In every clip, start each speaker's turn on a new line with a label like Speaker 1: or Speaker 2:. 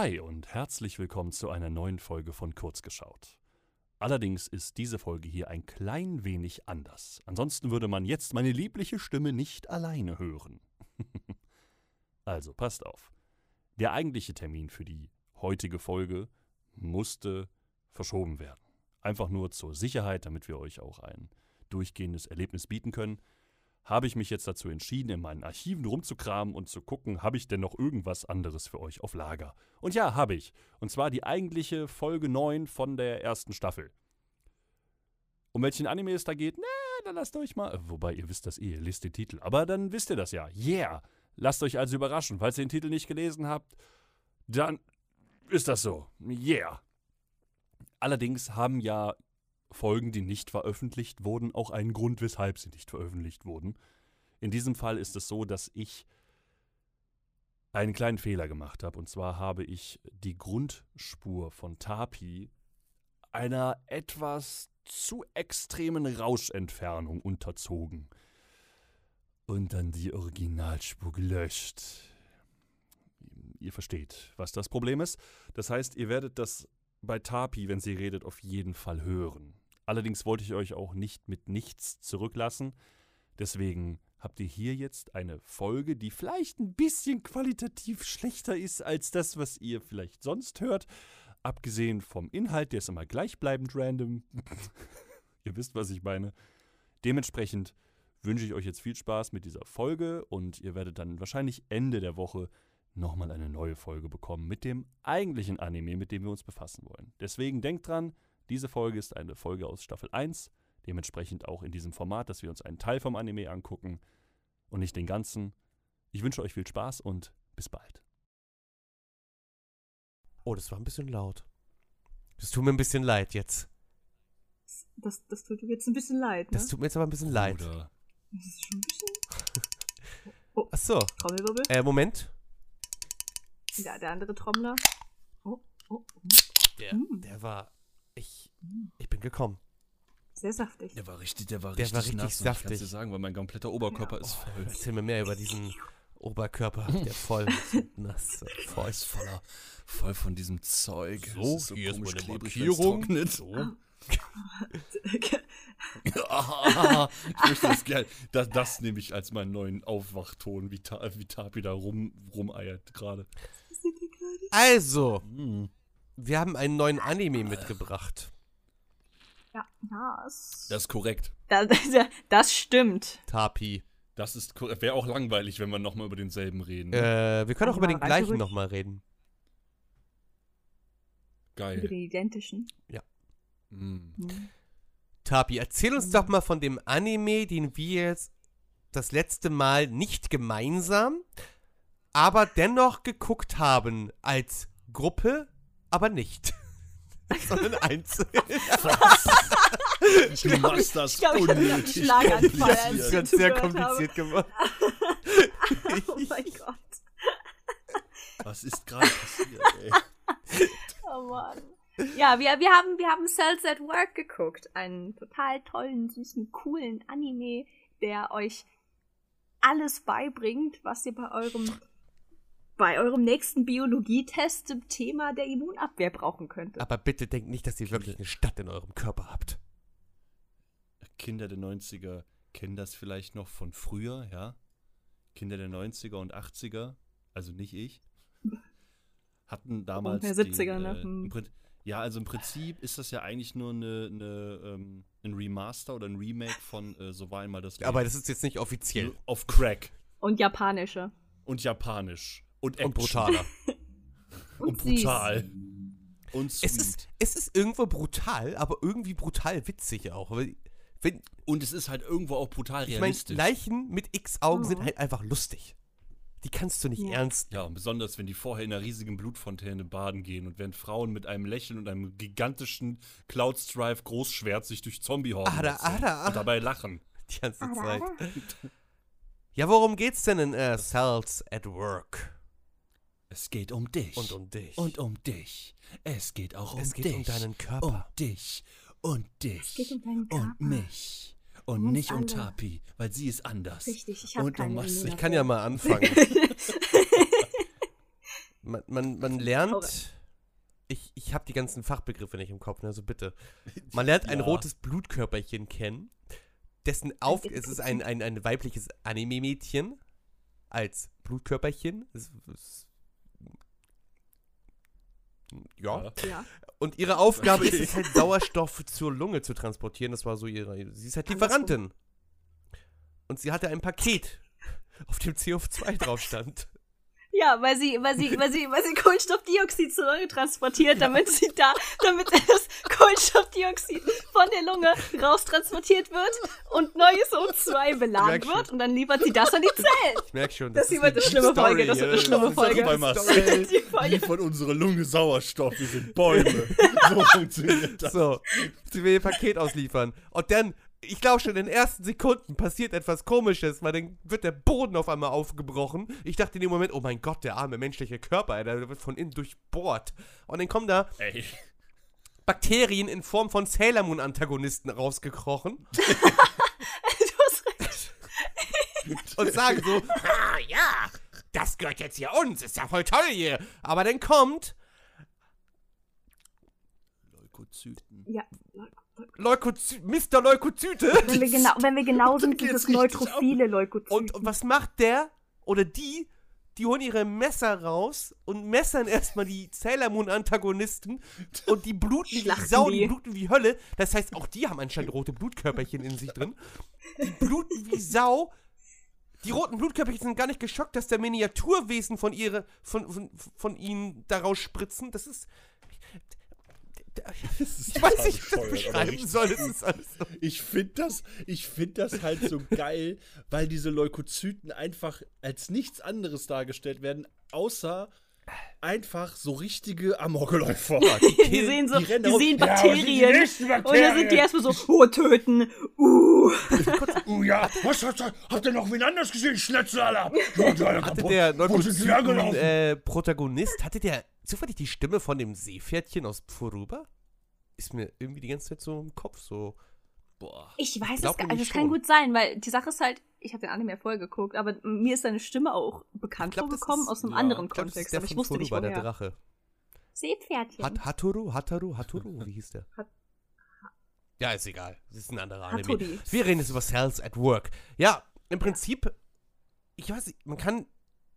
Speaker 1: Hi und herzlich willkommen zu einer neuen Folge von Kurzgeschaut. Allerdings ist diese Folge hier ein klein wenig anders. Ansonsten würde man jetzt meine liebliche Stimme nicht alleine hören. also passt auf. Der eigentliche Termin für die heutige Folge musste verschoben werden. Einfach nur zur Sicherheit, damit wir euch auch ein durchgehendes Erlebnis bieten können habe ich mich jetzt dazu entschieden, in meinen Archiven rumzukramen und zu gucken, habe ich denn noch irgendwas anderes für euch auf Lager. Und ja, habe ich. Und zwar die eigentliche Folge 9 von der ersten Staffel. Um welchen Anime es da geht, na, dann lasst euch mal. Wobei, ihr wisst das eh, ihr lest den Titel. Aber dann wisst ihr das ja. Yeah! Lasst euch also überraschen. Falls ihr den Titel nicht gelesen habt, dann ist das so. Yeah! Allerdings haben ja Folgen, die nicht veröffentlicht wurden, auch einen Grund, weshalb sie nicht veröffentlicht wurden. In diesem Fall ist es so, dass ich einen kleinen Fehler gemacht habe. Und zwar habe ich die Grundspur von Tapi einer etwas zu extremen Rauschentfernung unterzogen. Und dann die Originalspur gelöscht. Ihr versteht, was das Problem ist. Das heißt, ihr werdet das bei Tapi, wenn sie redet, auf jeden Fall hören. Allerdings wollte ich euch auch nicht mit nichts zurücklassen. Deswegen habt ihr hier jetzt eine Folge, die vielleicht ein bisschen qualitativ schlechter ist als das, was ihr vielleicht sonst hört. Abgesehen vom Inhalt, der ist immer gleichbleibend random. ihr wisst, was ich meine. Dementsprechend wünsche ich euch jetzt viel Spaß mit dieser Folge und ihr werdet dann wahrscheinlich Ende der Woche nochmal eine neue Folge bekommen mit dem eigentlichen Anime, mit dem wir uns befassen wollen. Deswegen denkt dran, diese Folge ist eine Folge aus Staffel 1, dementsprechend auch in diesem Format, dass wir uns einen Teil vom Anime angucken und nicht den ganzen. Ich wünsche euch viel Spaß und bis bald.
Speaker 2: Oh, das war ein bisschen laut. Das tut mir ein bisschen leid jetzt.
Speaker 3: Das, das tut mir jetzt ein bisschen leid, ne?
Speaker 2: Das tut mir jetzt aber ein bisschen leid.
Speaker 1: Oder
Speaker 3: Das ist schon ein bisschen.
Speaker 2: Ach so.
Speaker 3: Trommelwirbel.
Speaker 2: Äh, Moment.
Speaker 3: Ja, der andere Trommler. Oh, oh, oh.
Speaker 2: Der,
Speaker 3: Mm.
Speaker 2: der war. Ich. Ich bin gekommen.
Speaker 3: Sehr saftig.
Speaker 1: der war richtig, der war
Speaker 2: Der
Speaker 1: richtig
Speaker 2: war richtig
Speaker 1: nass. und Ich
Speaker 2: saftig.
Speaker 1: kann dir sagen, weil mein kompletter Oberkörper
Speaker 3: Ja.
Speaker 1: ist voll.
Speaker 2: Erzähl mir mehr über diesen Oberkörper, der voll ist nass
Speaker 1: Voll ist voller, voll von diesem Zeug.
Speaker 2: So,
Speaker 1: ist so
Speaker 2: hier ist
Speaker 1: komisch
Speaker 2: meine
Speaker 1: klebrig, wenn's
Speaker 2: Markierung. So.
Speaker 1: Ah, ich möchte das gerne. Das, das nehme ich als meinen neuen Aufwachton, wie, Ta wie Tapi da rum, rumeiert gerade.
Speaker 2: Also,
Speaker 1: Hm.
Speaker 2: Wir haben einen neuen Anime mitgebracht.
Speaker 3: ja, das.
Speaker 1: Das ist korrekt.
Speaker 3: Das, das, das stimmt.
Speaker 2: Tapi.
Speaker 1: Das ist wäre auch langweilig, wenn wir nochmal über denselben reden.
Speaker 2: Äh, wir können auch über den gleichen nochmal reden.
Speaker 3: Über
Speaker 1: Geil.
Speaker 3: den identischen.
Speaker 1: Hm.
Speaker 3: Hm.
Speaker 2: Tapi, erzähl uns doch mal von dem Anime, den wir jetzt das letzte Mal nicht gemeinsam, aber dennoch geguckt haben als Gruppe, aber nicht. Sondern einzeln.
Speaker 1: Du machst das
Speaker 3: ich glaub, ich
Speaker 1: unnötig
Speaker 3: Schlaganfall, als
Speaker 2: Das
Speaker 3: ich
Speaker 2: ist sehr
Speaker 3: zugehört habe.
Speaker 2: kompliziert gemacht.
Speaker 3: Oh mein Gott.
Speaker 1: Was ist gerade passiert, ey?
Speaker 3: Oh Mann. Ja, wir, wir, haben, wir haben Cells at Work geguckt. Einen total tollen, süßen, coolen Anime, der euch alles beibringt, was ihr bei eurem, bei eurem nächsten Biologietest zum Thema der Immunabwehr brauchen könntet.
Speaker 2: Aber bitte denkt nicht, dass ihr wirklich eine Stadt in eurem Körper habt.
Speaker 1: Kinder der 90er kennen das vielleicht noch von früher, ja? Kinder der 90er und 80er, also nicht ich, hatten damals.
Speaker 3: der
Speaker 1: den,
Speaker 3: 70er, ne?
Speaker 1: äh,
Speaker 3: Hm.
Speaker 1: Prin- ja, also im Prinzip ist das ja eigentlich nur eine, eine, ähm, ein Remaster oder ein Remake von äh, So war einmal das Leben.
Speaker 2: Aber das ist jetzt nicht offiziell.
Speaker 1: Auf Crack.
Speaker 3: Und japanische.
Speaker 1: Und japanisch. Und.
Speaker 2: Und brutaler.
Speaker 1: Und
Speaker 3: süß.
Speaker 1: brutal. Und
Speaker 2: es,
Speaker 1: sweet.
Speaker 2: ist, es ist irgendwo brutal, aber irgendwie brutal witzig auch. Weil, wenn,
Speaker 1: Und es ist halt irgendwo auch brutal
Speaker 2: ich meine,
Speaker 1: realistisch.
Speaker 2: Leichen mit X-Augen sind
Speaker 3: Mhm.
Speaker 2: halt einfach lustig. Die kannst du nicht
Speaker 3: Ja.
Speaker 2: ernst
Speaker 1: Ja, und besonders, wenn die vorher in einer riesigen Blutfontäne baden gehen und wenn Frauen mit einem Lächeln und einem gigantischen Cloud-Strife Großschwert sich durch
Speaker 2: Ada,
Speaker 1: wechseln
Speaker 2: ada,
Speaker 1: und dabei lachen.
Speaker 2: die ganze Zeit. Ja, worum geht's denn in äh, Cells at Work?
Speaker 1: Es geht um dich.
Speaker 2: Und um dich.
Speaker 1: Und um dich. Es geht auch um
Speaker 2: es geht
Speaker 1: dich.
Speaker 2: um deinen Körper.
Speaker 1: Um dich. Und dich.
Speaker 3: Es geht um deinen Körper.
Speaker 1: Und mich. Und
Speaker 3: Um uns
Speaker 1: nicht um
Speaker 3: alle.
Speaker 1: Tapi, weil sie ist anders.
Speaker 3: Richtig, ich habe
Speaker 1: Und du
Speaker 3: keine
Speaker 1: machst-
Speaker 2: ich
Speaker 3: Immunabwehr.
Speaker 2: kann ja mal anfangen. Man, man, man lernt. Ich, ich habe die ganzen Fachbegriffe nicht im Kopf, ne, also bitte. Man lernt ein
Speaker 1: Ja.
Speaker 2: rotes Blutkörperchen kennen, dessen auf. Es ist ein, ein, ein weibliches Anime-Mädchen als Blutkörperchen. Es, es, ja.
Speaker 1: Ja.
Speaker 2: Und ihre Aufgabe
Speaker 1: Okay.
Speaker 2: ist es halt, Sauerstoff zur Lunge zu transportieren. Das war so ihre. Sie ist halt. Lieferantin. Und sie hatte ein Paket, auf dem CO2 drauf stand.
Speaker 3: Ja, weil sie, weil sie, weil sie, weil sie Kohlenstoffdioxid zur Lunge transportiert, damit sie da, damit das Kohlenstoffdioxid von der Lunge raustransportiert wird und neues O2 beladen
Speaker 2: schon.
Speaker 3: wird und dann liefert sie das an die Zellen.
Speaker 2: Ich merke schon.
Speaker 3: Das
Speaker 2: ist
Speaker 3: wird eine schlimme Folge, das wird eine schlimme
Speaker 2: das ist
Speaker 3: Folge.
Speaker 1: Bei Marcel
Speaker 3: Die Folge.
Speaker 1: liefert unsere Lunge Sauerstoff, wir sind Bäume. So funktioniert das.
Speaker 2: So, sie will ihr Paket ausliefern. Und dann, ich glaube schon in den ersten Sekunden passiert etwas komisches, weil dann wird der Boden auf einmal aufgebrochen. Ich dachte in dem Moment, oh mein Gott, der arme menschliche Körper, der wird von innen durchbohrt. Und dann kommen da
Speaker 1: Ey,
Speaker 2: Bakterien in Form von Sailor Moon Antagonisten rausgekrochen
Speaker 3: Du hast recht.
Speaker 2: und sagen so, ah ja, das gehört jetzt hier uns, ist ja voll toll hier. Aber dann kommt
Speaker 1: Leukozyten.
Speaker 3: Ja.
Speaker 2: Leukozy Mr. Leukozyte.
Speaker 3: Wenn wir genau, wenn wir genau sind, sind es neutrophile Leukozyten.
Speaker 2: Und, und was macht der oder die? Die holen ihre Messer raus und messern erstmal die Sailor Moon Antagonisten und die bluten wie Sau, die
Speaker 3: die.
Speaker 2: bluten wie Hölle. Das heißt, auch die haben anscheinend rote Blutkörperchen in sich drin. Die bluten wie Sau. Die roten Blutkörperchen sind gar nicht geschockt, dass der Miniaturwesen von ihre, von, von, von ihnen daraus spritzen. Das ist. Ich weiß nicht, wie ich das beschreiben soll. Das ist alles so.
Speaker 1: Ich finde das, ich find das halt so geil, weil diese Leukozyten einfach als nichts anderes dargestellt werden, außer einfach so richtige Amokläufer.
Speaker 3: die sehen so,
Speaker 1: die
Speaker 3: die,
Speaker 1: auf-
Speaker 3: sehen
Speaker 1: Ja,
Speaker 3: Bakterien.
Speaker 1: die nächsten
Speaker 3: und dann sind die
Speaker 1: Bakterien.
Speaker 3: erstmal so, oh, töten. Uh.
Speaker 1: Oh ja, was habt ihr, habt ihr noch wen anders gesehen? Schnetzel alle. Ja,
Speaker 2: Hatte der
Speaker 1: sie hergelaufen?
Speaker 2: Leukozyten-Protagonist, hatte der zufällig die Stimme von dem Seepferdchen aus Pfuruba? Ist mir irgendwie die ganze Zeit so im Kopf so.
Speaker 1: Boah.
Speaker 3: Ich weiß es gar nicht. Das kann
Speaker 2: schon.
Speaker 3: gut sein, weil die Sache ist halt, ich habe den Anime ja vorher geguckt, aber mir ist seine Stimme auch bekannt
Speaker 2: glaub,
Speaker 3: vorgekommen
Speaker 2: ist-
Speaker 3: aus einem
Speaker 1: ja,
Speaker 3: anderen
Speaker 2: Ich glaub, das ist
Speaker 3: Kontext,
Speaker 2: der
Speaker 3: aber ich wusste nicht
Speaker 2: Pfuruba, der
Speaker 3: woher.
Speaker 2: Drache.
Speaker 3: Seepferdchen.
Speaker 2: Hat, Hatoru? Hataru? Hatoru? Wie hieß der?
Speaker 3: Hat-
Speaker 2: Ja, ist egal. Das ist ein anderer Anime.
Speaker 3: Hattori.
Speaker 2: Wir reden jetzt über Cells at Work. Ja, im Prinzip, ich weiß nicht, man kann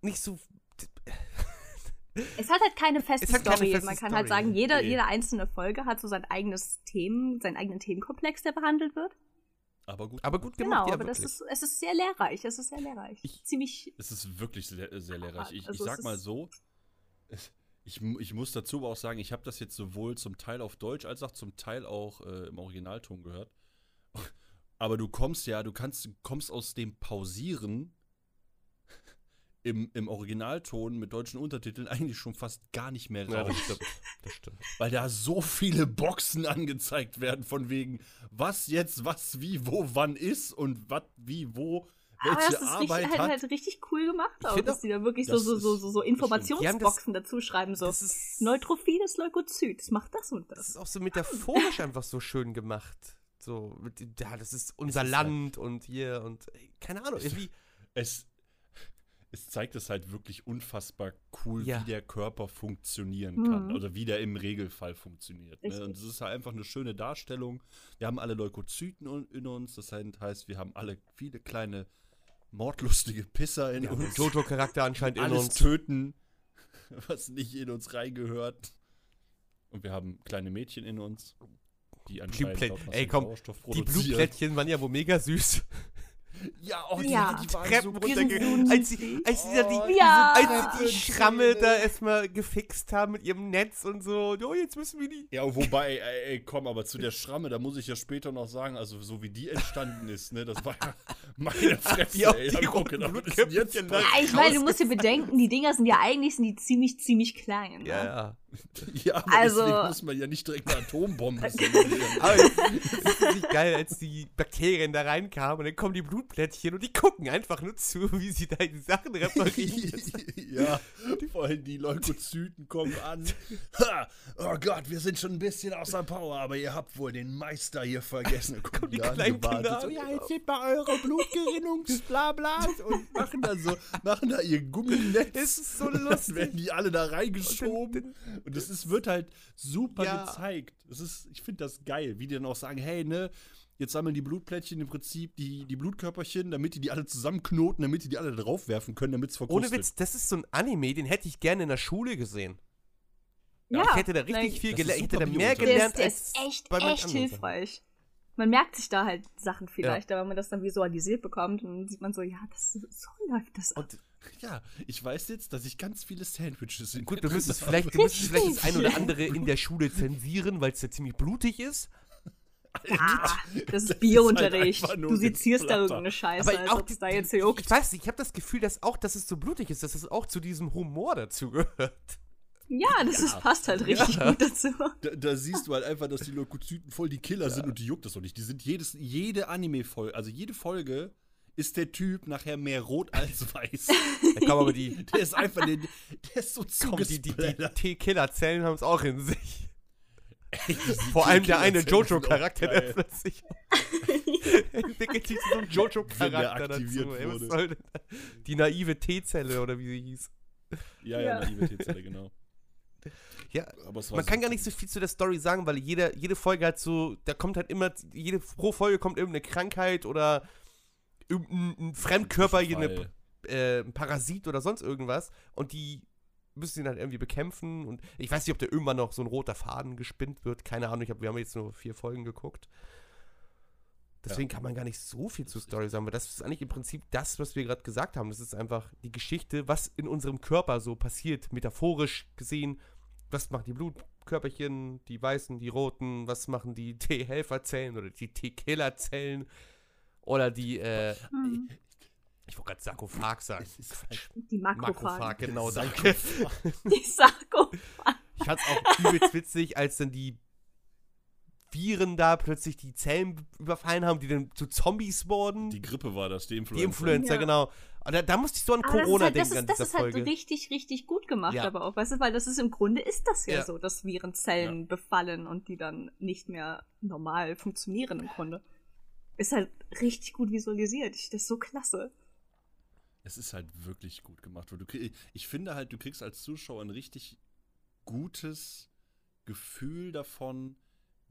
Speaker 2: nicht so.
Speaker 3: Es hat halt keine feste
Speaker 2: Es hat keine
Speaker 3: Story.
Speaker 2: feste
Speaker 3: Man kann
Speaker 2: Story,
Speaker 3: halt sagen, jede,
Speaker 1: nee.
Speaker 3: jede einzelne Folge hat so sein eigenes Themen, seinen eigenen Themenkomplex, der behandelt wird.
Speaker 1: Aber gut.
Speaker 2: Aber gut
Speaker 3: Genau,
Speaker 2: gemacht, ja,
Speaker 3: aber das
Speaker 2: wirklich.
Speaker 3: ist, es ist sehr lehrreich. Es ist sehr lehrreich.
Speaker 1: Ich-
Speaker 3: Ziemlich.
Speaker 1: Es ist wirklich sehr, sehr lehrreich. Ich, ich
Speaker 3: Also es
Speaker 1: sag mal so, ich, ich muss dazu aber auch sagen, ich habe das jetzt sowohl zum Teil auf Deutsch als auch zum Teil auch äh, im Originalton gehört. Aber du kommst ja, du kannst, du kommst aus dem Pausieren im, im Originalton mit deutschen Untertiteln eigentlich schon fast gar nicht mehr
Speaker 2: Ja,
Speaker 1: raus.
Speaker 2: das stimmt. Das stimmt.
Speaker 1: weil da so viele Boxen angezeigt werden, von wegen, was jetzt, was, wie, wo, wann ist und was, wie, wo,
Speaker 3: Aber
Speaker 1: welche
Speaker 3: das ist richtig,
Speaker 1: Arbeit
Speaker 3: halt,
Speaker 1: hat.
Speaker 3: halt richtig cool gemacht, auch, dass die da wirklich so,
Speaker 1: das
Speaker 3: so, so, so, so
Speaker 1: das.
Speaker 3: Informationsboxen dazu schreiben, so
Speaker 2: Das
Speaker 3: Neutrophiles Leukozyt, das macht das und
Speaker 2: das
Speaker 3: das.
Speaker 2: ist auch so metaphorisch einfach so schön gemacht. So, mit, ja, das ist unser
Speaker 1: ist
Speaker 2: Land und hier und keine Ahnung, irgendwie.
Speaker 1: es, es zeigt es halt wirklich unfassbar cool,
Speaker 2: Ja.
Speaker 1: wie der Körper funktionieren
Speaker 3: Mhm.
Speaker 1: kann. Oder wie der im Regelfall funktioniert. Ne? Und es ist halt einfach eine schöne Darstellung. Wir haben alle Leukozyten in uns. Das heißt, wir haben alle viele kleine mordlustige Pisser in
Speaker 2: den
Speaker 1: uns.
Speaker 2: Jojo-Charakter anscheinend in
Speaker 1: alles
Speaker 2: uns.
Speaker 1: töten, was nicht in uns reingehört. Und wir haben kleine Mädchen in uns, die anscheinend laut
Speaker 2: Ey, komm,
Speaker 1: Sauerstoff
Speaker 2: Die
Speaker 1: produzieren.
Speaker 2: Blutplättchen waren ja wohl mega süß.
Speaker 1: Ja, oh, die,
Speaker 3: Ja.
Speaker 1: die
Speaker 2: Treppen
Speaker 1: so
Speaker 3: die sind
Speaker 2: runterge...
Speaker 3: so
Speaker 2: Als sie, als sie da die,
Speaker 3: Ja.
Speaker 2: als sie die Schramme da erstmal gefixt haben mit ihrem Netz und so. Oh, jetzt müssen wir die.
Speaker 1: Ja, wobei, ey, ey, komm, aber zu der Schramme, da muss ich ja später noch sagen, also so wie die entstanden ist, ne, das war ja meine Fresse,
Speaker 2: auch
Speaker 1: ey.
Speaker 2: die
Speaker 1: jetzt passiert?
Speaker 3: Ja, ich meine, du musst dir bedenken, die Dinger sind ja eigentlich sind die ziemlich, ziemlich klein. Ne?
Speaker 2: Ja, ja.
Speaker 1: Ja, aber
Speaker 3: Also-
Speaker 1: deswegen muss man ja nicht direkt eine Atombombe sehen.
Speaker 2: Aber es ist nicht geil, als die Bakterien da reinkamen und dann kommen die Blutplättchen und die gucken einfach nur zu, wie sie da die Sachen reparieren.
Speaker 1: ja, vor allem die Leukozyten kommen an. Ha, oh Gott, wir sind schon ein bisschen außer Power, aber ihr habt wohl den Meister hier vergessen. Und gucken
Speaker 2: die kleinen. Kinder.
Speaker 1: So, ja, jetzt seht mal eure Blutgerinnungs-Blabla und machen da so, machen da ihr Gumminetz.
Speaker 2: Es ist so
Speaker 1: Und Dann
Speaker 2: lustig.
Speaker 1: werden die alle da reingeschoben. Und das ist, wird halt super
Speaker 2: Ja.
Speaker 1: gezeigt. Das ist, ich finde das geil, wie die dann auch sagen, hey, ne, jetzt sammeln die Blutplättchen im Prinzip die, die Blutkörperchen, damit die die alle zusammenknoten, damit die die alle drauf werfen können, damit es verkrustet.
Speaker 2: Ohne Witz, das ist so ein Anime, den hätte ich gerne in der Schule gesehen.
Speaker 3: Ja,
Speaker 2: ich hätte da richtig
Speaker 3: like,
Speaker 2: viel
Speaker 1: Das ist
Speaker 2: gelernt. Ich hätte da mehr
Speaker 3: Der
Speaker 2: gelernt
Speaker 3: ist, der
Speaker 2: als
Speaker 3: ist echt,
Speaker 2: bei
Speaker 3: echt hilfreich. Man merkt sich da halt Sachen viel leichter, wenn man das dann visualisiert bekommt. Und dann sieht man so, ja, das, so läuft das. ab.
Speaker 2: Und
Speaker 1: Ja, ich weiß jetzt, dass ich ganz viele Sandwiches in
Speaker 2: gut,
Speaker 1: der
Speaker 2: du müsstest
Speaker 1: Dose
Speaker 2: vielleicht, du müsstest vielleicht das ein oder andere in der Schule zensieren, weil es ja ziemlich blutig ist.
Speaker 3: Ah, das ist Biounterricht.
Speaker 1: halt
Speaker 3: du sezierst da irgendeine Scheiße,
Speaker 2: Aber
Speaker 3: als
Speaker 2: auch
Speaker 3: ob es da jetzt juckt.
Speaker 2: Ich weiß nicht, ich habe das Gefühl, dass auch, dass es so blutig ist, dass es auch zu diesem Humor dazu gehört.
Speaker 3: Ja, das Ist, passt halt richtig
Speaker 2: Ja.
Speaker 3: gut dazu.
Speaker 1: Da, da siehst du halt einfach, dass die Leukozyten voll die Killer sind und die juckt das doch nicht. Die sind jedes, jede Anime-Folge, also jede Folge ist der Typ nachher mehr rot als weiß.
Speaker 2: Da kommen aber die,
Speaker 1: Der ist einfach, der, der ist so
Speaker 2: kommen die, die, die. T-Killer-Zellen haben es auch in sich.
Speaker 1: Ey,
Speaker 2: Vor allem der eine Jojo-Charakter, der plötzlich entwickelt sich so ein Jojo-Charakter dazu.
Speaker 1: aktiviert
Speaker 2: Ey? Die naive T-Zelle oder wie sie hieß.
Speaker 1: Ja, ja,
Speaker 3: Ja.
Speaker 1: naive T-Zelle, genau.
Speaker 2: Ja, man kann
Speaker 1: so
Speaker 2: gar nicht so viel zu der Story sagen, weil jede, jede Folge hat so, da kommt halt immer, jede, pro Folge kommt irgendeine Krankheit oder irgendein ein Fremdkörper, eine, äh, ein Parasit oder sonst irgendwas und die müssen ihn halt irgendwie bekämpfen und ich weiß nicht, ob da irgendwann noch so ein roter Faden gespinnt wird, keine Ahnung, ich hab, wir haben jetzt nur vier Folgen geguckt. Deswegen kann man gar nicht so viel zur Story sagen, weil das ist eigentlich im Prinzip das, was wir gerade gesagt haben. Das ist einfach die Geschichte, was in unserem Körper so passiert, metaphorisch gesehen. Was machen die Blutkörperchen, die weißen, die roten, was machen die T-Helferzellen oder die T-Killerzellen oder die, äh,
Speaker 3: Hm.
Speaker 2: ich wollte gerade Sarkophag sagen.
Speaker 1: Es ist halt
Speaker 3: Die
Speaker 2: Makrophag, genau, danke.
Speaker 3: Die Sarkophagen.
Speaker 2: Ich fand's auch übelst witzig, als dann die Viren da plötzlich die Zellen überfallen haben, die dann zu Zombies wurden.
Speaker 1: Die Grippe war das, die Influencer.
Speaker 2: Die Influencer,
Speaker 3: Ja.
Speaker 2: genau. Und da, da musste ich so an
Speaker 3: Aber das
Speaker 2: Corona
Speaker 3: halt, das
Speaker 2: denken, an
Speaker 3: ist, das
Speaker 2: dieser
Speaker 3: ist halt richtig, richtig gut gemacht,
Speaker 2: Ja.
Speaker 3: aber auch, weißt du, weil das ist im Grunde ist das ja,
Speaker 2: Ja.
Speaker 3: so, dass Viren Zellen befallen und die dann nicht mehr normal funktionieren im Grunde. Ist halt richtig gut visualisiert. Ich, das ist so klasse.
Speaker 1: Es ist halt wirklich gut gemacht. weil Du krieg, ich finde halt, du kriegst als Zuschauer ein richtig gutes Gefühl davon,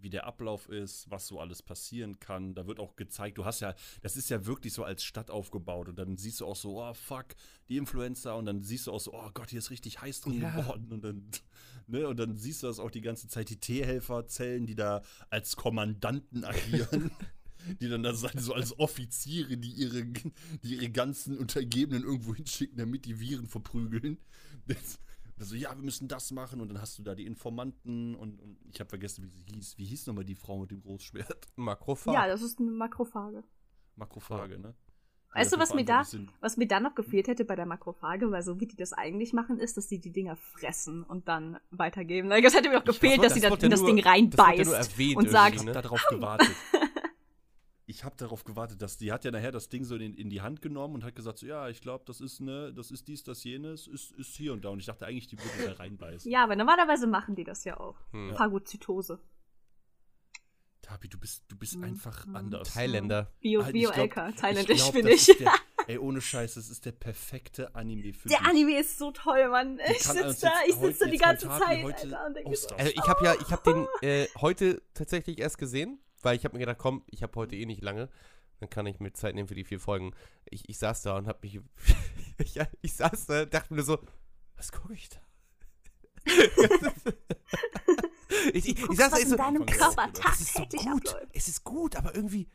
Speaker 1: wie der Ablauf ist, was so alles passieren kann. Da wird auch gezeigt, du hast ja, das ist ja wirklich so als Stadt aufgebaut und dann siehst du auch so, oh fuck, die Influencer und dann siehst du auch so, oh Gott, hier ist richtig heiß drin
Speaker 2: Ja.
Speaker 1: geworden und dann, ne, und dann siehst du das auch die ganze Zeit, die T-Helferzellen, die da als Kommandanten agieren. die dann da sein, so als Offiziere, die ihre, die ihre ganzen Untergebenen irgendwo hinschicken, damit die Viren verprügeln. Das, also, ja, wir müssen das machen und dann hast du da die Informanten und, und ich habe vergessen, wie sie hieß. Wie hieß nochmal die Frau mit dem Großschwert?
Speaker 2: Makrophag.
Speaker 3: Ja, das ist eine Makrophage.
Speaker 1: Makrophage, ne?
Speaker 3: Weißt du, was mir da, was mir da noch gefehlt hätte bei der Makrophage, weil so wie die das eigentlich machen, ist, dass die die Dinger fressen und dann weitergeben. Das hätte mir noch gefehlt, dass sie
Speaker 2: das
Speaker 3: das Ding reinbeißt
Speaker 2: nur erwähnt
Speaker 3: und sagt,
Speaker 1: Ich
Speaker 2: ne?
Speaker 1: darauf gewartet. Ich habe darauf gewartet, dass die hat ja nachher das Ding so in, in die Hand genommen und hat gesagt, so, ja, ich glaube, das ist ne, das ist dies, das jenes, ist, ist hier und da. Und ich dachte eigentlich, die würde da reinbeißen.
Speaker 3: ja, aber normalerweise machen die das ja auch.
Speaker 2: Hm.
Speaker 3: Phagozytose.
Speaker 1: Tabi, du bist, du bist
Speaker 3: Mhm.
Speaker 1: einfach
Speaker 3: Mhm.
Speaker 1: anders.
Speaker 2: Thailänder.
Speaker 3: Bio,
Speaker 1: Alter,
Speaker 3: Bio
Speaker 1: ich glaub-
Speaker 3: LK, thailändisch bin ich.
Speaker 1: Der, ey, ohne Scheiß, das ist der perfekte Anime für
Speaker 3: Der
Speaker 1: dich.
Speaker 3: Anime ist so toll, Mann. Ich sitze da, ich sitze die ganze Zeit,
Speaker 1: heute
Speaker 3: Alter, und denke so.
Speaker 2: Also ich habe ja, ich habe den äh, heute tatsächlich erst gesehen, weil ich habe mir gedacht, komm, ich habe heute eh nicht lange, dann kann ich mir Zeit nehmen für die vier Folgen. Ich, ich saß da und habe mich, ich, ich saß da, dachte mir so, was gucke ich da? ich, ich, ich saß da
Speaker 3: in
Speaker 2: so, es ist so gut, es ist gut, aber irgendwie,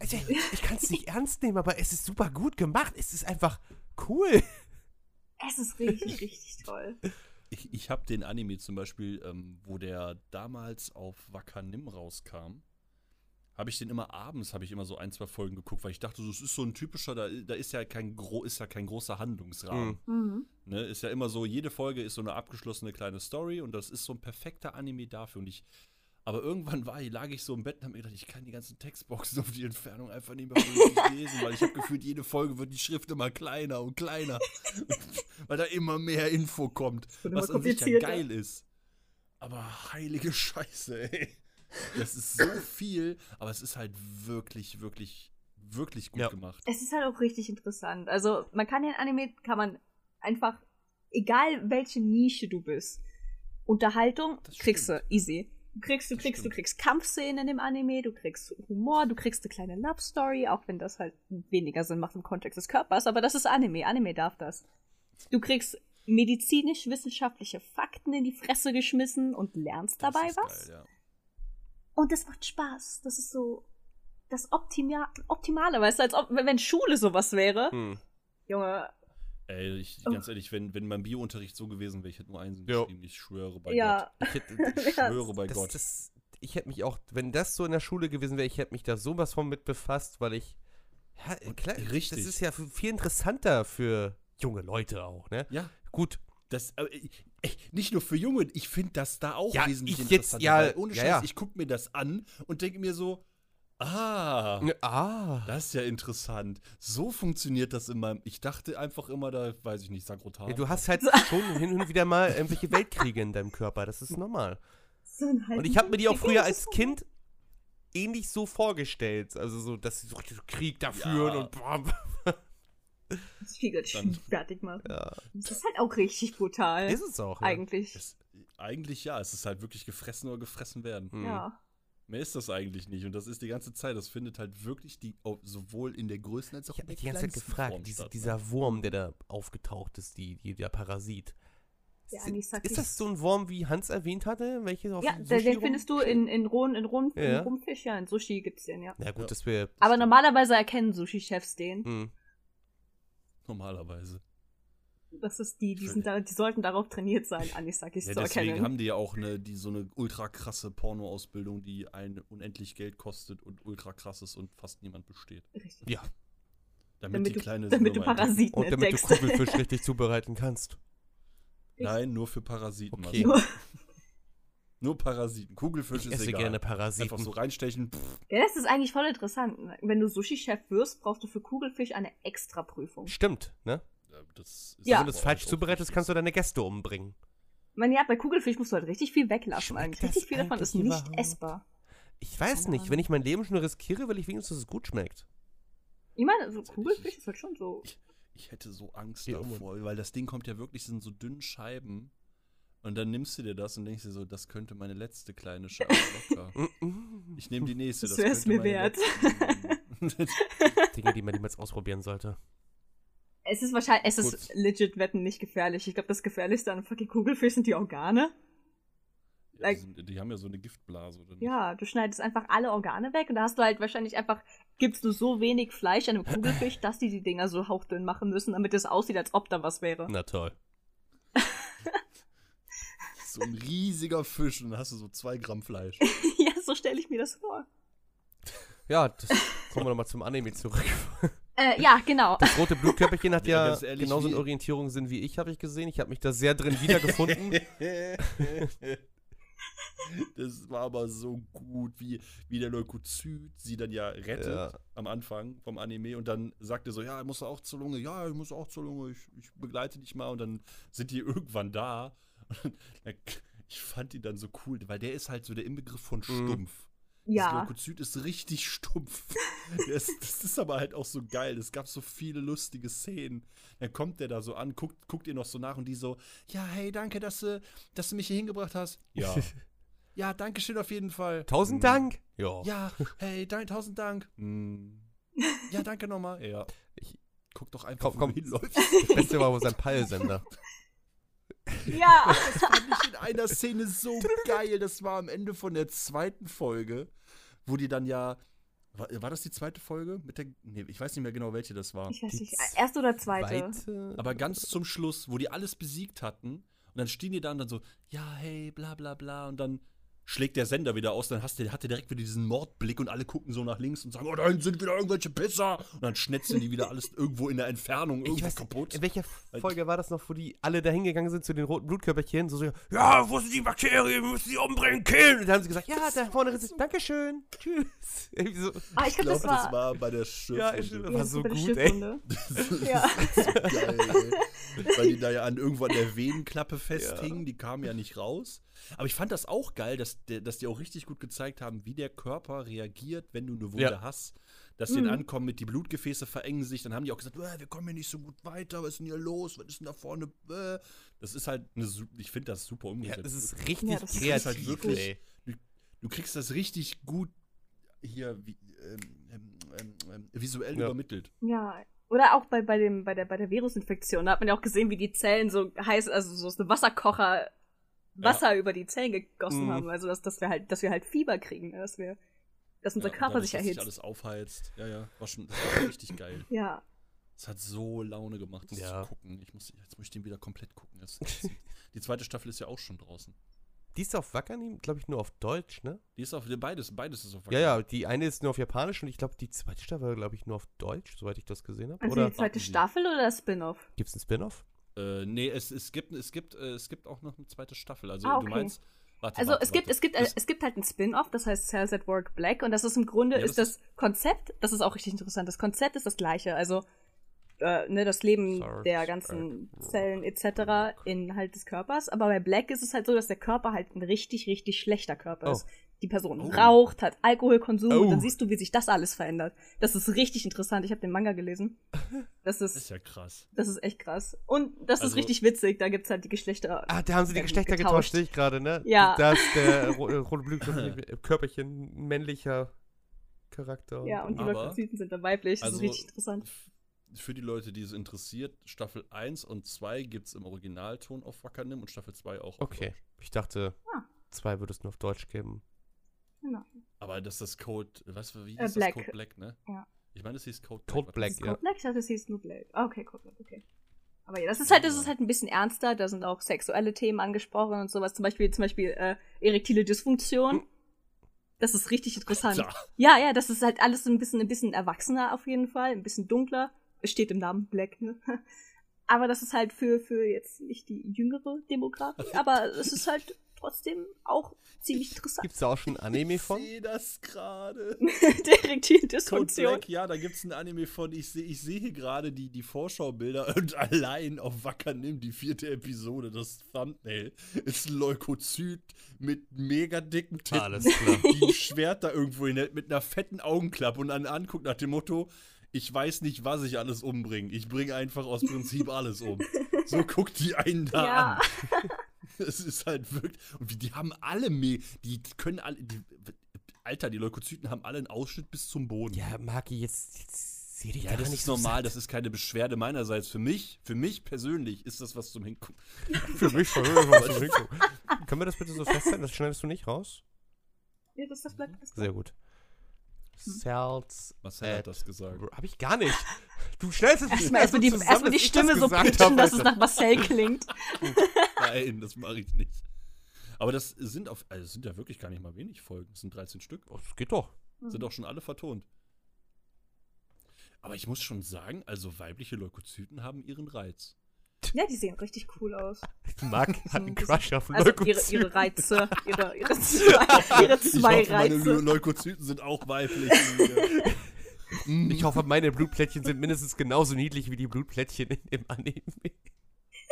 Speaker 2: also ich, ich kann es nicht ernst nehmen, aber es ist super gut gemacht. Es ist einfach cool.
Speaker 3: Es ist richtig, richtig toll.
Speaker 1: Ich, ich habe den Anime zum Beispiel, ähm, wo der damals auf Wakanim rauskam, habe ich den immer abends, habe ich immer so ein, zwei Folgen geguckt, weil ich dachte, das ist so ein typischer, da, da ist ja kein gro ist ja kein großer Handlungsrahmen.
Speaker 2: Mhm.
Speaker 3: Mhm.
Speaker 1: Ne? Ist ja immer so, jede Folge ist so eine abgeschlossene kleine Story und das ist so ein perfekter Anime dafür. Und ich, aber irgendwann war, lag ich so im Bett und habe mir gedacht, ich kann die ganzen Textboxen auf die Entfernung einfach nicht mehr richtig lesen, weil ich habe gefühlt, jede Folge wird die Schrift immer kleiner und kleiner. weil da immer mehr Info kommt, was an sich ja geil ist. Aber heilige Scheiße, ey. Das ist so viel, aber es ist halt wirklich, wirklich, wirklich gut
Speaker 2: Ja.
Speaker 1: gemacht.
Speaker 3: Es ist halt auch richtig interessant. Also, man kann ja in Anime, kann man einfach, egal welche Nische du bist, Unterhaltung kriegst du easy. Du kriegst, du kriegst, du kriegst Kampfszenen in dem Anime, du kriegst Humor, du kriegst eine kleine Love Story, auch wenn das halt weniger Sinn macht im Kontext des Körpers, aber das ist Anime. Anime darf das. Du kriegst medizinisch-wissenschaftliche Fakten in die Fresse geschmissen und lernst
Speaker 1: Das
Speaker 3: dabei was.
Speaker 1: Geil, ja.
Speaker 3: Und das macht Spaß. Das ist so das Optima Optimale, weißt du, als ob, wenn wenn Schule sowas wäre.
Speaker 2: Hm.
Speaker 3: Junge,
Speaker 1: Ey, ich,
Speaker 3: Oh.
Speaker 1: ganz ehrlich, wenn, wenn mein Biounterricht so gewesen wäre, ich hätte nur Einsen
Speaker 2: Ja.
Speaker 1: geschrieben, ich schwöre bei
Speaker 3: ja.
Speaker 2: Ich hätte,
Speaker 1: Gott. Ich schwöre bei
Speaker 2: das,
Speaker 1: Gott.
Speaker 2: das, ich hätte mich auch, wenn das so in der Schule gewesen wäre, ich hätte mich da sowas von mit befasst, weil ich, ja, klar,
Speaker 1: richtig.
Speaker 2: das ist ja viel interessanter für junge Leute auch, ne?
Speaker 1: ja,
Speaker 2: Gut,
Speaker 1: das, aber, äh, ey, nicht nur für Junge, ich finde das da auch
Speaker 2: Ja,
Speaker 1: wesentlich
Speaker 2: ich jetzt-
Speaker 1: interessanter.
Speaker 2: ja,
Speaker 1: weil ohne
Speaker 2: ja,
Speaker 1: Scheiß,
Speaker 2: ja.
Speaker 1: ich gucke mir das an und denke mir so, ah,
Speaker 2: ah,
Speaker 1: das ist ja interessant. So funktioniert das in meinem, ich dachte einfach immer, da, weiß ich nicht, Sagrotan.
Speaker 2: ja, du hast halt schon hin und wieder mal irgendwelche Weltkriege in deinem Körper, das ist normal.
Speaker 3: So
Speaker 2: Und ich habe mir die auch früher als
Speaker 3: Kind
Speaker 2: ähnlich so vorgestellt, also so, dass sie so Krieg da führen
Speaker 1: Ja.
Speaker 2: und bam.
Speaker 3: das
Speaker 1: Dann-
Speaker 3: fertig machen.
Speaker 2: Ja,
Speaker 3: Das ist halt auch richtig brutal.
Speaker 2: ist es auch. Ja.
Speaker 3: eigentlich.
Speaker 1: es, eigentlich ja, es ist halt wirklich gefressen oder gefressen werden.
Speaker 2: Hm.
Speaker 3: Ja.
Speaker 1: Mehr ist das eigentlich nicht. Und das ist die ganze Zeit, das findet halt wirklich die, oh, sowohl in der größten als auch
Speaker 2: Ich
Speaker 1: in
Speaker 2: habe
Speaker 1: der
Speaker 2: mich die ganze Zeit gefragt, diese,
Speaker 1: statt, ne?
Speaker 2: dieser Wurm, der da aufgetaucht ist, die, die, der Parasit.
Speaker 3: Anisakis.
Speaker 2: ist das so ein Wurm, wie Hans erwähnt hatte? Welche auf
Speaker 3: Ja,
Speaker 2: dem
Speaker 3: den,
Speaker 2: Sushi
Speaker 3: den findest du in, in rohen, in rohen,
Speaker 2: Ja.
Speaker 3: in Rumfisch, ja, in Sushi gibt's den, ja.
Speaker 2: Ja, gut,
Speaker 1: Ja.
Speaker 2: das wäre.
Speaker 3: Aber normalerweise erkennen Sushi-Chefs den.
Speaker 2: Hm.
Speaker 1: Normalerweise.
Speaker 3: Das ist die, die, sind da, die sollten darauf trainiert sein, Anisakis
Speaker 1: Ja,
Speaker 3: zu
Speaker 1: deswegen
Speaker 3: erkennen.
Speaker 1: haben die ja auch eine, die, so eine ultra krasse Pornoausbildung, die ein unendlich Geld kostet und ultra krass ist und fast niemand besteht.
Speaker 3: Richtig.
Speaker 2: Ja.
Speaker 1: Damit,
Speaker 3: Damit,
Speaker 1: die
Speaker 3: du,
Speaker 1: kleine
Speaker 3: damit du. Parasiten
Speaker 2: Und damit du
Speaker 3: entdeckst.
Speaker 2: Kugelfisch richtig zubereiten kannst.
Speaker 1: Nein, nur für Parasiten.
Speaker 2: Okay.
Speaker 1: Marcel. Nur Parasiten. Kugelfisch
Speaker 2: Ich
Speaker 1: ist
Speaker 2: esse
Speaker 1: egal.
Speaker 2: gerne
Speaker 1: Einfach
Speaker 2: Parasiten.
Speaker 1: so reinstechen. Pff,
Speaker 3: Ja, das ist eigentlich voll interessant. Wenn du Sushi-Chef wirst, brauchst du für Kugelfisch eine Extra-Prüfung.
Speaker 2: Stimmt, ne?
Speaker 1: Das ist
Speaker 3: Ja.
Speaker 2: Wenn du es falsch zubereitest, kannst du deine Gäste umbringen.
Speaker 3: Ich meine, ja, bei Kugelfisch musst du halt richtig viel weglassen
Speaker 2: Schmeckt
Speaker 3: eigentlich. Richtig viel davon ist nicht
Speaker 2: überhaupt?
Speaker 3: essbar.
Speaker 2: Ich weiß
Speaker 3: Keine
Speaker 2: nicht,
Speaker 3: Ahnung.
Speaker 2: wenn ich mein Leben schon riskiere, will ich wenigstens, dass es gut schmeckt.
Speaker 3: Ich meine, so
Speaker 1: Tatsächlich.
Speaker 3: Kugelfisch ist halt schon so.
Speaker 1: Ich, ich hätte so Angst
Speaker 2: Ja,
Speaker 1: davor, weil das Ding kommt ja wirklich in so dünnen Scheiben. Und dann nimmst du dir das und denkst dir so, das könnte meine letzte kleine Scheibe locker. Ich nehme die nächste.
Speaker 3: Das wär's
Speaker 1: könnte
Speaker 3: mir wert.
Speaker 2: Dinge, die man niemals ausprobieren sollte.
Speaker 3: Es ist wahrscheinlich, es
Speaker 1: Gut.
Speaker 3: ist legit wetten nicht gefährlich. Ich glaube, das Gefährlichste an fucking Kugelfisch sind die Organe.
Speaker 1: Ja, die, sind, die haben ja so eine Giftblase, oder nicht?
Speaker 3: Ja, du schneidest einfach alle Organe weg und da hast du halt wahrscheinlich einfach, gibst du so wenig Fleisch einem Kugelfisch, dass die die Dinger so hauchdünn machen müssen, damit es aussieht, als ob da was wäre.
Speaker 2: Na toll.
Speaker 1: So ein riesiger Fisch und dann hast du so zwei Gramm Fleisch.
Speaker 3: ja, so stelle ich mir das vor.
Speaker 2: Ja, das, kommen wir nochmal zum Anime zurück.
Speaker 3: Äh, ja, genau.
Speaker 2: Das rote Blutkörperchen hat
Speaker 1: Ja,
Speaker 2: ja
Speaker 1: ehrlich,
Speaker 2: genauso einen
Speaker 1: wie-
Speaker 2: Orientierungssinn wie ich, habe ich gesehen. Ich habe mich da sehr drin wiedergefunden.
Speaker 1: das war aber so gut, wie, wie der Leukozyt sie dann ja rettet
Speaker 2: Ja.
Speaker 1: am Anfang vom Anime und dann sagt er so, ja, musst du auch zur Lunge? Ja, ich muss auch zur Lunge, ich, ich begleite dich mal und dann sind die irgendwann da. Und dann, ich fand ihn dann so cool, weil der ist halt so der Inbegriff von stumpf. Das
Speaker 3: Ja.
Speaker 1: Leukozyt ist richtig stumpf. Ist, das ist aber halt auch so geil. Es gab so viele lustige Szenen. Dann kommt der da so an, guckt, guckt ihr noch so nach und die so, ja, hey, danke, dass du, dass du mich hier hingebracht hast. Ja. ja, danke schön auf jeden Fall.
Speaker 2: Tausend
Speaker 1: Hm.
Speaker 2: Dank. Ja.
Speaker 1: Ja, hey, dein, tausend Dank. Hm. Ja, danke nochmal. Ja.
Speaker 2: Ich-
Speaker 1: Guck doch einfach,
Speaker 2: Komm, komm.
Speaker 1: du hinläufst.
Speaker 2: Das Beste war wohl sein Peilsender.
Speaker 3: Ja.
Speaker 1: Das fand ich in einer Szene so geil. Das war am Ende von der zweiten Folge, wo die dann ja. War, war das die zweite Folge? Mit der, nee, ich weiß nicht mehr genau, welche das war.
Speaker 3: Ich weiß
Speaker 2: Die
Speaker 3: nicht. Erste oder zweite?
Speaker 2: Zweite.
Speaker 1: Aber ganz zum Schluss, wo die alles besiegt hatten, und dann stehen die da und dann so, ja, hey, bla bla bla, und dann schlägt der Sender wieder aus, dann hast du, hat er direkt wieder diesen Mordblick und alle gucken so nach links und sagen, oh, da hinten sind wieder irgendwelche Pisser. Und dann schnetzeln die wieder alles irgendwo in der Entfernung
Speaker 2: Ich
Speaker 1: irgendwo
Speaker 2: weiß,
Speaker 1: kaputt.
Speaker 2: in welcher Folge war das noch, wo die alle da hingegangen sind zu den roten Blutkörperchen? So, so, ja, wo sind die Bakterien? Wir müssen die umbringen, killen. Und dann haben sie gesagt, ja, da vorne ist es. Dankeschön. Tschüss. So,
Speaker 3: Ah, ich glaube, das war.
Speaker 1: das war bei der Schiffrunde.
Speaker 2: Ja.
Speaker 3: Ja,
Speaker 2: war so
Speaker 3: bei der
Speaker 2: gut, ey.
Speaker 3: Schiffrunde. Ja.
Speaker 1: Geil, ey. Weil die da ja an irgendwo an der Venenklappe festhingen, die kamen ja nicht raus. Aber ich fand das auch geil, dass, dass die auch richtig gut gezeigt haben, wie der Körper reagiert, wenn du eine Wunde
Speaker 2: Ja.
Speaker 1: hast. Dass die dann ankommen mit die Blutgefäße verengen sich, dann haben die auch gesagt, "Äh, wir kommen hier nicht so gut weiter, was ist denn hier los, was ist denn da vorne? Äh?" Das ist halt eine, ich finde das super
Speaker 2: ja,
Speaker 1: umgesetzt.
Speaker 2: das ist richtig
Speaker 3: Ja, das ist
Speaker 2: kreativ.
Speaker 1: halt wirklich-
Speaker 2: ey.
Speaker 1: du kriegst das richtig gut hier wie, ähm, ähm, ähm, ähm, visuell
Speaker 2: Ja.
Speaker 1: übermittelt.
Speaker 3: Ja. Oder auch bei, bei, dem, bei, der, bei der Virusinfektion. Da hat man ja auch gesehen, wie die Zellen so heiß, also so aus einem Wasserkocher Wasser über die Zellen gegossen
Speaker 2: Mhm.
Speaker 3: haben. Also dass, dass wir halt, dass wir halt Fieber kriegen, ne? dass wir, dass unser
Speaker 1: Ja,
Speaker 3: Körper
Speaker 1: dadurch,
Speaker 3: sich
Speaker 1: dass
Speaker 3: erhitzt.
Speaker 1: alles aufheizt. Ja, ja, war schon das war richtig geil.
Speaker 3: Ja.
Speaker 1: Es hat so Laune gemacht, das
Speaker 2: Ja.
Speaker 1: zu gucken. Ich muss, jetzt muss ich den wieder komplett gucken. Das, das, die zweite Staffel ist ja auch schon draußen.
Speaker 2: Die ist auf Wackernim, glaube ich, nur auf Deutsch, ne?
Speaker 1: Die ist auf beides, beides ist auf
Speaker 2: Ja, ja, die eine ist nur auf Japanisch und ich glaube, die zweite Staffel, glaube ich, nur auf Deutsch, soweit ich das gesehen habe.
Speaker 3: Also
Speaker 2: Oder
Speaker 3: die zweite. Staffel oder das Spin-off?
Speaker 2: gibt es einen Spin-off?
Speaker 1: Äh, nee, es, es gibt, es gibt, äh, es gibt auch noch eine zweite Staffel. Also
Speaker 3: Ah,
Speaker 1: du
Speaker 3: okay.
Speaker 1: meinst. Warte,
Speaker 3: Also
Speaker 1: warte,
Speaker 3: es gibt,
Speaker 1: warte.
Speaker 3: es gibt, äh,
Speaker 1: Das-
Speaker 3: es gibt halt ein Spin-off, das heißt Cells at Work Black und das ist im Grunde
Speaker 1: Ja,
Speaker 3: ist
Speaker 1: das
Speaker 3: das Konzept, das ist auch richtig interessant. Das Konzept ist das gleiche, also äh, ne, das Leben
Speaker 2: Cells
Speaker 3: der ganzen. Zellen etc. in halt des Körpers, aber bei Black ist es halt so, dass der Körper halt ein richtig richtig schlechter Körper
Speaker 2: Oh.
Speaker 3: ist. Die Person
Speaker 1: Oh.
Speaker 3: raucht, hat Alkoholkonsum
Speaker 2: Oh.
Speaker 3: und dann siehst du, wie sich das alles verändert. Das ist richtig interessant. Ich habe den Manga gelesen. Das
Speaker 1: Das ist
Speaker 3: ist
Speaker 1: ja krass.
Speaker 3: das ist echt krass und das ist
Speaker 1: Also-
Speaker 3: richtig witzig. Da gibt's halt die Geschlechter.
Speaker 2: Ah, da haben sie die Geschlechter
Speaker 3: getauscht.
Speaker 2: getauscht, sehe ich gerade, ne?
Speaker 3: Ja.
Speaker 2: Da ist der ro- äh, rote Blutkörperchen ein männlicher Charakter.
Speaker 3: Ja, und die Leukozyten sind dann weiblich. Das
Speaker 1: Also,
Speaker 3: ist richtig interessant.
Speaker 1: Für die Leute, die es interessiert, Staffel 1 und 2 gibt es im Originalton auf Wackernim und Staffel 2 auch auf
Speaker 2: Okay.
Speaker 1: Deutsch.
Speaker 2: Ich dachte,
Speaker 3: Ah.
Speaker 2: zwei würde es nur auf Deutsch geben.
Speaker 3: Genau.
Speaker 1: Aber das ist das Code, was, wie
Speaker 3: Äh,
Speaker 1: hieß
Speaker 3: Black.
Speaker 1: das Code Black, ne?
Speaker 3: Ja.
Speaker 1: Ich meine, das hieß Code Black.
Speaker 2: Code Black, ja.
Speaker 3: Code Black? Ich dachte, es hieß nur Blade. Ah, okay, Code Black, okay. Aber ja, das ist halt, das ist halt ein bisschen ernster. Da sind auch sexuelle Themen angesprochen und sowas. Zum Beispiel, zum Beispiel äh, erektile Dysfunktion. Das ist richtig interessant. Ja, ja, das ist halt alles ein bisschen, ein bisschen erwachsener auf jeden Fall, ein bisschen dunkler. Es steht im Namen Black, ne? Aber das ist halt für, für jetzt nicht die jüngere Demografie, aber es ist halt trotzdem auch ziemlich interessant.
Speaker 2: Gibt es da auch schon ein Anime
Speaker 1: Ich
Speaker 2: von?
Speaker 1: sehe das gerade.
Speaker 3: Der erektile
Speaker 1: Code
Speaker 3: Dysfunktion.
Speaker 1: Black, ja, da gibt es ein Anime von. Ich sehe ich sehe hier gerade die, die Vorschaubilder und allein auf Wackernim, die vierte Episode, das Thumbnail, ist ein Leukozyt mit mega dicken Titten,
Speaker 2: Alles klar.
Speaker 1: die ein Schwert da irgendwo hinhält mit einer fetten Augenklappe und dann anguckt nach dem Motto. Ich weiß nicht, was ich alles umbringe. Ich bringe einfach aus Prinzip alles um. So guckt die einen da
Speaker 3: Ja.
Speaker 1: an. Es ist halt wirklich. Und wie- die haben alle me die können alle. Die, Alter, die Leukozyten haben alle einen Ausschnitt bis zum Boden.
Speaker 2: Ja, Maki, jetzt, jetzt sehe dich
Speaker 1: Ja, das
Speaker 2: nicht
Speaker 1: ist
Speaker 2: so
Speaker 1: normal,
Speaker 2: satt.
Speaker 1: das ist keine Beschwerde meinerseits. Für mich, für mich persönlich ist das was zum Hingucken.
Speaker 2: für mich schon. Können wir das bitte so festhalten? Das schneidest du nicht raus?
Speaker 3: Ja, das das Black. Das
Speaker 2: Sehr gut. Cells.
Speaker 1: Marcel hat
Speaker 2: at-
Speaker 1: das gesagt.
Speaker 2: Hab ich gar nicht. Du schnellst es
Speaker 3: Erstmal erstmal die, erstmal die
Speaker 2: ich das
Speaker 3: Stimme so pitchen, dass es nach Marcel klingt.
Speaker 1: Nein, das mache ich nicht. Aber das sind auf, also das sind ja wirklich gar nicht mal wenig Folgen. Das sind 13 Stück.
Speaker 2: Oh, das geht doch.
Speaker 1: Sind auch schon alle vertont. Aber ich muss schon sagen, also weibliche Leukozyten haben ihren Reiz.
Speaker 3: Ja, die sehen richtig cool aus.
Speaker 2: Marc hat einen Crush auf
Speaker 3: Also ihre,
Speaker 2: Leukozyten.
Speaker 3: ihre Reize, ihre, ihre zwei, ihre zwei
Speaker 1: ich hoffe, meine
Speaker 3: Reize.
Speaker 1: Leukozyten sind auch weiblich.
Speaker 2: Ich hoffe, meine Blutplättchen sind mindestens genauso niedlich wie die Blutplättchen in dem Anime.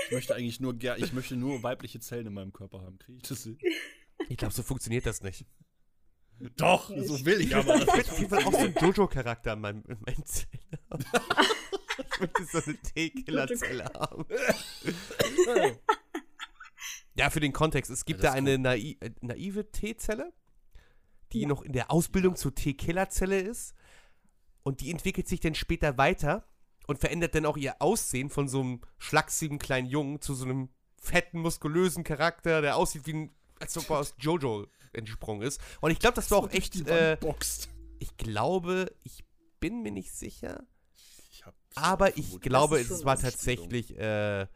Speaker 1: Ich möchte eigentlich nur ich möchte nur weibliche Zellen in meinem Körper haben. Kriege ich das hin?
Speaker 2: Ich glaube, so funktioniert das nicht.
Speaker 1: Doch,
Speaker 3: Ja,
Speaker 1: so will ich aber.
Speaker 2: Ich möchte auf jeden Fall auch so einen Jojo-Charakter in meinem, in meinen Zellen haben. Ich möchte so eine T-Killer-Zelle haben. Ja, für den Kontext. Es gibt
Speaker 1: Ja,
Speaker 2: da eine nai äh, naive T-Zelle, die noch in der Ausbildung zur T-Killer-Zelle ist. Und die entwickelt sich dann später weiter und verändert dann auch ihr Aussehen von so einem schlachsigen kleinen Jungen zu so einem fetten, muskulösen Charakter, der aussieht wie ein, als ob er aus Jojo entsprungen ist. Und ich glaube, das war auch echt. Äh, ich glaube, ich bin mir nicht sicher,
Speaker 1: Ich hab
Speaker 2: aber ich
Speaker 1: vermutet.
Speaker 2: glaube, es war tatsächlich, äh,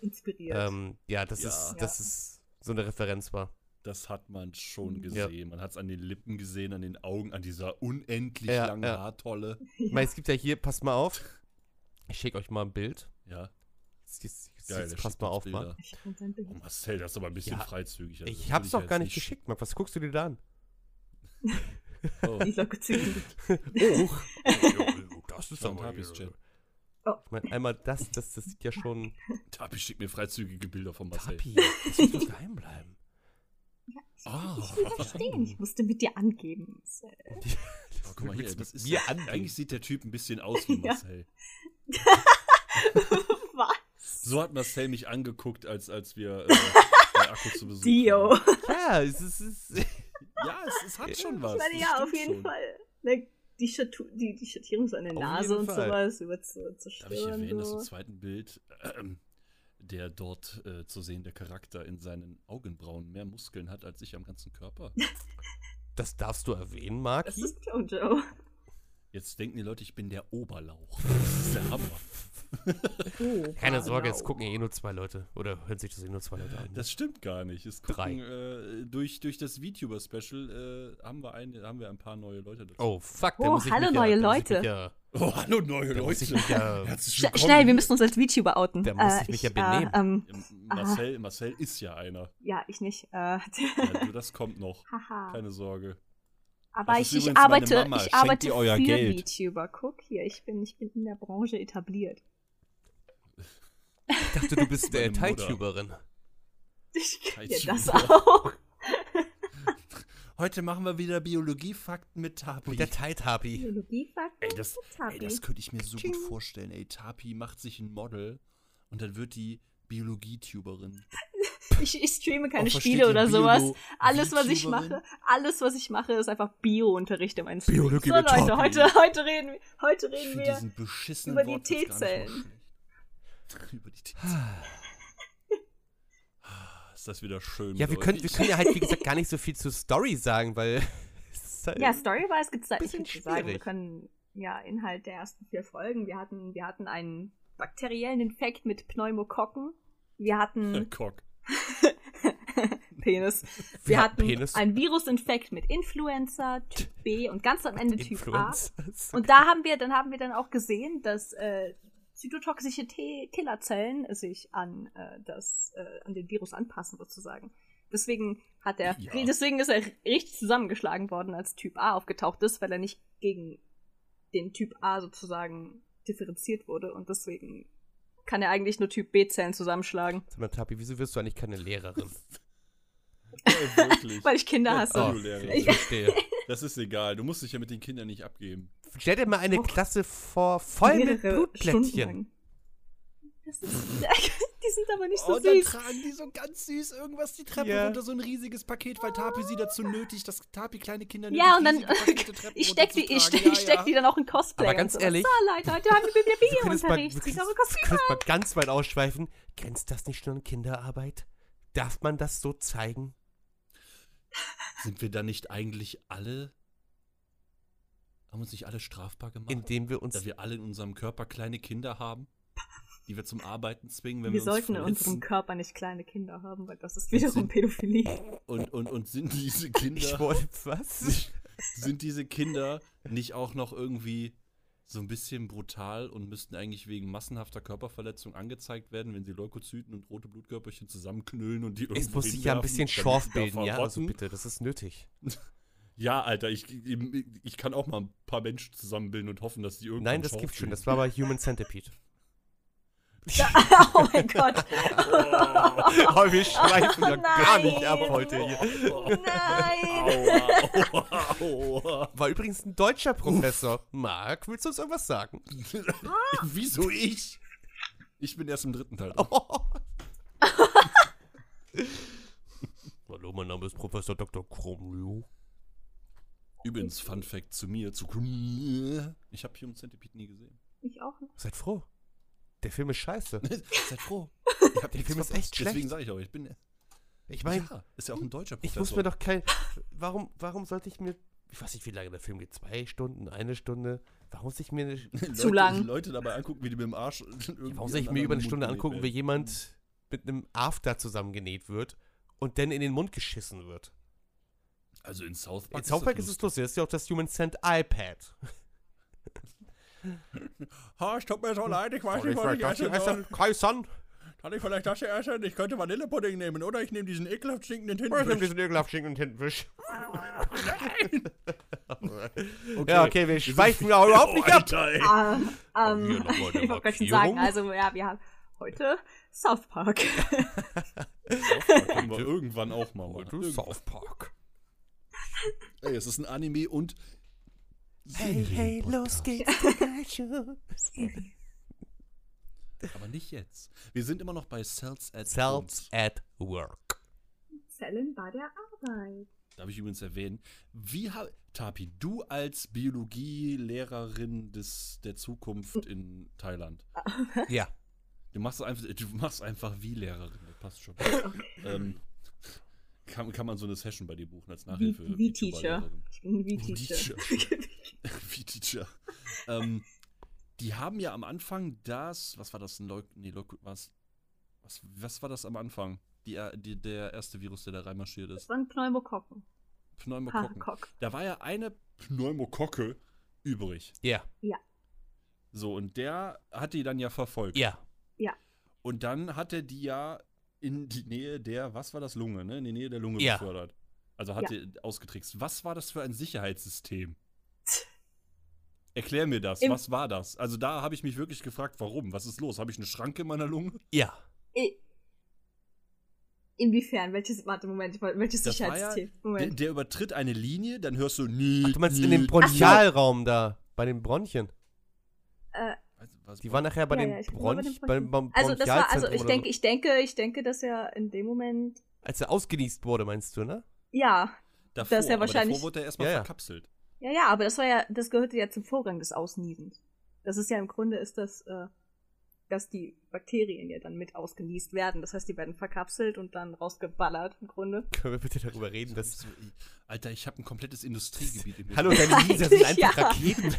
Speaker 3: Inspiriert.
Speaker 2: ähm, ja, das
Speaker 1: Ja.
Speaker 2: ist,
Speaker 3: Ja.
Speaker 2: das ist so eine Referenz war.
Speaker 1: Das hat man schon
Speaker 2: Ja.
Speaker 1: gesehen. Man hat es an den Lippen gesehen, an den Augen, an dieser unendlich
Speaker 2: Ja,
Speaker 1: langen
Speaker 2: ja.
Speaker 1: Haartolle.
Speaker 2: Ich meine, es gibt ja hier, passt mal auf. Ich schicke euch mal ein Bild.
Speaker 1: Ja,
Speaker 2: Jetzt, jetzt, jetzt,
Speaker 1: geil.
Speaker 2: jetzt passt mal auf,
Speaker 1: Bilder.
Speaker 3: Ich Bild.
Speaker 1: Oh, Marcel, das ist aber ein bisschen
Speaker 2: Ja,
Speaker 1: freizügig. also
Speaker 2: Ich hab's doch
Speaker 1: ja
Speaker 2: gar nicht geschickt, Marc. Was guckst du dir da an?
Speaker 1: Oh.
Speaker 3: Die Socke zügig.
Speaker 2: Oh, das ist aber
Speaker 1: Tapis Chat.
Speaker 2: Ich meine, einmal das, das, das sieht ja schon.
Speaker 1: Tapi schickt mir freizügige Bilder von Marcel.
Speaker 2: Tapi, das muss doch geheim bleiben.
Speaker 1: Ah.
Speaker 3: Ich will verstehen. Ich musste mit dir angeben.
Speaker 1: Oh, guck mal hier, das ist
Speaker 2: mir
Speaker 1: ja,
Speaker 2: angeben?
Speaker 1: eigentlich sieht der Typ ein bisschen aus wie
Speaker 3: Ja.
Speaker 1: Marcel.
Speaker 3: Was?
Speaker 1: So hat Marcel mich angeguckt, als, als wir äh, bei Akku zu Besuch
Speaker 3: Dio.
Speaker 1: waren.
Speaker 2: Ja, es ist. Es
Speaker 1: Ja, es, es hat schon was.
Speaker 3: Ich meine,
Speaker 1: das
Speaker 3: ja, auf jeden
Speaker 1: schon.
Speaker 3: Fall. Ne, Die, Schatu die, die Schattierung so an der
Speaker 2: Auf
Speaker 3: Nase und sowas über zu, zu
Speaker 1: Darf ich erwähnen, dass im zweiten Bild ähm, der dort äh, zu sehende Charakter in seinen Augenbrauen mehr Muskeln hat als ich am ganzen Körper?
Speaker 2: das darfst du erwähnen,
Speaker 3: Das
Speaker 2: Marki.
Speaker 3: ist Jojo.
Speaker 1: Jetzt denken die Leute, ich bin der Oberlauch. Das ist der Hammer.
Speaker 3: Oh,
Speaker 2: Keine Sorge, jetzt gucken eh nur zwei Leute. Oder hören sich das eh nur zwei Leute an.
Speaker 1: Das stimmt gar nicht. Es
Speaker 2: Drei.
Speaker 1: gucken, äh, durch, durch das VTuber-Special äh, haben, wir ein, haben wir ein paar neue Leute dazu.
Speaker 2: Oh, fuck.
Speaker 3: Oh,
Speaker 2: muss ich
Speaker 3: hallo,
Speaker 2: mich ja,
Speaker 3: neue
Speaker 2: ich
Speaker 3: Leute.
Speaker 2: Ja,
Speaker 1: Oh, hallo neue
Speaker 2: ich
Speaker 1: Leute.
Speaker 2: mich ja,
Speaker 3: Sch schnell, wir müssen uns als VTuber outen.
Speaker 2: Da muss
Speaker 3: Äh,
Speaker 2: ich mich ja
Speaker 3: äh,
Speaker 2: benehmen.
Speaker 3: ähm,
Speaker 1: Ja, Marcel, Marcel ist ja einer.
Speaker 3: ja, ich nicht. Äh,
Speaker 1: Ja, du, das kommt noch. Keine Sorge.
Speaker 3: Aber ich, ich arbeite,
Speaker 1: Mama.
Speaker 3: ich arbeite für
Speaker 1: Geld.
Speaker 3: VTuber. Guck hier, ich bin, ich bin in der Branche etabliert.
Speaker 2: ich dachte, du bist äh. Thai-Tuberin.
Speaker 3: ja, das auch.
Speaker 1: Heute machen wir wieder Biologiefakten mit Tapi.
Speaker 2: Mit der Thai-Tapi.
Speaker 3: Biologiefakten.
Speaker 1: Ey, das,
Speaker 3: Tapi.
Speaker 1: ey, das könnte ich mir so
Speaker 3: Tsching.
Speaker 1: gut vorstellen. Ey, Tapi macht sich ein Model und dann wird die Biologietuberin.
Speaker 3: Ich, ich streame keine
Speaker 1: versteht
Speaker 3: Spiele oder sowas.
Speaker 1: Biolo-
Speaker 3: Alles, was ich mache, alles, was ich mache, ist einfach Bio-Unterricht in meinen Streams. So, Leute, heute, heute reden wir, heute reden wir.
Speaker 1: diesen beschissenen
Speaker 3: über die T-Zellen.
Speaker 1: über die T-Zellen. Ist das wieder schön.
Speaker 2: Ja, wir können, wir können ja halt, wie gesagt, gar nicht so viel zur Story sagen, weil. halt-
Speaker 3: Ja, Story-wise gibt es da nicht
Speaker 2: Bisschen
Speaker 3: viel zu sagen. Wir können ja Inhalt der ersten vier Folgen. Wir hatten, wir hatten einen bakteriellen Infekt mit Pneumokokken. Wir hatten
Speaker 1: Cock.
Speaker 3: Penis. Wir
Speaker 2: Wir
Speaker 3: hatten
Speaker 2: Penis.
Speaker 3: einen Virusinfekt mit Influenza, Typ B und ganz am Ende Typ A. Und da haben wir, dann haben wir dann auch gesehen, dass äh, zytotoxische T Killerzellen sich an äh, das, äh, an den Virus anpassen sozusagen. Deswegen hat er,
Speaker 1: Ja.
Speaker 3: deswegen ist er richtig zusammengeschlagen worden, als Typ A aufgetaucht ist, weil er nicht gegen den Typ A sozusagen differenziert wurde und deswegen kann er eigentlich nur Typ B-Zellen zusammenschlagen,
Speaker 2: Sag mal, Tapi, wieso wirst du eigentlich keine Lehrerin?
Speaker 3: Weil ich Kinder hasse.
Speaker 1: oh.
Speaker 2: ich verstehe.
Speaker 1: Das ist egal. Du musst dich ja mit den Kindern nicht abgeben.
Speaker 2: Stell dir mal eine
Speaker 3: Och.
Speaker 2: Klasse vor, voll mit Blutplättchen.
Speaker 3: Das ist, die sind aber nicht so
Speaker 1: oh, dann
Speaker 3: süß.
Speaker 1: tragen die so ganz süß irgendwas die Treppe
Speaker 2: Ja.
Speaker 1: runter, so ein riesiges Paket, weil Tapi sie dazu nötigt, dass Tapi kleine Kinder
Speaker 3: Ja, und dann, ich steck die, ich steck,
Speaker 1: runterzutragen.
Speaker 3: ich steck die dann auch in Cosplay.
Speaker 2: Aber
Speaker 3: und
Speaker 2: ganz
Speaker 3: sowas.
Speaker 2: ehrlich,
Speaker 3: So, Leute, heute haben wir wieder Biounterricht. Kostüme
Speaker 2: du könntest mal ganz weit ausschweifen. Grenzt das nicht schon an Kinderarbeit? Darf man das so zeigen?
Speaker 1: Sind wir da nicht eigentlich alle, haben uns nicht alle strafbar gemacht?
Speaker 2: Indem wir uns.
Speaker 1: da wir alle in unserem Körper kleine Kinder haben, die wir zum Arbeiten zwingen, wenn
Speaker 3: Wir
Speaker 1: wir,
Speaker 3: sollten in
Speaker 1: uns
Speaker 3: unserem
Speaker 1: verletzen.
Speaker 3: Körper nicht kleine Kinder haben, weil das ist wiederum
Speaker 1: sind-
Speaker 3: Pädophilie.
Speaker 1: Und, und, und sind diese
Speaker 2: ich
Speaker 1: Kinder,
Speaker 2: wollte was?
Speaker 1: sind diese Kinder nicht auch noch irgendwie so ein bisschen brutal und müssten eigentlich wegen massenhafter Körperverletzung angezeigt werden, wenn sie Leukozyten und rote Blutkörperchen zusammenknüllen und die
Speaker 2: Es
Speaker 1: irgendwo
Speaker 2: muss sich ja ein bisschen Schorf bilden, ja? Also bitte, das ist nötig.
Speaker 1: Ja, Alter, ich, ich kann auch mal ein paar Menschen zusammenbilden und hoffen, dass die irgendwann
Speaker 2: Nein, das gibt's schon. Das war bei Human Centipede.
Speaker 3: oh mein Gott.
Speaker 2: oh, wir schweifen ja gar nicht ab heute hier.
Speaker 3: Nein.
Speaker 1: Aua, aua, aua.
Speaker 2: War übrigens ein deutscher Professor. Marc, willst du uns irgendwas sagen?
Speaker 1: Wieso ich? Ich bin erst im dritten Teil.
Speaker 2: Oh. Hallo, mein Name ist Professor Dr. Kromlio.
Speaker 1: Übrigens, Fun Fact zu mir, zu Ich habe Human Centipede nie gesehen.
Speaker 3: Ich auch nicht.
Speaker 2: Seid froh. Der Film ist scheiße.
Speaker 1: Seid froh. Ich hab
Speaker 2: Der Film ist
Speaker 1: verpasst.
Speaker 2: echt schlecht.
Speaker 1: Deswegen sage ich auch, ich bin.
Speaker 2: Ich meine,
Speaker 1: ja, ist ja auch ein deutscher
Speaker 2: ich
Speaker 1: Professor.
Speaker 2: muss mir doch kein. Warum, warum sollte ich mir. Ich weiß nicht, wie lange der Film geht. Zwei Stunden, eine Stunde. Warum muss ich mir, eine,
Speaker 1: Leute,
Speaker 3: Zu lang.
Speaker 1: Leute dabei angucken, wie die mit dem Arsch. irgendwie
Speaker 2: warum soll ich mir über eine Stunde
Speaker 1: Mund
Speaker 2: angucken, wie jemand mit einem After zusammengenäht wird und dann in den Mund geschissen wird.
Speaker 1: Also in South Park.
Speaker 2: In South Park ist es lustig. Das ist ja auch das Human Cent iPad.
Speaker 1: Ha, es tut mir so leid, ich weiß
Speaker 2: Soll ich vielleicht das hier essen? Kaisan?
Speaker 1: Kann ich vielleicht das hier essen? Ich könnte Vanillepudding nehmen oder ich nehme diesen ekelhaft stinkenden
Speaker 2: Ich nehme diesen ekelhaft stinkenden Tintenfisch. Ja, okay, wir schweifen ja überhaupt nicht ab.
Speaker 1: Alter, ey.
Speaker 3: Ähm,
Speaker 2: Haben
Speaker 3: ähm, ich wollte gerade schon sagen, also ja, wir haben heute South Park.
Speaker 1: Das können wir irgendwann auch mal.
Speaker 2: Du South Park.
Speaker 1: Ey, es ist ein Anime und
Speaker 2: Hey, hey, los geht's.
Speaker 1: Aber nicht jetzt. Wir sind immer noch bei Cells at
Speaker 2: Cells at work.
Speaker 3: Zellen bei der Arbeit.
Speaker 1: Darf ich übrigens erwähnen. Wie Tapi, du als Biologielehrerin des, der Zukunft in Thailand.
Speaker 2: Ja.
Speaker 1: Du machst einfach, du machst einfach wie Lehrerin, das passt schon. ähm, kann, kann man so eine Session bei dir buchen als
Speaker 3: Wie,
Speaker 1: Nachhilfe?
Speaker 3: wie Teacher.
Speaker 1: Lehrerin.
Speaker 3: Ich bin wie
Speaker 1: Wie
Speaker 3: Teacher.
Speaker 1: wie Teacher. ähm, die haben ja am Anfang das, was war das? Ein Leuk nee, Leuk was, was, was war das am Anfang? Die, er- die, der erste Virus, der da reinmarschiert
Speaker 3: Das
Speaker 1: ist.
Speaker 3: waren Pneumokokken.
Speaker 1: Pneumokokken.
Speaker 3: Haarkock.
Speaker 1: Da war ja eine Pneumokocke übrig.
Speaker 2: Ja.
Speaker 1: So, und der hat die dann ja verfolgt.
Speaker 2: Ja.
Speaker 1: Und dann hat er die ja in die Nähe der, was war das, Lunge, ne? In die Nähe der Lunge
Speaker 2: Ja.
Speaker 1: befördert. Also hat er ausgetrickst. Was war das für ein Sicherheitssystem? Erklär mir das.
Speaker 3: Im-
Speaker 1: was war das? Also da habe ich mich wirklich gefragt, warum? Was ist los? Habe ich eine Schranke in meiner Lunge?
Speaker 2: Ja.
Speaker 3: I- Inwiefern? Welches, warte, Moment, welches
Speaker 1: Das war ja,
Speaker 3: Sicherheitssystem?
Speaker 1: der,
Speaker 3: Moment.
Speaker 1: der übertritt eine Linie, dann hörst du nie.
Speaker 2: Ach, du meinst in dem Bronchialraum da, bei den Bronchien.
Speaker 3: Äh,
Speaker 2: Die waren nachher bei
Speaker 3: Ja,
Speaker 2: dem
Speaker 3: ja, bei
Speaker 2: Bronch,
Speaker 3: den
Speaker 2: beim, beim
Speaker 3: also das war, also ich denke, ich denke, ich denke, dass er in dem Moment,
Speaker 2: so. Als er ausgenießt wurde, meinst du, ne?
Speaker 3: ja,
Speaker 1: davor,
Speaker 3: das ist ja
Speaker 1: aber
Speaker 3: wahrscheinlich-
Speaker 1: davor wurde er erstmal
Speaker 2: Ja, ja.
Speaker 1: verkapselt.
Speaker 3: Ja, ja, aber das war ja, das gehörte ja zum Vorgang des Ausniesens. Das ist ja im Grunde ist das, äh, dass die Bakterien ja dann mit ausgenießt werden. Das heißt, die werden verkapselt und dann rausgeballert im Grunde.
Speaker 2: Können wir bitte darüber reden, dass.
Speaker 1: So, Alter, ich habe ein komplettes Industriegebiet in mir.
Speaker 2: Hallo, deine Lieder sind einfach
Speaker 3: Ja.
Speaker 2: Raketen.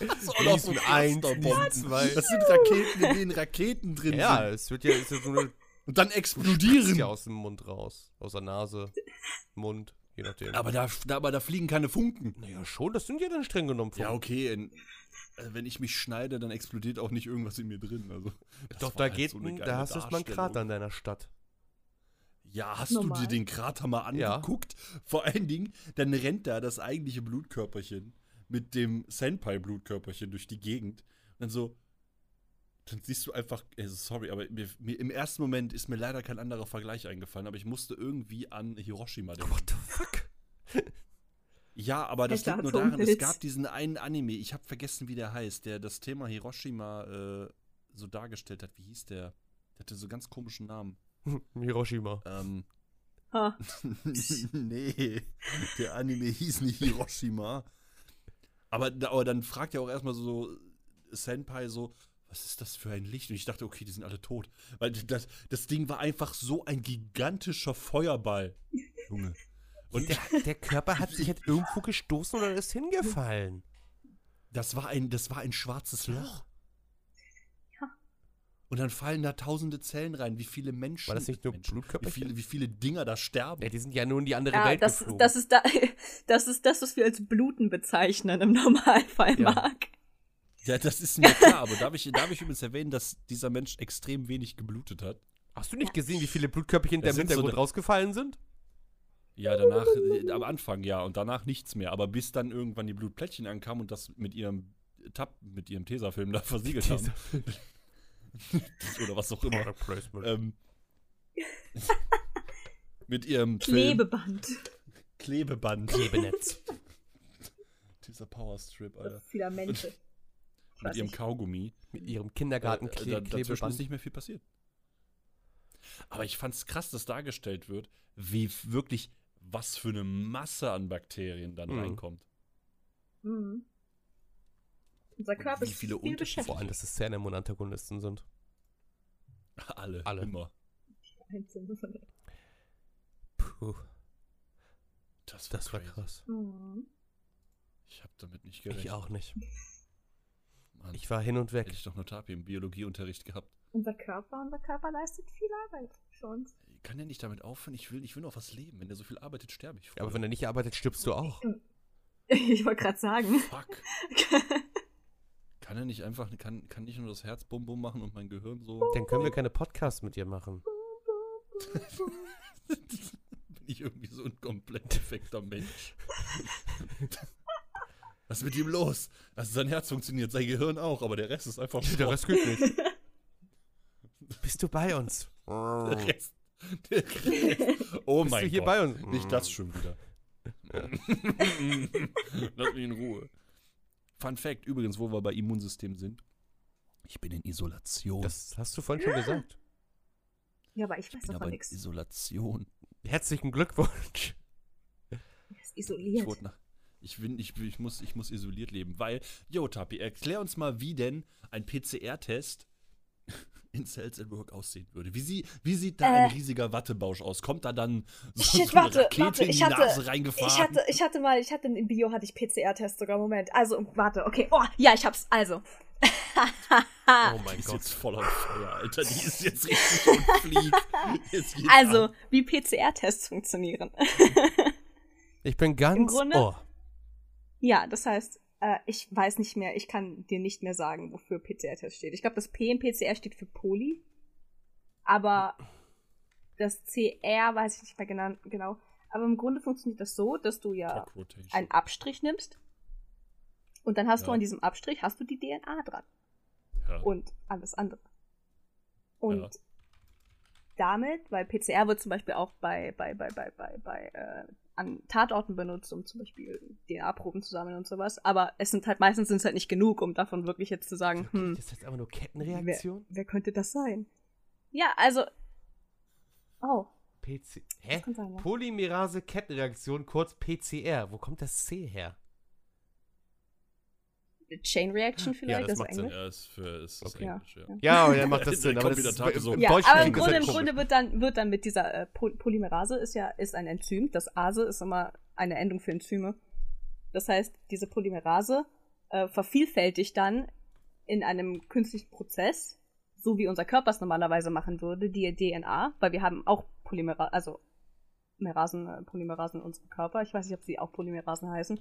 Speaker 1: das ist auch so
Speaker 2: Niesen eins, zwei.
Speaker 1: Das sind Raketen, in denen Raketen drin
Speaker 2: Ja,
Speaker 1: sind.
Speaker 2: es wird ja, es ist so eine
Speaker 1: Und dann explodieren.
Speaker 2: ja aus dem Mund raus. Aus der Nase, Mund, je nachdem.
Speaker 1: Aber da, da, aber da fliegen keine Funken.
Speaker 2: naja, schon, das sind ja dann streng genommen.
Speaker 1: Ja, okay. In, äh, wenn ich mich schneide, dann explodiert auch nicht irgendwas in mir drin. Also,
Speaker 2: Doch, da
Speaker 1: halt
Speaker 2: geht,
Speaker 1: so
Speaker 2: da hast du jetzt mal einen. Krater in deiner Stadt.
Speaker 1: Ja, hast
Speaker 3: Normal.
Speaker 1: du dir den Krater mal
Speaker 2: Ja.
Speaker 1: angeguckt? Vor allen Dingen, dann rennt da das eigentliche Blutkörperchen mit dem Senpai-Blutkörperchen durch die Gegend. Und dann so, dann siehst du einfach, also sorry, aber mir, mir, im ersten Moment ist mir leider kein anderer Vergleich eingefallen, aber ich musste irgendwie an Hiroshima denken.
Speaker 2: What the fuck?
Speaker 1: Ja, aber das
Speaker 3: Alter,
Speaker 1: liegt nur daran, es gab diesen einen Anime, ich habe vergessen, wie der heißt, der das Thema Hiroshima äh, so dargestellt hat. Wie hieß der? Der hatte so ganz komischen Namen.
Speaker 2: Hiroshima.
Speaker 1: Ähm, nee, der Anime hieß nicht Hiroshima. Aber, aber dann fragt er auch erstmal so Senpai so, was ist das für ein Licht? Und ich dachte, okay, die sind alle tot. Weil das, das Ding war einfach so ein gigantischer Feuerball. Junge. Und
Speaker 2: Der, der Körper hat sich halt irgendwo gestoßen und dann ist hingefallen.
Speaker 1: das war ein, das war ein schwarzes Loch.
Speaker 3: Ja.
Speaker 1: Und dann fallen da tausende Zellen rein. Wie viele Menschen.
Speaker 2: War das nicht nur
Speaker 1: Menschen,
Speaker 2: Blutkörperchen?
Speaker 1: Wie viele, wie viele Dinger da sterben.
Speaker 2: Ja, die sind ja nur in die andere
Speaker 3: Ja,
Speaker 2: Welt
Speaker 3: das,
Speaker 2: geflogen.
Speaker 3: das, ist da, das ist das, was wir als Bluten bezeichnen im Normalfall,
Speaker 2: Ja.
Speaker 3: Marc.
Speaker 1: Ja, das ist mir klar, aber darf ich, darf ich übrigens erwähnen, dass dieser Mensch extrem wenig geblutet hat?
Speaker 2: Hast du nicht gesehen, wie viele Blutkörperchen da im
Speaker 1: so
Speaker 2: Hintergrund
Speaker 1: dr-
Speaker 2: rausgefallen sind?
Speaker 1: Ja, danach, äh, am Anfang ja und danach nichts mehr. Aber bis dann irgendwann die Blutplättchen ankamen und das mit ihrem Tab, mit ihrem Tesafilm da versiegelt haben. Oder was auch immer. Ähm, mit ihrem Film-
Speaker 3: Klebeband.
Speaker 1: Klebeband.
Speaker 2: Klebenetz.
Speaker 1: Dieser Powerstrip, Alter.
Speaker 3: Filamente.
Speaker 1: Mit ihrem. Kaugummi.
Speaker 2: Mit ihrem Kindergarten
Speaker 1: Äh, da, dazwischen ist nicht mehr viel passiert. Aber ich fand's krass, dass dargestellt wird, wie wirklich, was für eine Masse an Bakterien dann
Speaker 2: Mhm.
Speaker 1: reinkommt.
Speaker 3: Mhm. Unser Körper
Speaker 1: wie
Speaker 3: ist
Speaker 1: viele
Speaker 3: viel
Speaker 1: Unterschiede-
Speaker 3: beschäftigt.
Speaker 2: Vor allem, dass es Xenomon-Antagonisten sind.
Speaker 1: Alle.
Speaker 2: Alle.
Speaker 1: Immer.
Speaker 2: Puh,
Speaker 1: Das war,
Speaker 2: das war krass.
Speaker 3: Mhm.
Speaker 1: Ich habe damit nicht gerechnet.
Speaker 2: Ich auch nicht.
Speaker 1: Mann,
Speaker 2: Ich war hin und weg.
Speaker 1: Hätte ich doch nur Tapi im Biologieunterricht gehabt.
Speaker 3: unser Körper, unser Körper leistet viel Arbeit für uns.
Speaker 1: Kann der nicht damit aufhören? Ich will, ich will noch was leben. Wenn der so viel arbeitet, sterbe ich.
Speaker 2: Ja, aber wenn er nicht arbeitet, stirbst du auch.
Speaker 3: Ich wollte gerade sagen.
Speaker 1: Fuck. Kann er nicht einfach, kann, kann nicht nur das Herz bum bum machen und mein Gehirn so.
Speaker 2: Dann können wir keine Podcasts mit dir machen.
Speaker 1: Bin ich irgendwie so ein komplett defekter Mensch. Was ist mit ihm los? Also sein Herz funktioniert, sein Gehirn auch, aber der Rest ist einfach
Speaker 2: Der Rest geht nicht. Bist du bei uns?
Speaker 1: Der Rest, der Rest. Oh
Speaker 2: Bist
Speaker 1: mein
Speaker 2: du hier
Speaker 1: Gott.
Speaker 2: bei uns?
Speaker 1: Nicht das schon wieder. Lass mich in Ruhe. Fun Fact, übrigens, wo wir bei Immunsystem sind. Ich bin in Isolation.
Speaker 2: Das hast du vorhin schon gesagt.
Speaker 3: Ja, aber ich
Speaker 1: ich
Speaker 3: weiß
Speaker 1: bin aber
Speaker 3: davon
Speaker 1: in
Speaker 3: nichts.
Speaker 1: Isolation.
Speaker 2: Herzlichen Glückwunsch.
Speaker 3: Er ist
Speaker 1: Ich,
Speaker 3: isoliert.
Speaker 1: wurde nach, ich, bin, ich, ich, muss, ich muss isoliert leben, weil, yo, Tapi, erklär uns mal, wie denn ein PCR-Test in Cells at Work aussehen würde. Wie, sie, wie sieht da ein
Speaker 3: Äh.
Speaker 1: riesiger Wattebausch aus? Kommt da dann so,
Speaker 3: Shit,
Speaker 1: so eine
Speaker 3: warte,
Speaker 1: Rakete
Speaker 3: warte,
Speaker 1: in die
Speaker 3: ich hatte-
Speaker 1: Nase reingefahren?
Speaker 3: Ich hatte, ich hatte mal, ich hatte im Bio hatte ich PCR-Test sogar. Moment. Also, warte, okay. Oh, ja, ich hab's. Also.
Speaker 2: Oh mein
Speaker 1: die ist
Speaker 2: Gott.
Speaker 1: jetzt voll auf Feuer, Alter. Die ist jetzt richtig und fliegt.
Speaker 3: Also,
Speaker 1: ab.
Speaker 3: wie PCR-Tests funktionieren.
Speaker 2: Ich bin ganz
Speaker 3: Im Grunde-
Speaker 2: Ohr.
Speaker 3: Ja, das heißt, äh, ich weiß nicht mehr, ich kann dir nicht mehr sagen, wofür PCR-Test steht. Ich glaube, das P in PCR steht für Poly. Aber das CR weiß ich nicht mehr genau. genau. Aber im Grunde funktioniert das so, dass du ja einen Abstrich nimmst. Und dann hast du
Speaker 1: Ja.
Speaker 3: an diesem Abstrich hast du die DNA dran.
Speaker 1: ja.
Speaker 3: und alles andere. Und
Speaker 1: Ja.
Speaker 3: damit, weil PCR wird zum Beispiel auch bei, bei, bei, bei, bei, bei äh, an Tatorten benutzt, um zum Beispiel DNA-Proben zu sammeln und sowas. Aber es sind halt meistens sind es halt nicht genug, um davon wirklich jetzt zu sagen, hm,
Speaker 2: Das ist jetzt einfach nur Kettenreaktion?
Speaker 3: wer könnte das sein? Ja, also. Oh,
Speaker 2: PC. Hä?
Speaker 3: kann sein, ja.
Speaker 2: Polymerase Kettenreaktion, kurz PCR. Wo kommt das C her?
Speaker 3: Chain Reaction vielleicht,
Speaker 2: das
Speaker 3: also
Speaker 2: macht Sinn.
Speaker 3: Englisch.
Speaker 1: Ja, ist für ist,
Speaker 2: Okay.
Speaker 1: Englisch, ja.
Speaker 2: Ja, und dann macht das Sinn. Aber
Speaker 1: kommt
Speaker 2: das
Speaker 1: wieder
Speaker 2: ist,
Speaker 1: so.
Speaker 2: im
Speaker 3: Ja, aber im
Speaker 2: das
Speaker 3: Grunde, im. Grunde wird dann, wird dann mit dieser äh, Poly Polymerase ist ja ist ein Enzym. Das Ase ist immer eine Endung für Enzyme. Das heißt, diese Polymerase äh, vervielfältigt dann in einem künstlichen Prozess, so wie unser Körper es normalerweise machen würde, die DNA, weil wir haben auch Polymerasen, also Merasen, äh, Polymerasen in unserem Körper. Ich weiß nicht, ob sie auch Polymerasen heißen.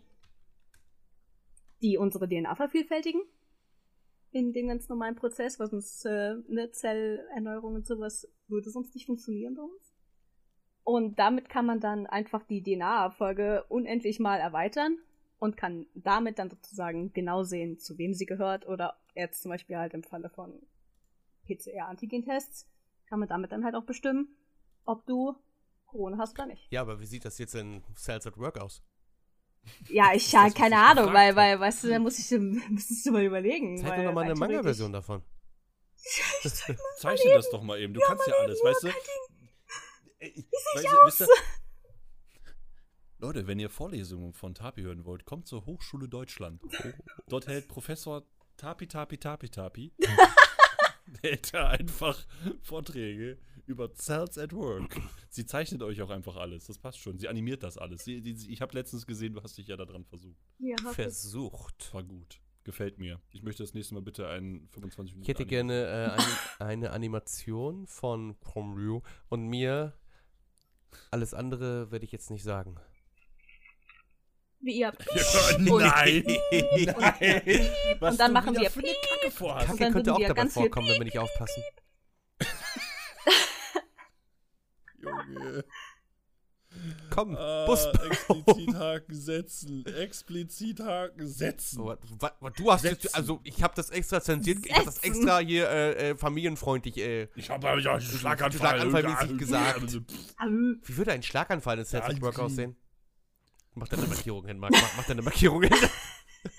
Speaker 3: Die unsere DNA vervielfältigen in dem ganz normalen Prozess, was uns äh, eine Zellerneuerung und sowas würde sonst nicht funktionieren bei uns. Und damit kann man dann einfach die DNA-Abfolge unendlich mal erweitern und kann damit dann sozusagen genau sehen, zu wem sie gehört oder jetzt zum Beispiel halt im Falle von PCR-Antigen-Tests kann man damit dann halt auch bestimmen, ob du Corona hast oder nicht.
Speaker 2: Ja, aber wie sieht das jetzt in Cells at Work aus?
Speaker 3: Ja, ich ja,
Speaker 1: was
Speaker 3: keine
Speaker 1: ich
Speaker 3: Ahnung,
Speaker 1: gefragt
Speaker 3: weil, weil, weißt du, da muss ich, müsstest du mal überlegen.
Speaker 2: Zeig mir doch mal eine Manga-Version davon.
Speaker 1: Zeichne das doch mal eben. Du kannst ja alles, weißt du? Ey, weißt du, wisst ihr- Leute, wenn ihr Vorlesungen von Tapi hören wollt, kommt zur Hochschule Deutschland. Dort hält Professor Tapi Tapi Tapi Tapi. Der hält da einfach Vorträge über Cells at Work. Sie zeichnet euch auch einfach alles. Das passt schon. Sie animiert das alles. Sie, die, ich habe letztens gesehen, du hast dich ja daran versucht.
Speaker 3: Ja.
Speaker 2: Versucht.
Speaker 1: War gut. Gefällt mir. Ich möchte das nächste Mal bitte einen 25 Minuten.
Speaker 2: Ich hätte
Speaker 1: Anime-
Speaker 2: gerne äh, eine, eine Animation von Kromryu und mir. Alles andere werde ich jetzt nicht sagen.
Speaker 3: Wie ihr.
Speaker 1: Ja, nein! nein! Was
Speaker 3: Und dann machen wir
Speaker 1: für eine Kacke
Speaker 2: könnte auch dabei vorkommen, wenn wir nicht aufpassen.
Speaker 1: Junge.
Speaker 2: Komm,
Speaker 1: Ah,
Speaker 2: Bus.
Speaker 1: explizit Haken setzen. Explizit Haken setzen.
Speaker 2: Oh, wa- wa- du hast
Speaker 1: Setzen.
Speaker 2: jetzt, also ich habe das extra zensiert, ich habe das
Speaker 3: Setzen.
Speaker 2: extra hier äh, äh, familienfreundlich. Äh,
Speaker 1: Ich habe ja einen Schlaganfall.
Speaker 2: Schlaganfallmäßig gesagt.
Speaker 3: Au.
Speaker 2: wie würde ein Schlaganfall in Cells
Speaker 1: Ja,
Speaker 2: Work aussehen? Mach deine Markierung hin, Marc. Mach, mach deine Markierung hin.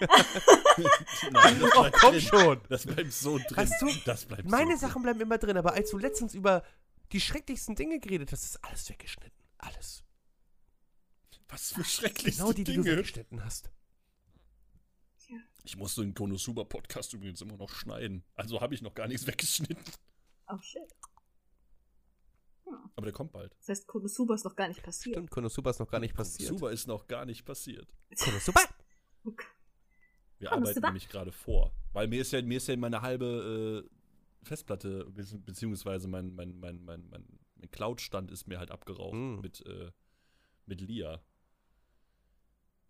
Speaker 1: Nein, das
Speaker 2: Oh, komm
Speaker 1: drin.
Speaker 2: schon.
Speaker 1: Das bleibt so drin.
Speaker 2: Weißt du,
Speaker 1: das bleibt
Speaker 2: Meine
Speaker 1: so
Speaker 2: Sachen bleiben immer drin, aber als du letztens über die schrecklichsten Dinge geredet hast, ist alles weggeschnitten. Alles.
Speaker 1: Was für schrecklichste
Speaker 2: Genau die, die du
Speaker 1: Dinge.
Speaker 2: weggeschnitten hast.
Speaker 1: Ich musste den Konosuba Podcast übrigens immer noch schneiden. Also habe ich noch gar nichts weggeschnitten.
Speaker 3: Oh shit.
Speaker 1: Aber der kommt bald.
Speaker 3: Das heißt, Konosuba ist noch gar nicht passiert.
Speaker 2: Stimmt, Konosuba ist noch gar nicht passiert.
Speaker 1: Konosuba ist noch gar nicht passiert.
Speaker 2: Konosuba!
Speaker 3: Okay.
Speaker 1: Wir
Speaker 3: Konosuba?
Speaker 1: arbeiten nämlich gerade vor. Weil mir ist ja, mir ist ja meine halbe äh, Festplatte, be- beziehungsweise mein, mein, mein, mein, mein, mein Cloud-Stand ist mir halt abgeraucht
Speaker 2: Mm.
Speaker 1: mit, äh, mit Lia.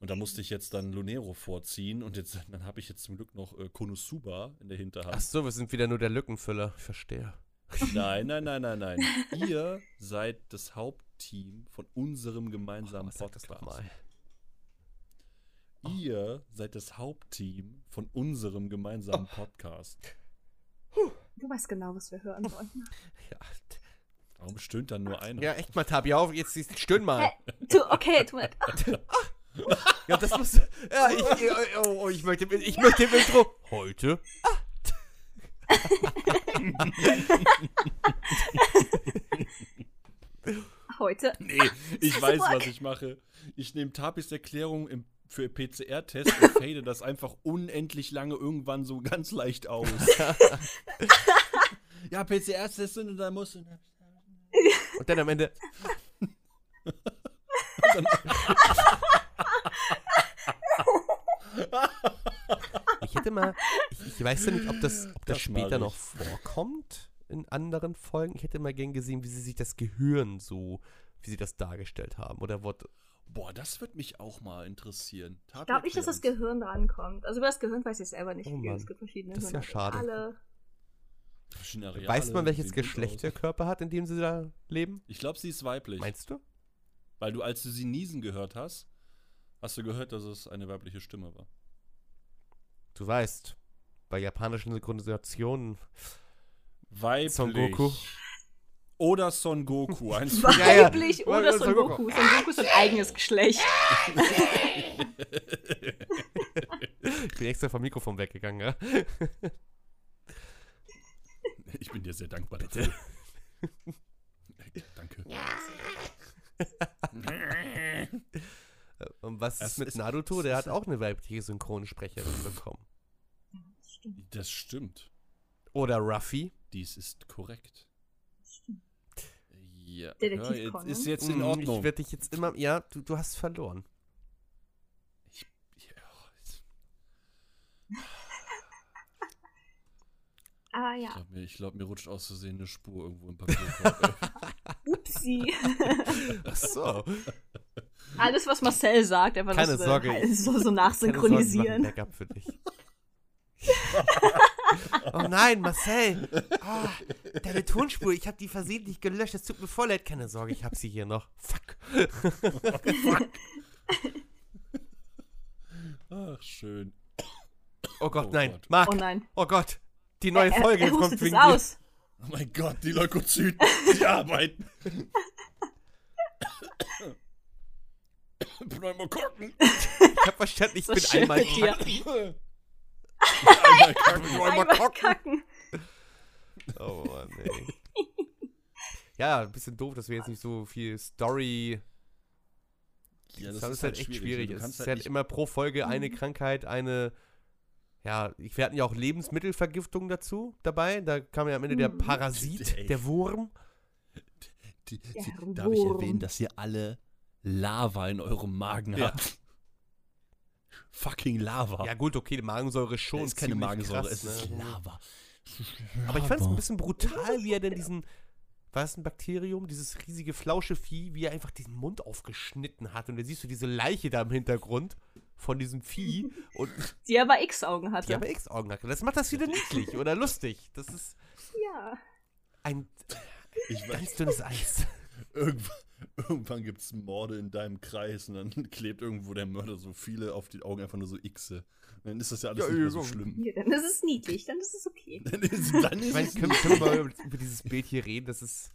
Speaker 1: Und da musste ich jetzt dann Lunero vorziehen und jetzt, dann habe ich jetzt zum Glück noch äh, Konosuba in der Hinterhand.
Speaker 2: Ach so, wir sind wieder nur der Lückenfüller. Ich verstehe.
Speaker 1: Nein, nein, nein, nein, nein. Ihr seid das Hauptteam von unserem gemeinsamen
Speaker 2: das
Speaker 1: Podcast. Ihr seid das Hauptteam von unserem gemeinsamen Podcast.
Speaker 3: Du weißt genau, was wir hören wollen.
Speaker 2: Ja,
Speaker 1: Warum stöhnt dann nur einer?
Speaker 2: ja echt mal, Tabi, auf. Jetzt jetzt stöhn mal.
Speaker 3: Du, okay, tu mir.
Speaker 2: Ja, das muss. Ja, ich, oh, oh, ich möchte, ich möchte im Intro. Heute.
Speaker 3: Heute.
Speaker 1: Nee, ich weiß, was ich mache. Ich nehme Tapis Erklärung im, für PCR-Test und fade das einfach unendlich lange irgendwann so ganz leicht aus. ja, PCR-Test und dann musst du.
Speaker 2: Und dann am Ende. Ich hätte mal, ich, ich weiß ja nicht, ob das, ob das,
Speaker 1: Das
Speaker 2: später noch vorkommt in anderen Folgen. Ich hätte mal gern gesehen, wie sie sich das Gehirn so, wie sie das dargestellt haben. Oder Wort.
Speaker 1: Boah, das wird mich auch mal interessieren.
Speaker 3: Ich glaube nicht, dass das Gehirn drankommt. Also über das Gehirn weiß ich selber nicht
Speaker 2: Oh
Speaker 3: viel.
Speaker 2: Mann.
Speaker 3: Es gibt verschiedene
Speaker 2: Das ist ja schade.
Speaker 3: Alle.
Speaker 1: Verschiedene Areale,
Speaker 2: weiß man, welches Geschlecht der Körper hat, in dem sie da leben?
Speaker 1: Ich glaube, sie ist weiblich.
Speaker 2: Meinst du?
Speaker 1: Weil du, als du sie niesen gehört hast, hast du gehört, dass es eine weibliche Stimme war.
Speaker 2: Du weißt, bei japanischen Synchronisationen.
Speaker 1: Weiblich.
Speaker 2: Son Goku.
Speaker 1: Oder Son Goku. Eins von
Speaker 2: Ja, ja.
Speaker 3: Weiblich oder
Speaker 2: Son Goku.
Speaker 3: Goku. Son Goku ist ein eigenes Geschlecht.
Speaker 2: Ich bin extra vom Mikrofon weggegangen, ja?
Speaker 1: Ich bin dir sehr dankbar dafür. Danke.
Speaker 2: Und was ist mit
Speaker 1: ist-
Speaker 2: Naruto? Der hat auch eine weibliche Synchronsprecherin bekommen.
Speaker 1: Das stimmt.
Speaker 2: Oder Ruffy.
Speaker 1: Dies ist korrekt. Ja,
Speaker 3: Detektiv
Speaker 1: ja, jetzt ist jetzt in
Speaker 2: Mm,
Speaker 1: Ordnung.
Speaker 2: Ich werde dich jetzt immer. Ja, du, du hast verloren.
Speaker 1: Ja, jetzt-
Speaker 3: Ah
Speaker 1: ich
Speaker 3: ja.
Speaker 1: glaube, mir, ich glaub, mir rutscht aus Versehen eine Spur irgendwo im Papierkorb. ey.
Speaker 3: Upsi.
Speaker 2: Ach so.
Speaker 3: Alles, was Marcel sagt, einfach
Speaker 2: Keine
Speaker 3: das, äh,
Speaker 2: Sorge,
Speaker 3: halt so, so
Speaker 2: Keine Sorge, ich mach ein
Speaker 3: nachsynchronisieren.
Speaker 2: Backup für dich. Oh nein, Marcel. Ah, deine Tonspur, ich habe die versehentlich gelöscht. Es tut mir voll leid. Keine Sorge, ich habe sie hier noch. Fuck.
Speaker 1: Ach, schön.
Speaker 2: Oh Gott,
Speaker 1: Oh
Speaker 2: nein.
Speaker 1: Gott.
Speaker 2: Marc.
Speaker 3: Oh nein.
Speaker 2: Oh Gott. Die neue
Speaker 3: er,
Speaker 2: Folge
Speaker 3: er, er
Speaker 2: kommt wegen
Speaker 3: aus.
Speaker 1: Oh mein Gott, die Leukozyten, die arbeiten. Pneumokokken.
Speaker 2: Ich hab verstanden, ich
Speaker 3: So
Speaker 2: bin einmal kacken.
Speaker 1: Einmal kacken,
Speaker 2: Einmal
Speaker 3: Einmal kacken.
Speaker 2: Oh Mann, ey. Ja, ein bisschen doof, dass wir jetzt nicht so viel Story.
Speaker 1: Ja,
Speaker 2: das, ist halt, echt schwierig.
Speaker 1: Du
Speaker 2: Es ist
Speaker 1: halt
Speaker 2: halt immer pro Folge eine
Speaker 3: Mhm.
Speaker 2: Krankheit, eine. Ja, ich- wir hatten ja auch Lebensmittelvergiftung dazu dabei. Da kam ja am Ende der
Speaker 3: Mhm.
Speaker 2: Parasit,
Speaker 1: Ey.
Speaker 2: der Wurm.
Speaker 1: Die,
Speaker 3: Der
Speaker 1: sie, darf ich
Speaker 3: Wurm.
Speaker 1: erwähnen, dass ihr alle Lava in eurem Magen
Speaker 2: Ja.
Speaker 1: habt? Fucking Lava.
Speaker 2: Ja, gut, okay, die Magensäure ist schon.
Speaker 1: es ist keine Magensäure,
Speaker 2: krass,
Speaker 1: es ist
Speaker 2: ne?
Speaker 1: Lava.
Speaker 2: Aber ich fand es ein bisschen brutal, wie er denn diesen. War es ein Bakterium? Dieses riesige Flauschevieh, wie er einfach diesen Mund aufgeschnitten hat. Und da siehst du diese Leiche da im Hintergrund von diesem Vieh. Und
Speaker 3: Die aber X-Augen hatte.
Speaker 2: die aber X-Augen hat. Das macht das wieder niedlich oder lustig. Das ist
Speaker 3: ja.
Speaker 2: ein
Speaker 1: Ich weiß,
Speaker 2: ganz dünnes Eis.
Speaker 1: Irgendwann, irgendwann gibt es Morde in deinem Kreis und dann klebt irgendwo der Mörder so viele auf die Augen einfach nur so Xe. Dann ist das ja alles
Speaker 2: Ja,
Speaker 1: nicht mehr so schlimm.
Speaker 3: ja. Dann ist es niedlich, dann ist es okay.
Speaker 1: Dann ist, dann ist
Speaker 2: Ich meine,
Speaker 1: es
Speaker 2: können, können wir mal über, über dieses Bild hier reden? Das ist.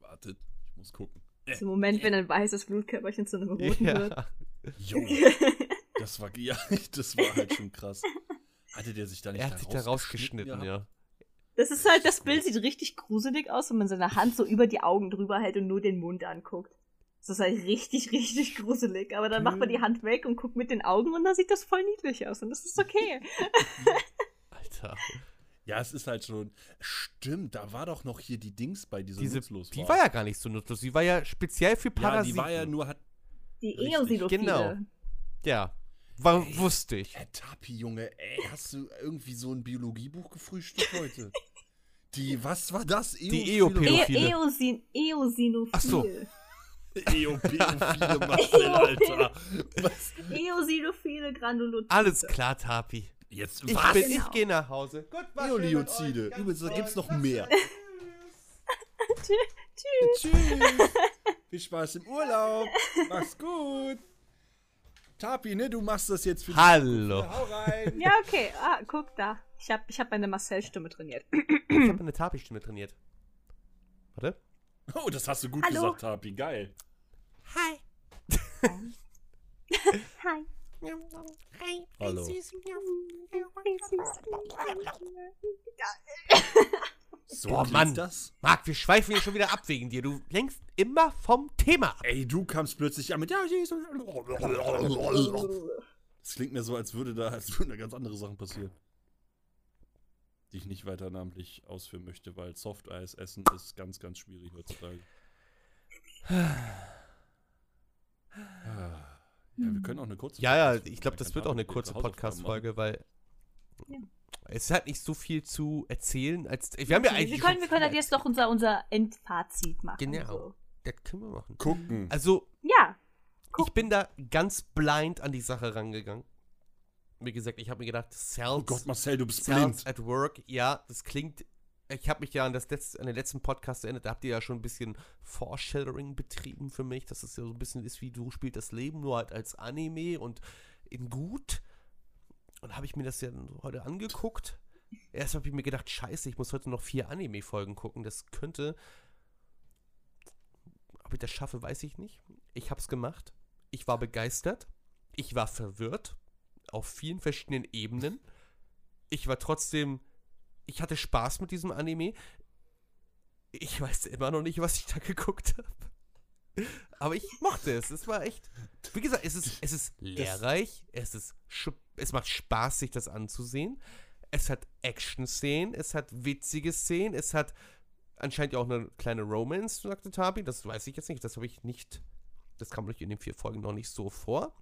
Speaker 1: Wartet, ich muss gucken.
Speaker 3: Im Moment, wenn ein weißes Blutkörperchen zu einem roten wird.
Speaker 2: Ja.
Speaker 1: Jo, das war, ja, das war halt schon krass. Hatte der sich da nicht
Speaker 2: Er hat sich da rausgeschnitten, ja.
Speaker 3: Das ist halt, das Bild sieht richtig gruselig aus, wenn man seine Hand so über die Augen drüber hält und nur den Mund anguckt. Das ist halt richtig, richtig gruselig. Aber dann macht man die Hand weg und guckt mit den Augen und dann sieht das voll niedlich aus und das ist okay.
Speaker 2: Alter.
Speaker 1: Ja, es ist halt schon. Stimmt, da war doch noch hier die Dings bei, dieser
Speaker 2: Diese,
Speaker 1: nutzlos
Speaker 2: die war ja gar nicht so nutzlos. Die war ja speziell für
Speaker 1: Ja,
Speaker 2: Parasiten.
Speaker 1: die war ja nur, hat,
Speaker 3: Die Eosinophile.
Speaker 2: genau. Ja. War, wusste ich.
Speaker 1: Äh, Tapi, Junge, ey, hast du irgendwie so ein Biologiebuch gefrühstückt heute? Die, was war das?
Speaker 2: Die
Speaker 1: Eophile-
Speaker 2: Eopil-
Speaker 3: E
Speaker 2: Pädophile.
Speaker 3: Eosin Eosinophil.
Speaker 2: Ach so.
Speaker 1: Eopädophile Marcel, Alter. Was?
Speaker 3: Eosinophile Granulozyte.
Speaker 2: Alles klar, Tapi.
Speaker 1: Jetzt,
Speaker 2: Ich,
Speaker 1: was?
Speaker 2: bin,
Speaker 3: Genau.
Speaker 2: ich gehe nach Hause. Gut, mit
Speaker 1: Eoliozide. Übrigens, da gibt's noch mehr.
Speaker 3: Tschüss.
Speaker 1: Tschüss. Viel Spaß im Urlaub. Mach's gut. Tapi, ne, du machst das jetzt für die
Speaker 2: Hallo.
Speaker 1: Hau rein.
Speaker 3: Ja, okay. Ah, guck da. Ich habe ich hab meine Marcel-Stimme trainiert.
Speaker 2: Ich habe eine Tapi-Stimme trainiert. Warte.
Speaker 1: Oh, das hast du gut
Speaker 3: Hallo.
Speaker 1: gesagt, Tapi. Geil.
Speaker 2: Hi.
Speaker 3: Hi.
Speaker 1: Hallo. So
Speaker 2: Boah, Mann.
Speaker 1: das?
Speaker 2: Marc, wir schweifen hier schon wieder ab wegen dir. Du lenkst immer vom Thema ab.
Speaker 1: Ey, du kamst plötzlich an mit. Das klingt mir so, als würde da, als würden da ganz andere Sachen passieren. Die ich nicht weiter namentlich ausführen möchte, weil Softeis essen ist ganz, ganz schwierig heutzutage. Ja, wir können auch eine kurze
Speaker 2: Ja, ja, ich glaube, das wird auch eine kurze Podcast-Folge, weil
Speaker 3: Ja.
Speaker 2: Es hat nicht so viel zu erzählen. Als, wir haben ja eigentlich.
Speaker 3: wir können, wir können halt jetzt doch unser, unser Endfazit machen.
Speaker 2: Genau.
Speaker 3: So.
Speaker 2: Das können wir machen.
Speaker 1: Gucken.
Speaker 2: Also,
Speaker 3: Ja.
Speaker 2: ich bin da ganz blind an die Sache rangegangen. Wie gesagt, ich habe mir gedacht, Cells,
Speaker 1: oh Gott, Marcel, du bist
Speaker 2: Cells
Speaker 1: blind.
Speaker 2: at Work, ja, das klingt. Ich habe mich ja an, das letzte, an den letzten Podcast erinnert, da habt ihr ja schon ein bisschen Foreshadowing betrieben für mich, dass es ja so ein bisschen ist wie du spielst das Leben, nur halt als Anime und in gut. Und habe ich mir das ja heute angeguckt. Erst habe ich mir gedacht, scheiße, ich muss heute noch vier Anime-Folgen gucken. Das könnte. Ob ich das schaffe, weiß ich nicht. Ich habe es gemacht. Ich war begeistert. Ich war verwirrt. Auf vielen verschiedenen Ebenen. Ich war trotzdem. Ich hatte Spaß mit diesem Anime. Ich weiß immer noch nicht, was ich da geguckt habe. Aber ich mochte es. Es war echt. Wie gesagt, es ist, es ist lehrreich. Es, ist, es macht Spaß, sich das anzusehen. Es hat Action-Szenen. Es hat witzige Szenen. Es hat anscheinend ja auch eine kleine Romance, sagte Tabi. Das weiß ich jetzt nicht. Das habe ich nicht. Das kam euch in den vier Folgen noch nicht so vor.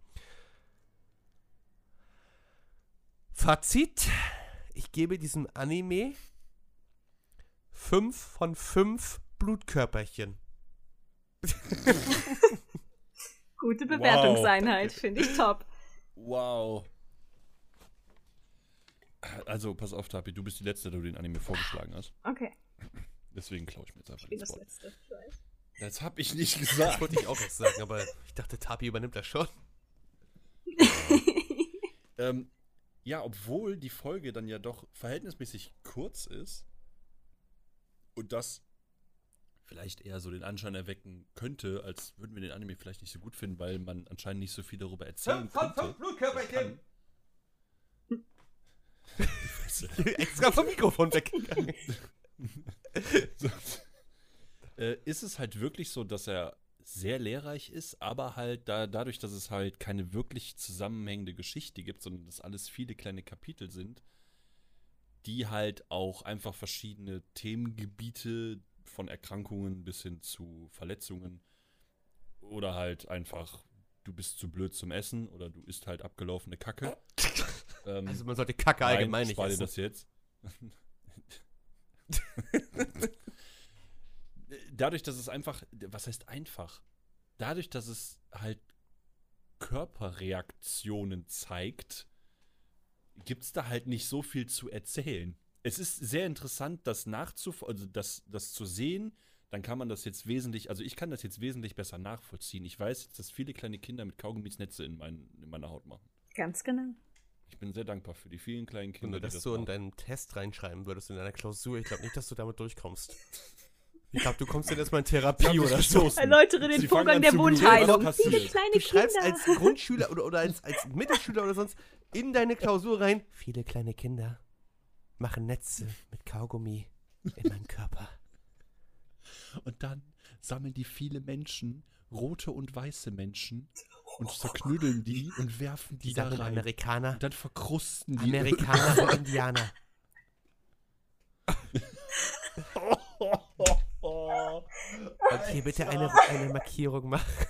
Speaker 2: Fazit: Ich gebe diesem Anime 5 von 5 Blutkörperchen.
Speaker 3: Gute Bewertungseinheit. Finde ich top.
Speaker 1: Wow. Also, pass auf, Tapi, du bist die Letzte, die du den Anime vorgeschlagen hast.
Speaker 3: Okay.
Speaker 1: Deswegen klaue ich mir jetzt einfach
Speaker 3: Wie
Speaker 1: das
Speaker 3: das
Speaker 1: Wort.
Speaker 3: letzte. ich.
Speaker 1: Das hab ich nicht
Speaker 2: Das
Speaker 1: gesagt.
Speaker 2: wollte ich auch erst sagen, aber ich dachte, Tapi übernimmt das schon.
Speaker 1: ähm, ja, obwohl die Folge dann ja doch verhältnismäßig kurz ist und das vielleicht eher so den Anschein erwecken könnte, als würden wir den Anime vielleicht nicht so gut finden, weil man anscheinend nicht so viel darüber erzählen könnte.
Speaker 2: Blutkörperchen! Extra vom Mikrofon weggegangen.
Speaker 1: so. äh, ist es halt wirklich so, dass er sehr lehrreich ist, aber halt da, dadurch, dass es halt keine wirklich zusammenhängende Geschichte gibt, sondern dass alles viele kleine Kapitel sind, die halt auch einfach verschiedene Themengebiete von Erkrankungen bis hin zu Verletzungen oder halt einfach du bist zu blöd zum Essen oder du isst halt abgelaufene Kacke. ähm,
Speaker 2: Also man sollte Kacke
Speaker 1: Nein,
Speaker 2: allgemein nicht essen.
Speaker 1: das jetzt. Dadurch, dass es einfach, was heißt einfach? Dadurch, dass es halt Körperreaktionen zeigt, gibt es da halt nicht so viel zu erzählen. Es ist sehr interessant, das nachzuf also das, das zu sehen. Dann kann man das jetzt wesentlich, also ich kann das jetzt wesentlich besser nachvollziehen. Ich weiß jetzt, dass viele kleine Kinder mit Kaugummis Netze in, mein, in meiner Haut machen.
Speaker 3: Ganz genau.
Speaker 1: Ich bin sehr dankbar für die vielen kleinen
Speaker 2: Wenn
Speaker 1: Kinder,
Speaker 2: du
Speaker 1: die
Speaker 2: das so in
Speaker 1: machen.
Speaker 2: deinen Test reinschreiben würdest, in deiner Klausur, ich glaube nicht, dass du damit durchkommst. Ich glaube, du kommst jetzt erstmal in Therapie oder so.
Speaker 3: Erläutere den
Speaker 1: Sie
Speaker 3: Vorgang
Speaker 1: an
Speaker 3: der. Wundheilung. Viele kleine
Speaker 2: Du schreibst
Speaker 3: Kinder.
Speaker 2: als Grundschüler oder, oder als, als Mittelschüler oder sonst in deine Klausur rein, viele kleine Kinder machen Netze mit Kaugummi in meinem Körper.
Speaker 1: Und dann sammeln die viele Menschen, rote und weiße Menschen, und zerknüdeln die und werfen die,
Speaker 2: Die
Speaker 1: da rein.
Speaker 2: Amerikaner,
Speaker 1: Und dann verkrusten die.
Speaker 2: Amerikaner und Indianer. Und hier bitte eine, eine Markierung machen.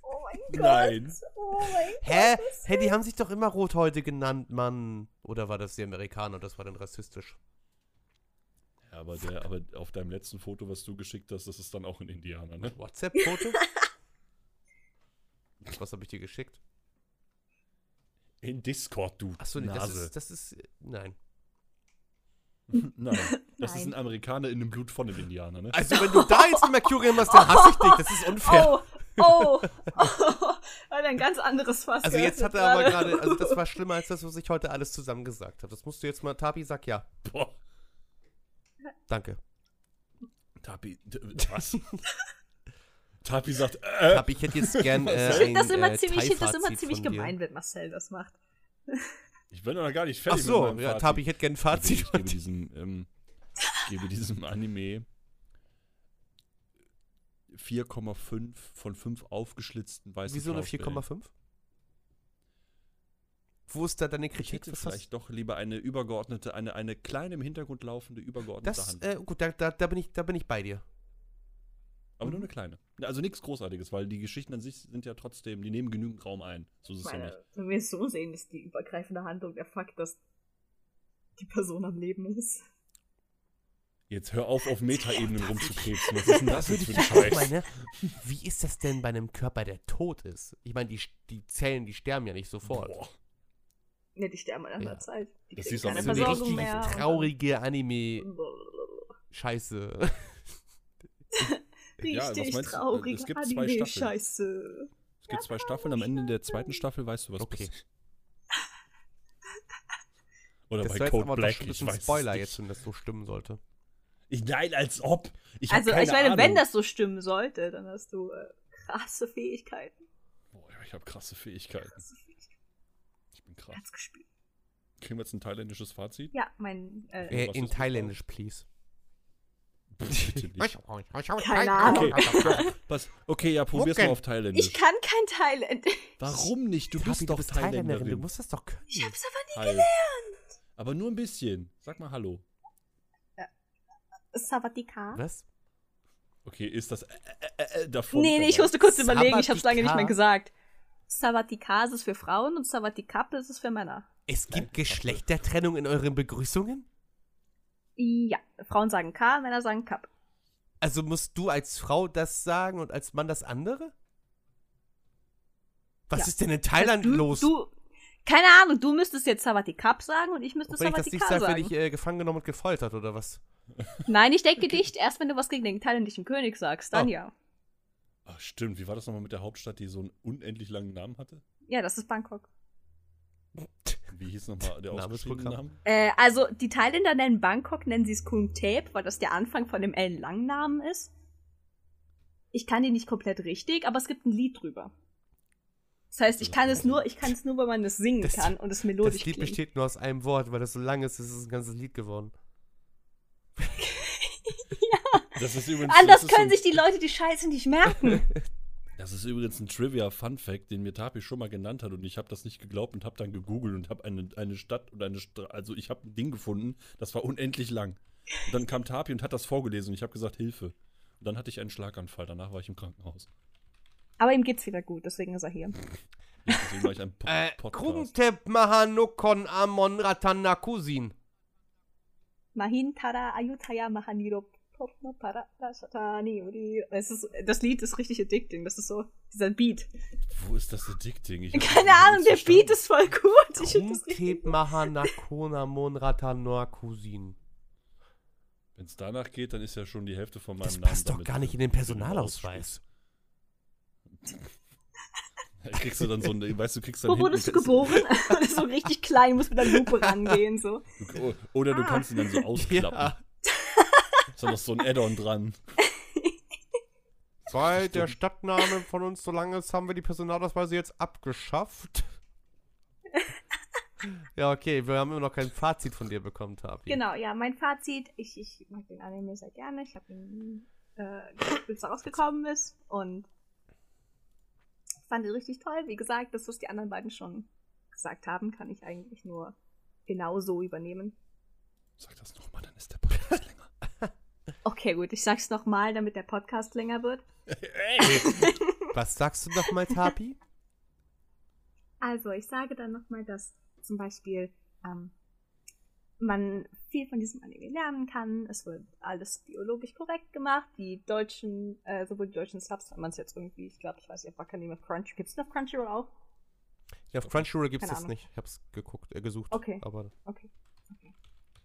Speaker 3: Oh mein Gott.
Speaker 1: Nein.
Speaker 3: Oh. mein
Speaker 2: Hä?
Speaker 3: Gott.
Speaker 2: Hä, die haben sich doch immer Rothäute genannt, Mann. Oder war das die Amerikaner? Das war dann rassistisch.
Speaker 1: Ja, aber, der, aber auf deinem letzten Foto, was du geschickt hast, das ist dann auch ein Indianer, ne?
Speaker 2: WhatsApp-Foto? Was habe ich dir geschickt?
Speaker 1: In Discord, du
Speaker 2: Achso, nee, das
Speaker 1: Nase.
Speaker 2: ist, das ist. Nein.
Speaker 1: Nein, das ist
Speaker 3: Nein.
Speaker 1: ein Amerikaner in dem Blut von dem Indianer, ne?
Speaker 2: Also, wenn du da jetzt ein Mercurium hast, dann hasse ich dich. Das ist unfair.
Speaker 3: Oh, oh, oh. Ein ganz anderes Fass.
Speaker 2: Also jetzt hat er aber gerade, also das war schlimmer als das, was ich heute alles zusammen gesagt habe. Das musst du jetzt mal, Tapi, sag ja.
Speaker 1: Boah,
Speaker 2: Danke.
Speaker 1: Tapi, was? Tapi sagt, äh,
Speaker 2: Tapi, ich hätte jetzt gern äh,
Speaker 3: Ich
Speaker 2: ein
Speaker 3: finde das immer
Speaker 2: äh,
Speaker 3: ziemlich, ich das immer ziemlich gemein, wenn Marcel das macht.
Speaker 1: ich bin noch gar nicht
Speaker 2: Ach
Speaker 1: fertig
Speaker 2: so,
Speaker 1: mit meinem
Speaker 2: ja. Tapi, ich hätte gern ein Fazit.
Speaker 1: Ich gebe diesem, ähm, ich gebe diesem Anime 4,5 von 5 aufgeschlitzten weißen
Speaker 2: Wieso eine
Speaker 1: Flauschbällen.
Speaker 2: 4,5? Wo ist da deine
Speaker 1: Ich
Speaker 2: Kritik?
Speaker 1: hätte
Speaker 2: Was hast-
Speaker 1: vielleicht doch lieber eine übergeordnete, eine, eine kleine im Hintergrund laufende übergeordnete
Speaker 2: das,
Speaker 1: Hand.
Speaker 2: äh, gut, da, da, da, bin ich, da bin ich bei dir.
Speaker 1: Aber nur eine kleine. Also nichts Großartiges, weil die Geschichten an sich sind ja trotzdem, die nehmen genügend Raum ein. So ist es ja nicht.
Speaker 3: Meine, wenn wir es so sehen, ist die übergreifende Handlung der Fakt, dass die Person am Leben ist.
Speaker 1: Jetzt hör auf, auf Metaebenen rumzukrebsen. Was ist denn das
Speaker 2: würde
Speaker 1: jetzt
Speaker 2: ich
Speaker 1: für ein
Speaker 2: auch
Speaker 1: Scheiß?
Speaker 2: meine, wie ist das denn bei einem Körper, der tot ist? Ich meine, die, die Zellen, die sterben ja nicht sofort.
Speaker 1: Boah.
Speaker 3: Ne, die sterben an einer
Speaker 2: Ja.
Speaker 3: Zeit. Die
Speaker 1: Das Ende
Speaker 2: so eine richtig traurige Anime-Scheiße.
Speaker 1: Ja, was
Speaker 3: Richtig
Speaker 1: meinst du?
Speaker 3: traurig.
Speaker 1: Es gibt zwei
Speaker 3: Anime
Speaker 1: Staffeln.
Speaker 3: Scheiße.
Speaker 1: Es gibt zwei Staffeln. Am Ende der zweiten Staffel weißt du, was
Speaker 2: Okay.
Speaker 1: passiert. Oder
Speaker 2: Das
Speaker 1: bei Code Black.
Speaker 2: ein bisschen
Speaker 1: weiß es
Speaker 2: Spoiler
Speaker 1: nicht.
Speaker 2: jetzt, wenn das so stimmen sollte.
Speaker 1: Ich, nein, als ob. Ich
Speaker 3: Also,
Speaker 1: keine
Speaker 3: ich meine,
Speaker 1: Ahnung.
Speaker 3: wenn das so stimmen sollte, dann hast du äh, krasse Fähigkeiten.
Speaker 1: Boah, ja, ich habe krasse Fähigkeiten.
Speaker 3: Krasse Fähigkeiten.
Speaker 1: Ich bin krass.
Speaker 3: Ganz gespielt.
Speaker 1: Kriegen wir jetzt ein thailändisches Fazit?
Speaker 3: Ja, mein. Äh,
Speaker 2: Äh, in Thailändisch, please.
Speaker 1: Bitte nicht.
Speaker 3: Keine Ahnung.
Speaker 1: Was? Okay, ja, probier's mal
Speaker 2: Mucken.
Speaker 1: auf Thailändisch.
Speaker 3: ich kann kein Thailand.
Speaker 1: Warum nicht? Du bist doch Thailänderin.
Speaker 2: Du musst das doch können.
Speaker 3: Ich hab's aber
Speaker 1: Halt. Aber nur ein bisschen. Sag mal Hallo.
Speaker 3: Nicht. Savatika.
Speaker 2: Was?
Speaker 1: Okay, ist das äh, äh, äh, davon?
Speaker 3: Nee, nee, ich musste kurz überlegen, ich hab's lange nicht mehr gesagt. Savatika ist es für Frauen und Savatikap ist es für Männer.
Speaker 2: Es gibt Geschlechtertrennung in euren Begrüßungen?
Speaker 3: Ja, Frauen sagen K, Männer sagen Kap.
Speaker 2: Also musst du als Frau das sagen und als Mann das andere? Was
Speaker 3: Ja.
Speaker 2: ist denn in Thailand
Speaker 3: du,
Speaker 2: los?
Speaker 3: Du, keine Ahnung, du müsstest jetzt Savatikap sagen und ich müsste
Speaker 2: Und wenn ich das nicht sage, werde
Speaker 3: sagen.
Speaker 2: ich äh, gefangen genommen und gefoltert oder was?
Speaker 3: Nein, ich denke nicht. Erst wenn du was gegen den thailändischen König sagst, dann
Speaker 2: Oh.
Speaker 3: ja.
Speaker 1: Ach, stimmt. Wie war das nochmal mit der Hauptstadt, die so einen unendlich langen Namen hatte?
Speaker 3: Ja, das ist Bangkok.
Speaker 1: Wie hieß nochmal der ausgeschriebene. Name?
Speaker 3: Äh, also, die Thailänder nennen Bangkok, nennen sie es Kung Tep, weil das der Anfang von dem ellenlangen Namen ist. Ich kann den nicht komplett richtig, aber es gibt ein Lied drüber. Das heißt, ich kann es nur, ich kann es nur, wenn man es singen
Speaker 2: Das-
Speaker 3: kann und es melodisch
Speaker 2: Das Lied
Speaker 3: klingt.
Speaker 2: besteht nur aus einem Wort, weil das so lang ist, ist es ein ganzes Lied geworden.
Speaker 1: Das ist übrigens,
Speaker 3: Anders
Speaker 1: das ist
Speaker 3: können sich die Leute die Scheiße nicht merken.
Speaker 1: ein, Das ist übrigens ein Trivia-Fun-Fact, den mir Tapi schon mal genannt hat und ich habe das nicht geglaubt und habe dann gegoogelt und habe eine, eine Stadt oder eine Stra also ich habe ein Ding gefunden, das war unendlich lang. Und dann kam Tapi und hat das vorgelesen und ich habe gesagt Hilfe. Und dann hatte ich einen Schlaganfall, danach war ich im Krankenhaus.
Speaker 3: Aber ihm geht's wieder gut, deswegen ist er hier.
Speaker 1: Ja, Deswegen war ich ein po
Speaker 2: Äh,
Speaker 1: Podcast.
Speaker 2: Krungtep Mahanokon Amon Ratanakusin.
Speaker 3: Mahin Tara Ayutthaya Mahaniro Das Lied ist richtig addicting. Das ist so dieser Beat.
Speaker 1: Wo ist das Addicting?
Speaker 3: Keine
Speaker 1: das
Speaker 3: Ahnung, der. Beat ist voll gut. Ich finde das richtig.
Speaker 2: Ratanakusin.
Speaker 1: Wenn es danach geht, dann ist ja schon die Hälfte von meinem
Speaker 2: Das
Speaker 1: Namen.
Speaker 2: passt doch gar nicht in den Personalausweis.
Speaker 1: Kriegst du dann so ein, weißt du, kriegst dann
Speaker 3: Wo wurdest du geboren? das so richtig klein, muss mit der Lupe rangehen. So.
Speaker 1: Oder du
Speaker 3: Ah.
Speaker 1: kannst ihn dann so ausklappen.
Speaker 2: Ja.
Speaker 1: Ist da noch so ein Add-on dran.
Speaker 2: Seit der Stadtname von uns so lang ist, haben wir die Personalausweise jetzt abgeschafft. ja, okay, wir haben immer noch kein Fazit von dir bekommen, Tapi.
Speaker 3: Genau, ja, mein Fazit. Ich, ich mag den Anime sehr gerne. Ich habe ihn, äh, geguckt, bis er rausgekommen ist. Und fand ihn richtig toll. Wie gesagt, das, was die anderen beiden schon gesagt haben, kann ich eigentlich nur genauso übernehmen.
Speaker 1: Sag das nochmal, dann ist der Podcast länger.
Speaker 3: Okay, gut, ich sag's nochmal, damit der Podcast länger wird.
Speaker 2: Was sagst du nochmal, Tapi?
Speaker 3: Also, ich sage dann nochmal, dass zum Beispiel ähm, man viel von diesem Anime lernen kann. Es wird alles biologisch korrekt gemacht. Die deutschen, äh, sowohl die deutschen Subs, wenn man es jetzt irgendwie, ich glaube, ich weiß nicht, auf Akademie of Crunchyroll. Gibt es auf Crunchyroll auch?
Speaker 2: Ja, auf Crunchyroll gibt es
Speaker 3: Keine
Speaker 2: das
Speaker 3: Ahnung.
Speaker 2: nicht. Ich hab's geguckt, äh, gesucht.
Speaker 3: Okay.
Speaker 2: Aber
Speaker 3: Okay.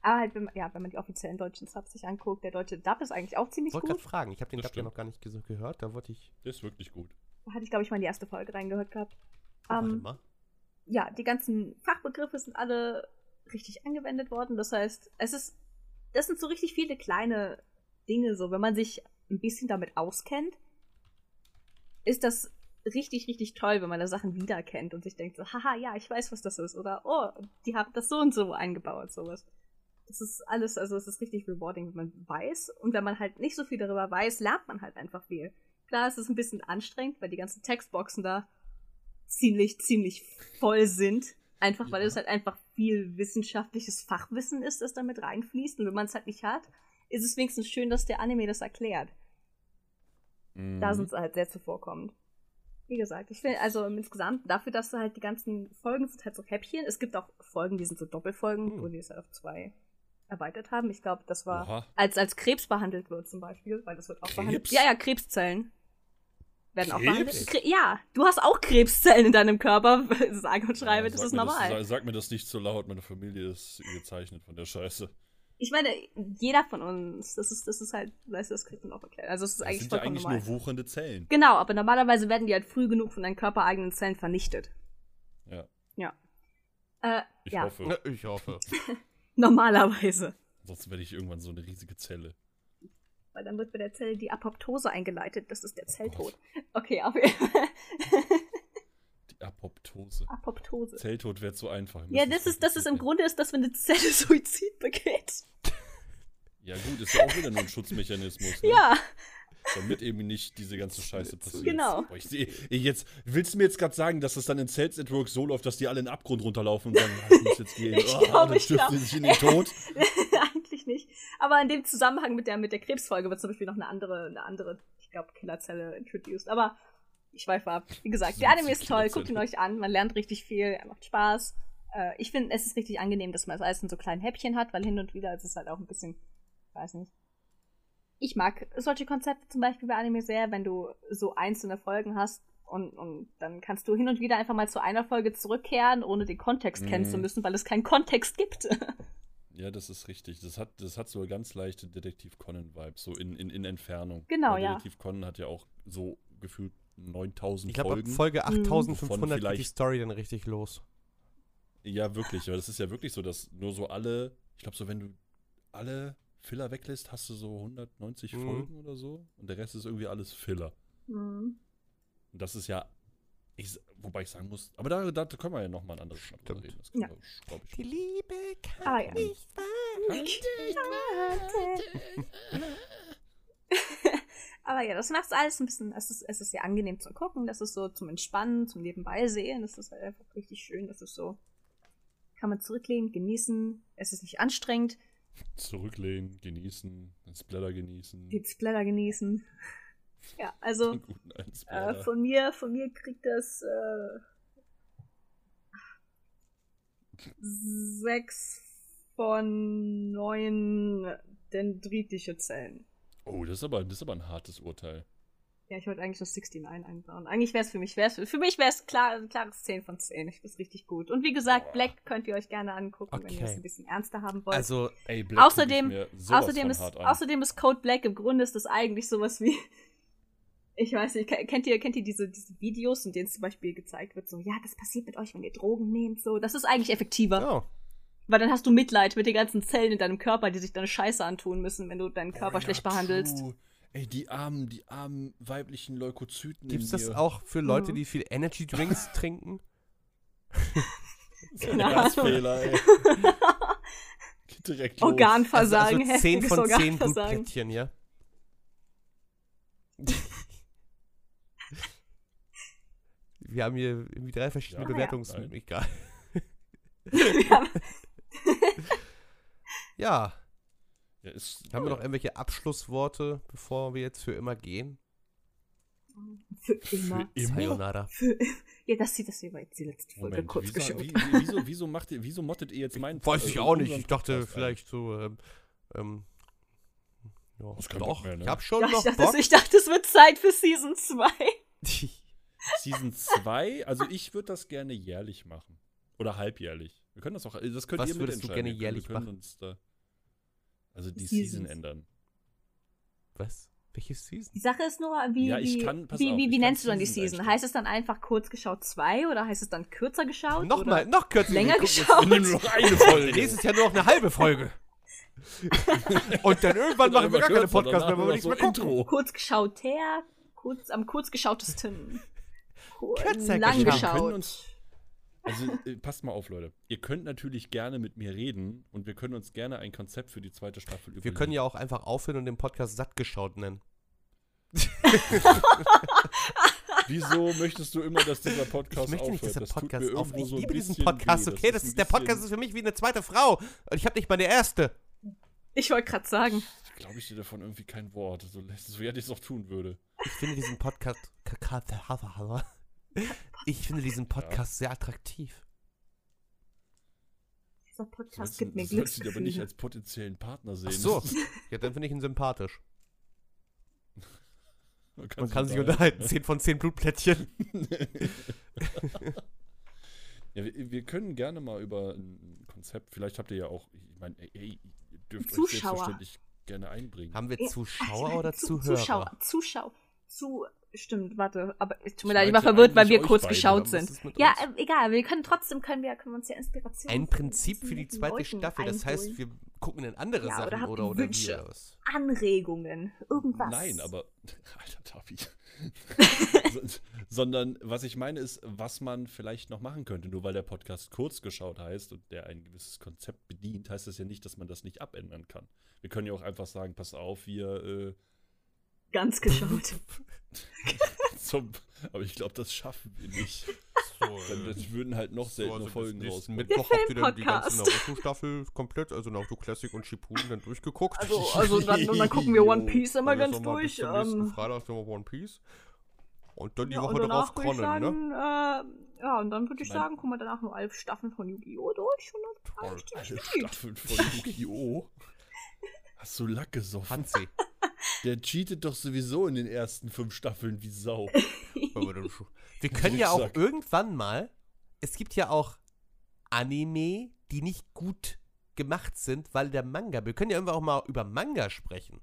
Speaker 3: Aber halt, wenn man, ja, wenn man die offiziellen deutschen Subs sich anguckt, der deutsche Dub ist eigentlich auch
Speaker 2: ich
Speaker 3: ziemlich
Speaker 2: wollte
Speaker 3: gut.
Speaker 2: gerade fragen. Ich habe den
Speaker 1: Das
Speaker 2: Dub ja noch gar nicht ges- gehört. Da wollte ich.
Speaker 1: Der ist wirklich gut.
Speaker 3: Da hatte ich, glaube ich, mal in die erste Folge reingehört gehabt.
Speaker 2: Oh, warte
Speaker 3: Ähm,
Speaker 2: mal.
Speaker 3: ja, die ganzen Fachbegriffe sind alle richtig angewendet worden. Das heißt, es ist, das sind so richtig viele kleine Dinge, so, wenn man sich ein bisschen damit auskennt, ist das richtig, richtig toll, wenn man da Sachen wiedererkennt und sich denkt so, haha, ja, ich weiß, was das ist. Oder, oh, die haben das so und so eingebaut, sowas. Das ist alles, also es ist richtig rewarding, wenn man weiß. Und wenn man halt nicht so viel darüber weiß, lernt man halt einfach viel. Klar, es ist ein bisschen anstrengend, weil die ganzen Textboxen da ziemlich, ziemlich voll sind. Einfach weil
Speaker 1: Ja.
Speaker 3: es halt einfach viel wissenschaftliches Fachwissen ist, das damit reinfließt. Und wenn man es halt nicht hat, ist es wenigstens schön, dass der Anime das erklärt.
Speaker 1: Mhm.
Speaker 3: Da sind sie halt sehr zuvorkommend. Wie gesagt, ich finde, also insgesamt, dafür, dass du halt die ganzen Folgen sind halt so Häppchen. Es gibt auch Folgen, die sind so Doppelfolgen,
Speaker 2: Hm.
Speaker 3: wo die es halt auf zwei erweitert haben. Ich glaube, das war,
Speaker 1: Oha.
Speaker 3: als, als Krebs behandelt wird zum Beispiel, weil das wird auch
Speaker 1: Krebs?
Speaker 3: behandelt. Ja, ja, Krebszellen. Werden auch
Speaker 1: Krebs?
Speaker 3: behandelt. Kre ja, du hast auch Krebszellen in deinem Körper. Sage und schreibe,
Speaker 1: Ja,
Speaker 3: das ist normal.
Speaker 1: sag, sag mir das nicht so laut, meine Familie ist gezeichnet von der Scheiße.
Speaker 3: Ich meine, jeder von uns, das ist, das ist halt, weißt du, das kriegt man auch erklärt. Also es ist
Speaker 1: Das
Speaker 3: eigentlich
Speaker 1: sind ja eigentlich
Speaker 3: normal.
Speaker 1: nur wuchernde Zellen.
Speaker 3: Genau, aber normalerweise werden die halt früh genug von deinen körpereigenen Zellen vernichtet.
Speaker 1: Ja,
Speaker 3: Ja. Äh,
Speaker 1: ich
Speaker 3: ja,
Speaker 1: hoffe.
Speaker 2: Ja, ich hoffe.
Speaker 3: normalerweise.
Speaker 1: Sonst werde ich irgendwann so eine riesige Zelle.
Speaker 3: Weil dann wird bei der Zelle die Apoptose eingeleitet. Das ist der Zelltod. Okay, auf jeden Fall.
Speaker 1: Die Apoptose.
Speaker 3: Apoptose.
Speaker 1: Zelltod wäre zu einfach.
Speaker 3: Ja, das ist, das ist im Grunde ist das, wenn eine Zelle Suizid begeht.
Speaker 1: Ja, gut, ist ja auch wieder nur ein Schutzmechanismus. Ne?
Speaker 3: Ja,
Speaker 1: Damit eben nicht diese ganze Scheiße passiert.
Speaker 3: Genau.
Speaker 1: Boah, ich ich jetzt, willst du mir jetzt gerade sagen, dass das dann in Cells at Work so läuft, dass die alle in den Abgrund runterlaufen und sagen, ah, ich muss jetzt gehen.
Speaker 3: Ich
Speaker 1: Ah,
Speaker 3: glaub,
Speaker 1: dann stürzen die sich in den Tod.
Speaker 3: eigentlich nicht. Aber in dem Zusammenhang mit der, mit der Krebsfolge wird zum Beispiel noch eine andere, eine andere, ich glaube, Killerzelle introduced. Aber ich schweife ab. Wie gesagt, der Anime ist toll, guckt ihn euch an, man lernt richtig viel, er macht Spaß. Äh, ich finde, es ist richtig angenehm, dass man es alles in so kleinen Häppchen hat, weil hin und wieder ist es halt auch ein bisschen, weiß nicht. Ich mag solche Konzepte zum Beispiel bei Anime sehr, wenn du so einzelne Folgen hast und, und dann kannst du hin und wieder einfach mal zu einer Folge zurückkehren, ohne den Kontext kennen
Speaker 1: Mhm.
Speaker 3: zu müssen, weil es keinen Kontext gibt.
Speaker 1: Ja, das ist richtig. Das hat, das hat so ganz leichte Detektiv Conan-Vibes, so in, in, in Entfernung.
Speaker 3: Genau,
Speaker 1: Weil
Speaker 3: ja.
Speaker 1: Detektiv Conan hat ja auch so gefühlt 9000
Speaker 2: Ich glaube, ab
Speaker 1: Folgen.
Speaker 2: Folge
Speaker 3: Mhm.
Speaker 2: 8500
Speaker 1: Wovon
Speaker 2: geht die Story dann richtig los.
Speaker 1: Ja, wirklich. Aber das ist ja wirklich so, dass nur so alle, ich glaube, so wenn du alle Filler weglässt, hast du so 190
Speaker 2: Mhm.
Speaker 1: Folgen oder so. Und der Rest ist irgendwie alles Filler.
Speaker 3: Mhm.
Speaker 1: Und das ist ja, ich, wobei ich sagen muss, aber da, da können wir ja nochmal ein anderes Mal
Speaker 2: Stimmt.
Speaker 1: reden. Das kann
Speaker 3: Ja.
Speaker 1: ich,
Speaker 2: Die Liebe kann
Speaker 3: Ah, ja.
Speaker 2: nicht
Speaker 3: Aber ja, das macht alles ein bisschen, es ist, es ist sehr angenehm zu gucken, das ist so zum Entspannen, zum Nebenbei sehen, das ist halt einfach richtig schön, das ist so, kann man zurücklehnen, genießen, es ist nicht anstrengend,
Speaker 1: Zurücklehnen, genießen, den Splatter genießen.
Speaker 3: den Splatter genießen. Ja, also, äh, von mir, von mir kriegt das, äh, sechs von neun dendritische Zellen.
Speaker 1: oh, das ist, aber, das ist aber ein hartes Urteil.
Speaker 3: Ja, ich wollte eigentlich das 69 einbauen. Eigentlich wäre es für mich, wär's, für mich wäre es klar, ein klares 10 von 10. Ich finde es richtig gut. Und wie gesagt. Black könnt ihr euch gerne angucken, wenn ihr
Speaker 2: Okay.
Speaker 3: es ein bisschen ernster haben wollt.
Speaker 2: Also,
Speaker 1: Ey, Black
Speaker 3: Außerdem- außerdem,
Speaker 1: von
Speaker 3: ist,
Speaker 1: hart an.
Speaker 3: außerdem ist Code Black im Grunde ist das eigentlich sowas wie. Ich weiß nicht, ke- kennt ihr, kennt ihr diese, diese Videos, in denen zum Beispiel gezeigt wird, so, ja, das passiert mit euch, wenn ihr Drogen nehmt, so. Das ist eigentlich effektiver.
Speaker 2: ja.
Speaker 3: Weil dann hast du Mitleid mit den ganzen Zellen in deinem Körper, die sich deine Scheiße antun müssen, wenn du deinen
Speaker 1: Oh,
Speaker 3: Körper
Speaker 1: ja,
Speaker 3: schlecht behandelst.
Speaker 1: true. Ey, die armen, die armen weiblichen Leukozyten
Speaker 2: Gibt's
Speaker 1: in
Speaker 2: das auch für Leute,
Speaker 3: Mhm.
Speaker 2: die viel Energy Drinks trinken?
Speaker 1: So ein Herzfehler, ey. Direkt los.
Speaker 3: Organversagen,
Speaker 2: also, also 10
Speaker 3: heftiges
Speaker 2: von 10
Speaker 3: Organversagen.
Speaker 2: Blutplättchen, ja? Wir haben hier irgendwie drei verschiedene
Speaker 1: Ja.
Speaker 2: Bewertungs...
Speaker 1: Nein.
Speaker 2: Egal.
Speaker 3: Wir haben-
Speaker 2: Ja,
Speaker 1: Ja, ist,
Speaker 2: haben wir noch irgendwelche Abschlussworte, bevor wir jetzt für immer gehen?
Speaker 3: Für immer.
Speaker 1: Für immer?
Speaker 2: Sayonara.
Speaker 3: Für, ja, das sieht das war jetzt die letzte Folge
Speaker 1: Moment,
Speaker 3: kurz
Speaker 1: wieso,
Speaker 3: geschaut.
Speaker 1: wie, wie, wieso, wieso, macht ihr, wieso mottet ihr jetzt meinen
Speaker 2: Weiß ich auch nicht. Ich dachte
Speaker 1: Podcast
Speaker 2: vielleicht so, ähm, ähm, ja,
Speaker 1: keinen Bock
Speaker 2: doch,
Speaker 1: mehr, ne?
Speaker 2: ich hab schon
Speaker 3: Ja, ich,
Speaker 2: noch
Speaker 3: dachte,
Speaker 2: Bock.
Speaker 3: ich dachte, es wird Zeit für Season 2.
Speaker 1: an? Season 2, also ich würde das gerne jährlich machen. Oder halbjährlich. Wir können das auch, das könnt
Speaker 2: Was
Speaker 1: ihr
Speaker 2: würdest du
Speaker 1: mitentscheiden.
Speaker 2: gerne
Speaker 1: Wir können-
Speaker 2: jährlich
Speaker 1: wir können
Speaker 2: machen?
Speaker 1: Uns da, also die
Speaker 3: Seasons.
Speaker 1: Season ändern.
Speaker 2: Was? Welche Season?
Speaker 3: Die Sache ist nur, wie,
Speaker 1: Ja, ich
Speaker 3: wie,
Speaker 1: kann-
Speaker 3: wie,
Speaker 1: auf,
Speaker 3: wie,
Speaker 1: ich
Speaker 3: wie
Speaker 1: kann
Speaker 3: nennst du dann die
Speaker 1: Season einstellen.
Speaker 3: Heißt es dann einfach kurz geschaut 2 oder heißt es dann kürzer geschaut?
Speaker 2: Nochmal, noch kürzer.
Speaker 3: Länger geschaut.
Speaker 1: Wir nehmen nur noch eine Folge.
Speaker 2: Nächstes Jahr nur noch eine halbe Folge. Und dann irgendwann machen wir gar keine Podcasts mehr, weil wir nichts mehr gucken.
Speaker 1: Intro.
Speaker 3: Kurz geschaut her, kurz, am kurz geschautesten.
Speaker 2: Kürzer
Speaker 3: lang
Speaker 2: geschaut.
Speaker 3: Geschaut.
Speaker 1: Also äh, passt mal auf, Leute. Ihr könnt natürlich gerne mit mir reden und wir können uns gerne ein Konzept für die zweite Staffel
Speaker 2: Wir
Speaker 1: überlegen.
Speaker 2: können ja auch einfach aufhören und den Podcast satt geschaut nennen.
Speaker 1: Wieso möchtest du immer, dass dieser Podcast
Speaker 2: Ich möchte nicht, dass
Speaker 1: aufhört?
Speaker 2: der
Speaker 1: Das tut
Speaker 2: Podcast aufhört. Ich
Speaker 1: so
Speaker 2: liebe diesen Podcast,
Speaker 1: weh.
Speaker 2: okay? Das
Speaker 1: ein
Speaker 2: ist, der Podcast ist für mich wie eine zweite Frau. Und ich habe nicht meine erste.
Speaker 3: Ich wollte gerade sagen.
Speaker 1: Glaube ich dir davon irgendwie kein Wort. So, so ja, ich es auch tun würde.
Speaker 2: Ich finde diesen Podcast. Ich finde diesen Podcast sehr attraktiv.
Speaker 3: Dieser Podcast
Speaker 1: Sollst
Speaker 3: gibt mir
Speaker 1: du sollst ihn aber nicht als potenziellen Partner sehen.
Speaker 2: Ach so. Ja, dann finde ich ihn sympathisch.
Speaker 1: Man
Speaker 2: Man kann sich unterhalten.
Speaker 1: ne?
Speaker 2: 10 von 10 Blutplättchen.
Speaker 1: Ja, wir, wir können gerne mal über ein Konzept, vielleicht habt ihr ja auch, ich meine, ey, ey, ihr dürft euch
Speaker 3: Zuschauer.
Speaker 1: selbstverständlich gerne einbringen.
Speaker 2: Haben wir
Speaker 3: Ja,
Speaker 2: Zuschauer
Speaker 3: also,
Speaker 2: oder
Speaker 3: Zu-
Speaker 2: Zuhörer?
Speaker 3: Zuschauer, Zuschauer, zu, stimmt, warte, aber es tut mir leid, ich war verwirrt, weil wir kurz
Speaker 1: beide,
Speaker 3: geschaut sind. Ja, äh, egal, wir können trotzdem, können wir, können wir uns ja Inspiration
Speaker 2: Ein Prinzip für die zweite
Speaker 3: Leuten
Speaker 2: Staffel. Das heißt, wir gucken in andere
Speaker 3: Ja,
Speaker 2: Sachen
Speaker 3: oder
Speaker 2: oder, oder,
Speaker 3: Wünsche?
Speaker 2: wie was.
Speaker 3: Anregungen, irgendwas.
Speaker 1: Nein, aber, alter Tafi. So- Sondern, was ich meine ist, was man vielleicht noch machen könnte. Nur weil der Podcast kurz geschaut heißt und der ein gewisses Konzept bedient, heißt das ja nicht, dass man das nicht abändern kann. Wir können ja auch einfach sagen, pass auf, wir, äh,
Speaker 3: Ganz geschaut.
Speaker 1: zum, aber ich glaube, das schaffen wir nicht.
Speaker 2: So,
Speaker 1: Dann, dann würden halt noch seltener Folgen
Speaker 2: nächsten
Speaker 1: rauskommen.
Speaker 2: Mittwoch habt ihr dann die ganze. Naruto-Staffel komplett, also Naruto Classic und Shippuden dann durchgeguckt.
Speaker 3: Also, also dann, und dann gucken wir One Piece immer
Speaker 2: jetzt
Speaker 3: ganz
Speaker 2: noch mal
Speaker 3: durch.
Speaker 2: Bis zum nächsten
Speaker 3: Ähm,
Speaker 2: Freitag noch One Piece. Und dann die
Speaker 3: ja,
Speaker 2: Woche darauf Kronen, ne?
Speaker 3: äh, ja, und dann würde ich
Speaker 1: Mein-
Speaker 3: sagen, gucken wir danach nur elf Staffeln von Yu-Gi-Oh! durch und dann
Speaker 2: Toll.
Speaker 3: gespielt.
Speaker 1: Staffeln von Yu-Gi-Oh! Hast du Lack gesoffen?
Speaker 2: Hansi.
Speaker 1: Der cheatet doch sowieso in den ersten fünf Staffeln wie Sau.
Speaker 2: Wir können ja auch irgendwann mal, es gibt ja auch Anime, die nicht gut gemacht sind, weil der Manga, wir können ja irgendwann auch mal über Manga sprechen.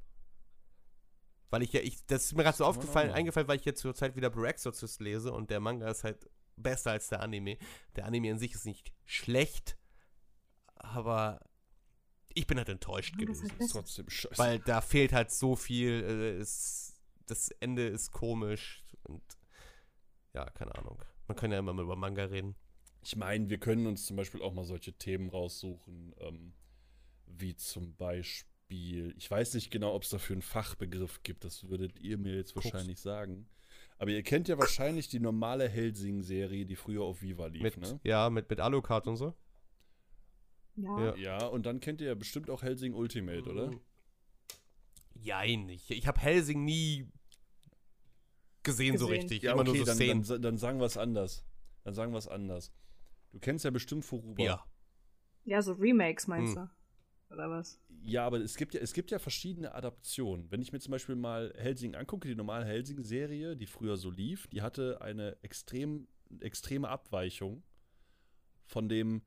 Speaker 2: Weil ich ja, ich, das ist mir gerade so aufgefallen, eingefallen, weil ich jetzt zur Zeit wieder Blue Exorcist lese und der Manga ist halt besser als der Anime. Der Anime an sich ist nicht schlecht, aber ich bin halt enttäuscht
Speaker 3: Ja,
Speaker 2: gewesen.
Speaker 1: Das ist trotzdem scheiße.
Speaker 2: Weil da fehlt halt so viel, äh, es, das Ende ist komisch und ja, keine Ahnung. Man kann ja immer mal über Manga reden.
Speaker 1: Ich meine, wir können uns zum Beispiel auch mal solche Themen raussuchen, ähm, wie zum Beispiel, ich weiß nicht genau, ob es dafür einen Fachbegriff gibt, das würdet ihr mir jetzt wahrscheinlich sagen. Aber ihr kennt ja wahrscheinlich die normale Helsing-Serie, die früher auf Viva lief,
Speaker 2: Mit,
Speaker 1: ne?
Speaker 2: Ja, mit, mit Alucard und so.
Speaker 3: Ja.
Speaker 2: Ja.
Speaker 1: Ja, und dann kennt ihr ja bestimmt auch Helsing Ultimate, oder?
Speaker 2: Jein, ich, ich habe Helsing nie gesehen, so
Speaker 3: Gesehen.
Speaker 2: richtig.
Speaker 1: Ja,
Speaker 2: Immer
Speaker 1: okay,
Speaker 2: nur so
Speaker 1: dann,
Speaker 2: Szenen.
Speaker 1: dann, dann sagen wir es anders. Dann sagen wir es anders. Du kennst ja bestimmt Furuba.
Speaker 2: ja.
Speaker 3: ja, so Remakes meinst
Speaker 2: Hm.
Speaker 3: du? Oder was?
Speaker 1: Ja, aber es gibt ja, es gibt ja verschiedene Adaptionen. Wenn ich mir zum Beispiel mal Helsing angucke, die normale Helsing-Serie, die früher so lief, die hatte eine extrem, extreme Abweichung von dem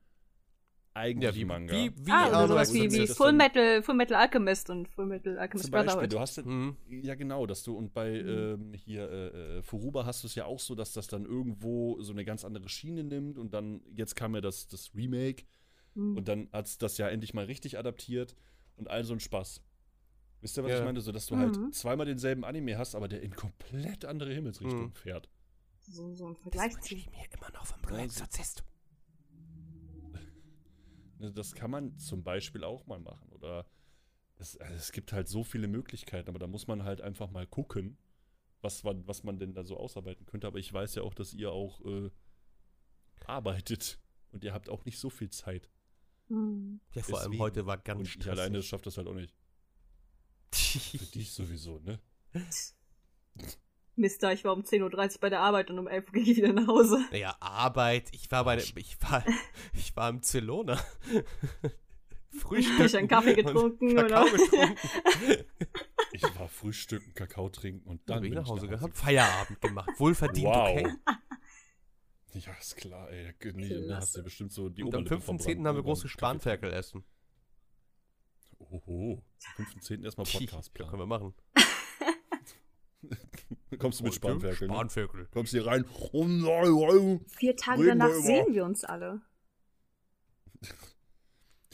Speaker 2: Ja,
Speaker 1: eigentlichen
Speaker 2: wie,
Speaker 1: Manga.
Speaker 2: wie, wie
Speaker 3: ah,
Speaker 2: Anu
Speaker 3: sowas wie, wie
Speaker 1: das
Speaker 3: Full Metal, Full Metal Alchemist und Full Metal Alchemist
Speaker 1: Zum Beispiel,
Speaker 3: Brotherhood.
Speaker 1: du hast ja,
Speaker 2: Mhm.
Speaker 1: ja genau, dass du und bei
Speaker 3: Mhm.
Speaker 1: ähm, hier äh, äh, Furuba hast du es ja auch so, dass das dann irgendwo so eine ganz andere Schiene nimmt und dann jetzt kam ja das, das Remake
Speaker 3: Hm.
Speaker 1: und dann hat es das ja endlich mal richtig adaptiert und all so ein Spaß. Wisst ihr, was
Speaker 2: Ja.
Speaker 1: ich meine? So, dass du
Speaker 3: Mhm.
Speaker 1: halt zweimal denselben Anime hast, aber der in komplett andere Himmelsrichtung
Speaker 2: Mhm.
Speaker 1: fährt.
Speaker 3: so, so ein
Speaker 2: Das
Speaker 3: Vergleich
Speaker 2: wünsche
Speaker 3: ziehen.
Speaker 2: ich mir immer noch vom Blue
Speaker 1: Ja,
Speaker 2: Exorcist.
Speaker 1: Ne, Das kann man zum Beispiel auch mal machen. Oder es, also es gibt halt so viele Möglichkeiten, aber da muss man halt einfach mal gucken, was man, was man denn da so ausarbeiten könnte. Aber ich weiß ja auch, dass ihr auch äh, arbeitet und ihr habt auch nicht so viel Zeit.
Speaker 3: Hm.
Speaker 2: Ja, vor allem
Speaker 1: Deswegen.
Speaker 2: heute war ganz
Speaker 1: Und ich alleine
Speaker 2: stressig.
Speaker 1: schaffe das halt auch nicht. Für dich sowieso, ne?
Speaker 3: Mister, ich war um 10.30 Uhr bei der Arbeit und um 11 Uhr ging ich wieder nach Hause.
Speaker 2: Naja, Arbeit. Ich war bei der, ich war, ich war im Zelona. Frühstück.
Speaker 3: Du einen Kaffee getrunken,
Speaker 2: Kakao
Speaker 3: oder?
Speaker 2: getrunken.
Speaker 1: Ich war frühstücken, Kakao trinken und dann
Speaker 2: Dann bin ich nach Hause
Speaker 1: ich
Speaker 2: gehabt. Feierabend gemacht. Wohlverdient,
Speaker 1: Wow.
Speaker 2: okay.
Speaker 1: Ja, ist klar, ey. Nee, da hast du ja bestimmt so die
Speaker 2: Und am
Speaker 1: Oberlippe
Speaker 2: 5.10.
Speaker 1: verbrannt,
Speaker 2: haben wir große Spanferkel essen.
Speaker 1: Oho. Am 5.10. erstmal Podcast
Speaker 2: können wir machen.
Speaker 1: Kommst du mit Spanferkel? Ne?
Speaker 2: Spanferkel.
Speaker 1: Kommst hier rein. Oh nein, oh.
Speaker 3: Vier Tage
Speaker 1: wir
Speaker 3: danach
Speaker 1: über-
Speaker 3: sehen wir uns alle.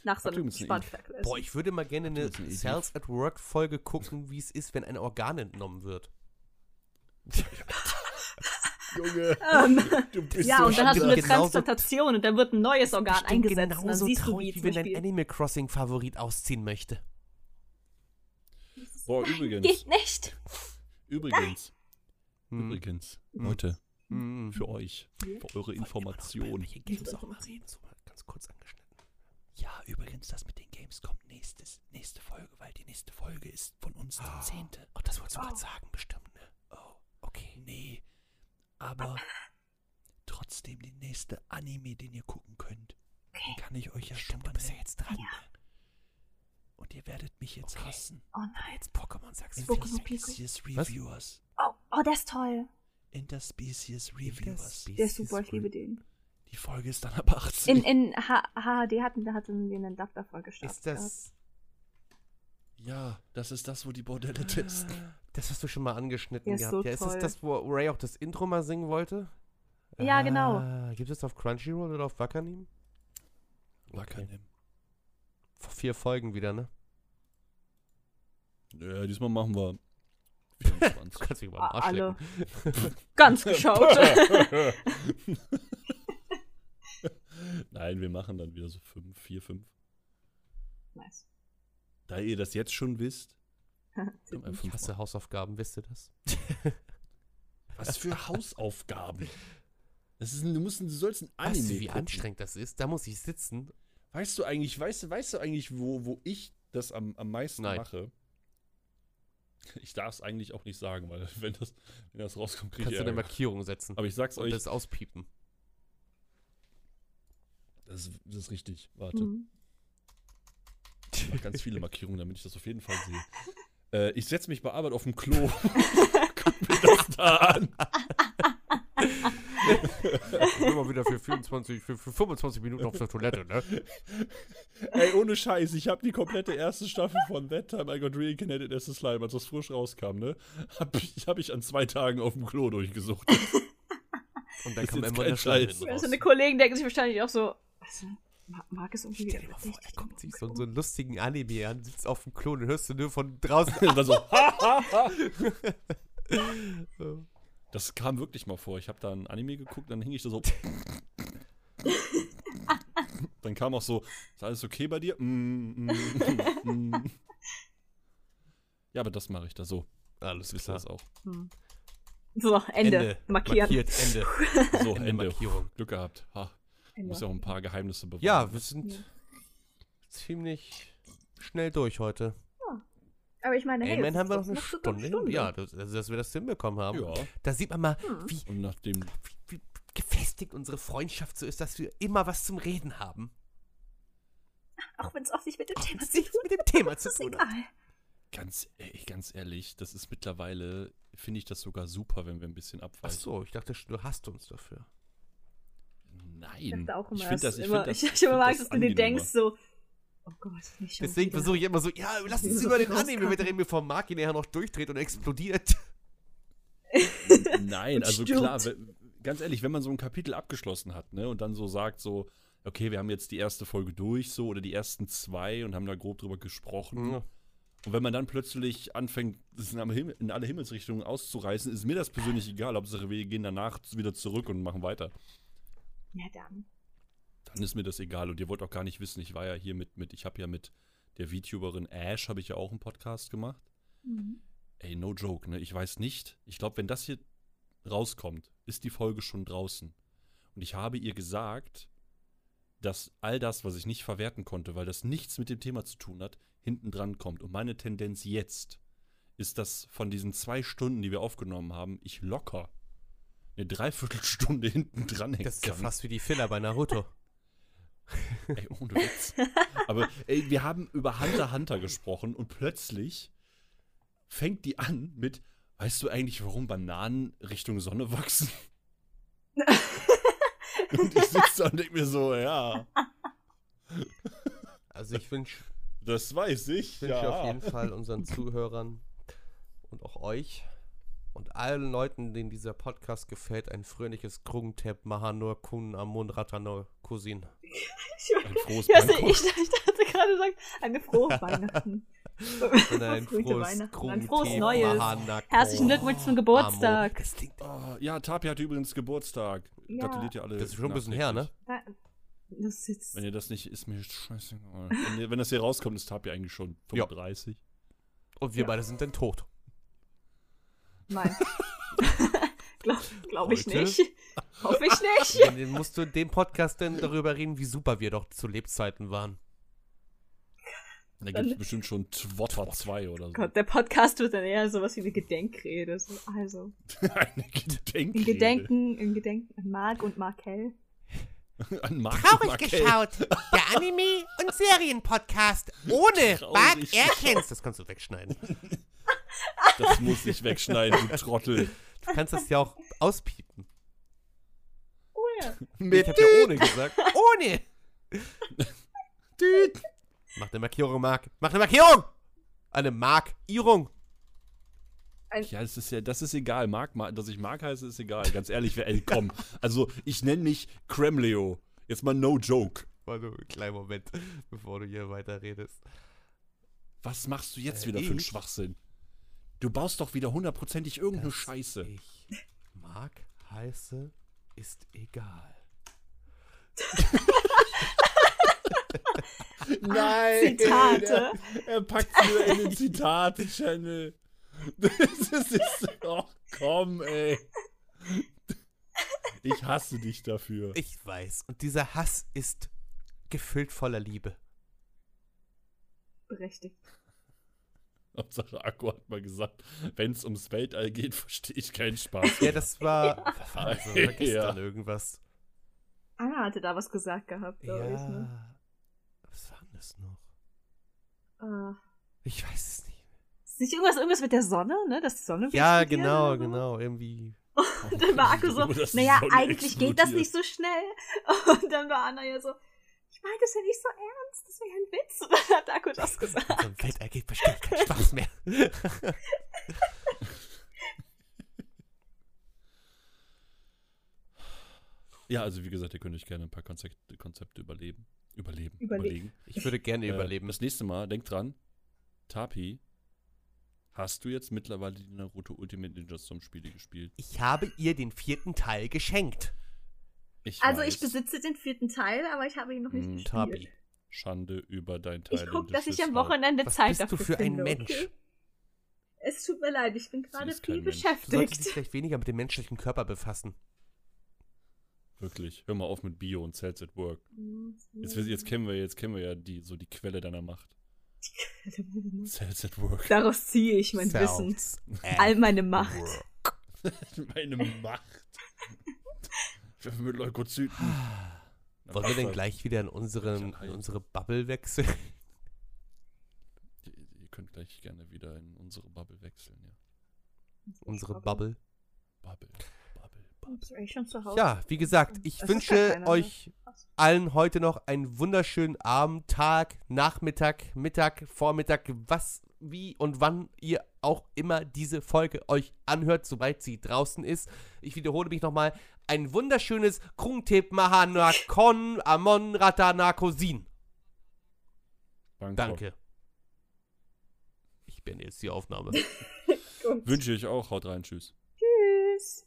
Speaker 3: Nach so einem Spanferkel.
Speaker 2: Boah, ich würde mal gerne eine? Cells at Work Folge gucken, wie es ist, wenn ein Organ entnommen wird.
Speaker 1: Junge,
Speaker 3: ähm,
Speaker 1: du bist
Speaker 3: ja,
Speaker 1: so
Speaker 3: und dann hast du eine Transplantation und dann wird ein neues Organ eingesetzt. Und dann
Speaker 2: genauso
Speaker 3: siehst du, wie
Speaker 2: traurig, wie
Speaker 3: zum
Speaker 2: wenn dein. Animal Crossing Favorit ausziehen möchte.
Speaker 1: Boah, übrigens,
Speaker 3: Geht nicht.
Speaker 1: übrigens,
Speaker 2: Hm.
Speaker 1: übrigens,
Speaker 2: Hm.
Speaker 1: Leute,
Speaker 2: Hm.
Speaker 1: für euch, für eure Information.
Speaker 2: Welche Games auch mal reden, so mal ganz kurz angeschnitten.
Speaker 4: Ja, übrigens, das mit den Games kommt nächstes, nächste Folge, weil die nächste Folge ist von uns die zehnte.
Speaker 2: Oh, das wolltest du
Speaker 3: Oh.
Speaker 2: gerade sagen, bestimmt, ne?
Speaker 4: Oh, okay, nee. Aber trotzdem die nächste Anime, den ihr gucken könnt, den kann ich euch ja schon mal
Speaker 2: ja
Speaker 4: nennen.
Speaker 2: jetzt dran.
Speaker 3: Ja.
Speaker 4: Und ihr werdet mich jetzt
Speaker 2: Okay.
Speaker 4: hassen.
Speaker 3: Oh nein.
Speaker 2: Jetzt Pokémon sagst du.
Speaker 3: Pokémon?
Speaker 4: Reviewers.
Speaker 3: Oh, der ist toll.
Speaker 4: Interspecies Reviewers.
Speaker 3: Der ist super, ich liebe den.
Speaker 4: Die Folge ist dann ab 18.
Speaker 3: In, in H HHD hatten, da hatten wir einen davor gestartet.
Speaker 2: Ist das
Speaker 1: Ja, das ist das, wo die Bordelle testen.
Speaker 2: das hast du schon mal angeschnitten
Speaker 3: Der ist
Speaker 2: gehabt?
Speaker 3: so
Speaker 2: ja, ist es
Speaker 3: toll.
Speaker 2: das, wo Ray auch das Intro mal singen wollte?
Speaker 3: Ja, genau.
Speaker 2: Ah, Gibt es auf Crunchyroll oder auf Wakanim?
Speaker 1: Wakanim.
Speaker 2: Vor vier Folgen wieder, ne?
Speaker 1: Ja, diesmal machen wir
Speaker 2: Du
Speaker 1: 24.
Speaker 2: kannst dich mal
Speaker 3: Ah,
Speaker 2: am Arsch
Speaker 3: alle. Ganz geschaut.
Speaker 1: Nein, wir machen dann wieder so fünf, vier, fünf.
Speaker 3: nice.
Speaker 1: Da ihr das jetzt schon wisst,
Speaker 2: Ich hasse. Hausaufgaben, wisst ihr das?
Speaker 1: Was für Hausaufgaben? Das ist, ein- du, musst, du sollst ein Anime
Speaker 2: Weißt du, wie
Speaker 1: gucken.
Speaker 2: anstrengend das ist? Da muss ich sitzen.
Speaker 1: Weißt du eigentlich, weißt du, weißt du eigentlich, wo, wo ich das am, am meisten
Speaker 2: Nein.
Speaker 1: mache? Ich darf es eigentlich auch nicht sagen, weil wenn das, wenn das rauskommt, kriege
Speaker 2: Kannst
Speaker 1: ich
Speaker 2: du eine. Markierung setzen.
Speaker 1: Aber ich sag's
Speaker 2: und
Speaker 1: euch,
Speaker 2: das auspiepen.
Speaker 1: das, ist- das ist richtig. Warte.
Speaker 3: Mhm.
Speaker 1: Ich mach ganz viele Markierungen, damit ich das auf jeden Fall sehe. Äh, ich setze mich bei Arbeit auf dem Klo. Guck mir das da an.
Speaker 2: Ich bin mal wieder für 24, für, für 25 Minuten auf der Toilette, ne?
Speaker 1: Ey, ohne Scheiß, ich habe die komplette erste Staffel von That Time I Got Reincarnated as a Slime, als das frisch rauskam, ne? Hab ich, hab ich an zwei Tagen auf dem Klo durchgesucht.
Speaker 2: Und dann
Speaker 1: Ist
Speaker 2: kam immer der
Speaker 1: Scheiß.
Speaker 3: Seine Kollegen denken sich wahrscheinlich auch so, was, mag, mag es irgendwie
Speaker 2: Stell dir mal vor, er guckt sich
Speaker 3: im
Speaker 2: so, so einen lustigen Anime an, sitzt auf dem Klo und hörst du nur von draußen.
Speaker 1: Und dann so, ha, ha, ha. Das kam wirklich mal vor. Ich habe da ein Anime geguckt, dann hing ich da so. dann kam auch so, ist alles okay bei dir? Mm, mm, mm. Ja, aber das mache ich da so.
Speaker 2: Alles
Speaker 1: Wisst ihr das auch.
Speaker 3: Hm. So, Ende. Markieren.
Speaker 2: Markiert, Ende.
Speaker 1: So,
Speaker 2: Ende
Speaker 1: Ende.
Speaker 2: Markierung.
Speaker 1: Glück gehabt. Ha,
Speaker 3: Ende.
Speaker 1: muss ja auch ein paar Geheimnisse bewahren.
Speaker 2: Ja, wir sind
Speaker 3: Ja.
Speaker 2: ziemlich schnell durch heute.
Speaker 3: Aber ich meine, hey, es
Speaker 2: haben wir noch eine
Speaker 3: trotzdem
Speaker 2: Stunde. Ja, das, also, dass wir das hinbekommen haben.
Speaker 1: Ja.
Speaker 2: Da sieht man mal,
Speaker 3: Hm.
Speaker 2: wie,
Speaker 1: Und nachdem.
Speaker 2: wie, wie gefestigt unsere Freundschaft so ist, dass wir immer was zum Reden haben.
Speaker 3: Auch wenn es auch nicht mit dem
Speaker 2: Auch
Speaker 3: Thema zu tun
Speaker 2: mit dem Thema
Speaker 3: hat,
Speaker 2: zu
Speaker 3: ist
Speaker 2: tun hat.
Speaker 1: Ganz, ey, ganz ehrlich, das ist mittlerweile, finde ich das sogar super, wenn wir ein bisschen
Speaker 2: Ach
Speaker 1: abweichen.
Speaker 2: so, ich dachte, du hast uns dafür.
Speaker 1: Nein.
Speaker 3: Ich dachte auch immer,
Speaker 1: ich finde das,
Speaker 3: dass
Speaker 1: ich
Speaker 3: immer,
Speaker 1: find das,
Speaker 3: ich, ich immer mag,
Speaker 1: find
Speaker 3: dass du dir denkst so, oh Gott, nicht schon
Speaker 2: Deswegen versuche ich immer so, ja, lass uns über den. Anime mit reden, bevor Mark ihn nachher noch durchdreht und explodiert.
Speaker 1: Nein,
Speaker 3: Und
Speaker 1: also klar, ganz ehrlich, wenn man so ein Kapitel abgeschlossen hat, ne, und dann so sagt, so, okay, wir haben jetzt die erste Folge durch, so, oder die ersten zwei und haben da grob drüber gesprochen.
Speaker 2: Ja.
Speaker 1: Und wenn man dann plötzlich anfängt, das in alle, Himmel, in alle Himmelsrichtungen auszureißen, ist mir das persönlich egal. Hauptsache, wir gehen danach wieder zurück und machen weiter.
Speaker 3: Ja, dann.
Speaker 1: Dann ist mir das egal. Und ihr wollt auch gar nicht wissen, ich war ja hier mit, mit ich habe ja mit der VTuberin Ash, habe ich ja auch einen Podcast gemacht.
Speaker 3: Mhm.
Speaker 1: Ey, no joke, ne? Ich weiß nicht. Ich glaube, wenn das hier rauskommt, ist die Folge schon draußen. Und ich habe ihr gesagt, dass all das, was ich nicht verwerten konnte, weil das nichts mit dem Thema zu tun hat, hinten dran kommt. Und meine Tendenz jetzt ist, dass von diesen zwei Stunden, die wir aufgenommen haben, ich locker eine Dreiviertelstunde hinten dran hängen
Speaker 2: Das ist ja fast wie die Filler bei Naruto.
Speaker 1: Ey, ohne Witz. Aber ey, wir haben über Hunter Hunter gesprochen und plötzlich fängt die an mit, weißt du eigentlich, warum Bananen Richtung Sonne wachsen? und ich sitze da und denke mir so, ja,
Speaker 2: Also ich wünsche
Speaker 1: das weiß ich.
Speaker 2: wünsche
Speaker 1: ja.
Speaker 2: auf jeden Fall unseren Zuhörern und auch euch und allen Leuten, denen dieser Podcast gefällt, ein fröhliches Krungtep Mahanur Kun Amun Ratanor Cousin.
Speaker 1: Ein frohes
Speaker 3: Ja, also
Speaker 1: Bangkok.
Speaker 3: ich, ich dachte gerade gesagt, eine frohe Weihnachten.
Speaker 2: Und ein frohes
Speaker 3: Weihnachten, ein frohes Neues.
Speaker 2: Mahanako
Speaker 3: Herzlichen Glückwunsch zum Geburtstag.
Speaker 1: Oh, ja, Tapi hatte übrigens Geburtstag.
Speaker 3: Ja.
Speaker 1: Gratuliert ihr alle.
Speaker 2: Das ist schon ein bisschen her, ne?
Speaker 3: Das ist
Speaker 1: Wenn ihr das nicht, ist mir scheißegal. Wenn, ihr- wenn das hier rauskommt, ist Tapi eigentlich schon
Speaker 2: Ja.
Speaker 1: 35.
Speaker 2: Und wir
Speaker 3: Ja.
Speaker 2: beide sind dann tot.
Speaker 3: Nein. Glaube glaub ich nicht. Hoffe ich nicht.
Speaker 2: Dann dann musst du in dem Podcast dann darüber reden, wie super wir doch zu Lebzeiten waren.
Speaker 1: Da gibt es bestimmt schon Twotter 2 oder so.
Speaker 3: Gott, der Podcast wird dann eher sowas wie eine Gedenkrede. So, Also,
Speaker 1: Eine Gedenkrede.
Speaker 3: in Gedenken, in Gedenken an Marc und Markel.
Speaker 1: An Mark
Speaker 2: Traurig
Speaker 1: Marquez.
Speaker 2: geschaut. Der Anime- und Serienpodcast ohne
Speaker 1: geschaut.
Speaker 2: Erkens. Das kannst du wegschneiden.
Speaker 1: Das muss ich wegschneiden, du Trottel.
Speaker 2: Du kannst das ja auch auspiepen.
Speaker 3: Oh ja.
Speaker 2: Ich hab ja ohne gesagt. Ohne.
Speaker 1: Düt.
Speaker 2: Mach eine Markierung, Mark. Mach eine Markierung. Eine Markierung.
Speaker 1: Ja, das ist ja, das ist egal. Mark, Mark, dass ich Mark heiße, ist egal. Ganz ehrlich, wer, ey, komm. Also, ich nenne mich Kremleo. Jetzt mal no joke.
Speaker 2: Warte, einen kleinen Moment, bevor du hier weiterredest.
Speaker 1: Was machst du jetzt
Speaker 2: Äh,
Speaker 1: wieder für einen
Speaker 2: ich?
Speaker 1: Schwachsinn? Du baust doch wieder hundertprozentig irgendeine
Speaker 2: Dass
Speaker 1: Scheiße.
Speaker 2: Ich Mark heiße, ist egal.
Speaker 1: Nein!
Speaker 3: Zitate.
Speaker 1: Er, er packt wieder in den Zitate-Channel. Das ist, ist. Oh, komm, ey. Ich hasse dich dafür.
Speaker 2: Ich weiß. Und dieser Hass ist gefüllt voller Liebe.
Speaker 3: Berechtigt.
Speaker 1: Hauptsache, Akku hat mal gesagt, wenn es ums Weltall geht, verstehe ich keinen Spaß.
Speaker 2: Ja, das war. Das war
Speaker 1: Ja.
Speaker 2: gestern irgendwas.
Speaker 3: Anna hatte da was gesagt gehabt, glaube ich. Ne?
Speaker 2: Ja. Was war denn das noch?
Speaker 3: Äh,
Speaker 2: Ich weiß es nicht.
Speaker 3: ist nicht irgendwas, irgendwas mit der Sonne, ne? Dass die Sonne
Speaker 2: Ja, genau, genau. Irgendwie.
Speaker 3: Und dann war Akku so, naja, eigentlich geht das nicht so schnell. Und dann war Anna ja so, meine das ja nicht so ernst, das wäre ja ein Witz. Und dann hat Akku das gesagt.
Speaker 2: Unserem Weltall geht bestimmt kein Spaß mehr.
Speaker 1: Ja, also wie gesagt, ihr könnt euch gerne ein paar Konzepte, Konzepte überleben. Überleben.
Speaker 3: Überle-
Speaker 1: überlegen.
Speaker 2: Ich würde gerne
Speaker 1: Äh,
Speaker 2: überleben.
Speaker 1: Das nächste Mal, denk dran, Tapi, hast du jetzt mittlerweile die Naruto Ultimate Ninja Storm Spiele gespielt?
Speaker 2: Ich habe ihr den vierten Teil geschenkt.
Speaker 1: Ich
Speaker 3: Also
Speaker 1: weiß,
Speaker 3: ich besitze den vierten Teil, aber ich habe ihn noch nicht
Speaker 1: Hm,
Speaker 3: gespielt.
Speaker 2: Tabi.
Speaker 1: Schande über dein
Speaker 3: Ich
Speaker 1: Teil.
Speaker 3: gucke, dass ich am Wochenende
Speaker 2: Was
Speaker 3: Zeit
Speaker 2: bist du für ein
Speaker 3: finde,
Speaker 2: Mensch?
Speaker 3: Okay? Es tut mir leid, ich bin gerade viel
Speaker 1: Mensch.
Speaker 2: Du solltest dich
Speaker 3: beschäftigt.
Speaker 2: vielleicht weniger mit dem menschlichen Körper befassen.
Speaker 1: Wirklich. Hör mal auf mit Bio und Cells at Work. Jetzt, jetzt, kennen wir, jetzt kennen wir ja die, so die Quelle deiner Macht. Cells at Work.
Speaker 3: Daraus ziehe ich mein Wissen.
Speaker 2: Cells
Speaker 3: All
Speaker 2: at
Speaker 3: meine Macht.
Speaker 2: work.
Speaker 1: Meine Macht. Mit Leukozyten.
Speaker 2: Wollen wir denn gleich wieder in, unseren, in unsere Bubble wechseln?
Speaker 1: Ihr, ihr könnt gleich gerne wieder in unsere Bubble wechseln, ja.
Speaker 2: unsere Bubble.
Speaker 1: Bubble. Bubble. Bubble.
Speaker 2: Ja, wie gesagt, ich
Speaker 3: Das
Speaker 2: wünsche
Speaker 3: ne?
Speaker 2: euch allen heute noch einen wunderschönen Abend, Tag, Nachmittag, Mittag, Vormittag, was, wie und wann ihr auch immer diese Folge euch anhört, soweit sie draußen ist. Ich wiederhole mich nochmal. Ein wunderschönes Krungtep Mahanakon Amon Ratanakosin.
Speaker 1: Bangkok.
Speaker 2: Danke. Ich beende jetzt die Aufnahme.
Speaker 1: Wünsche ich euch auch. Haut rein. Tschüss.
Speaker 3: Tschüss.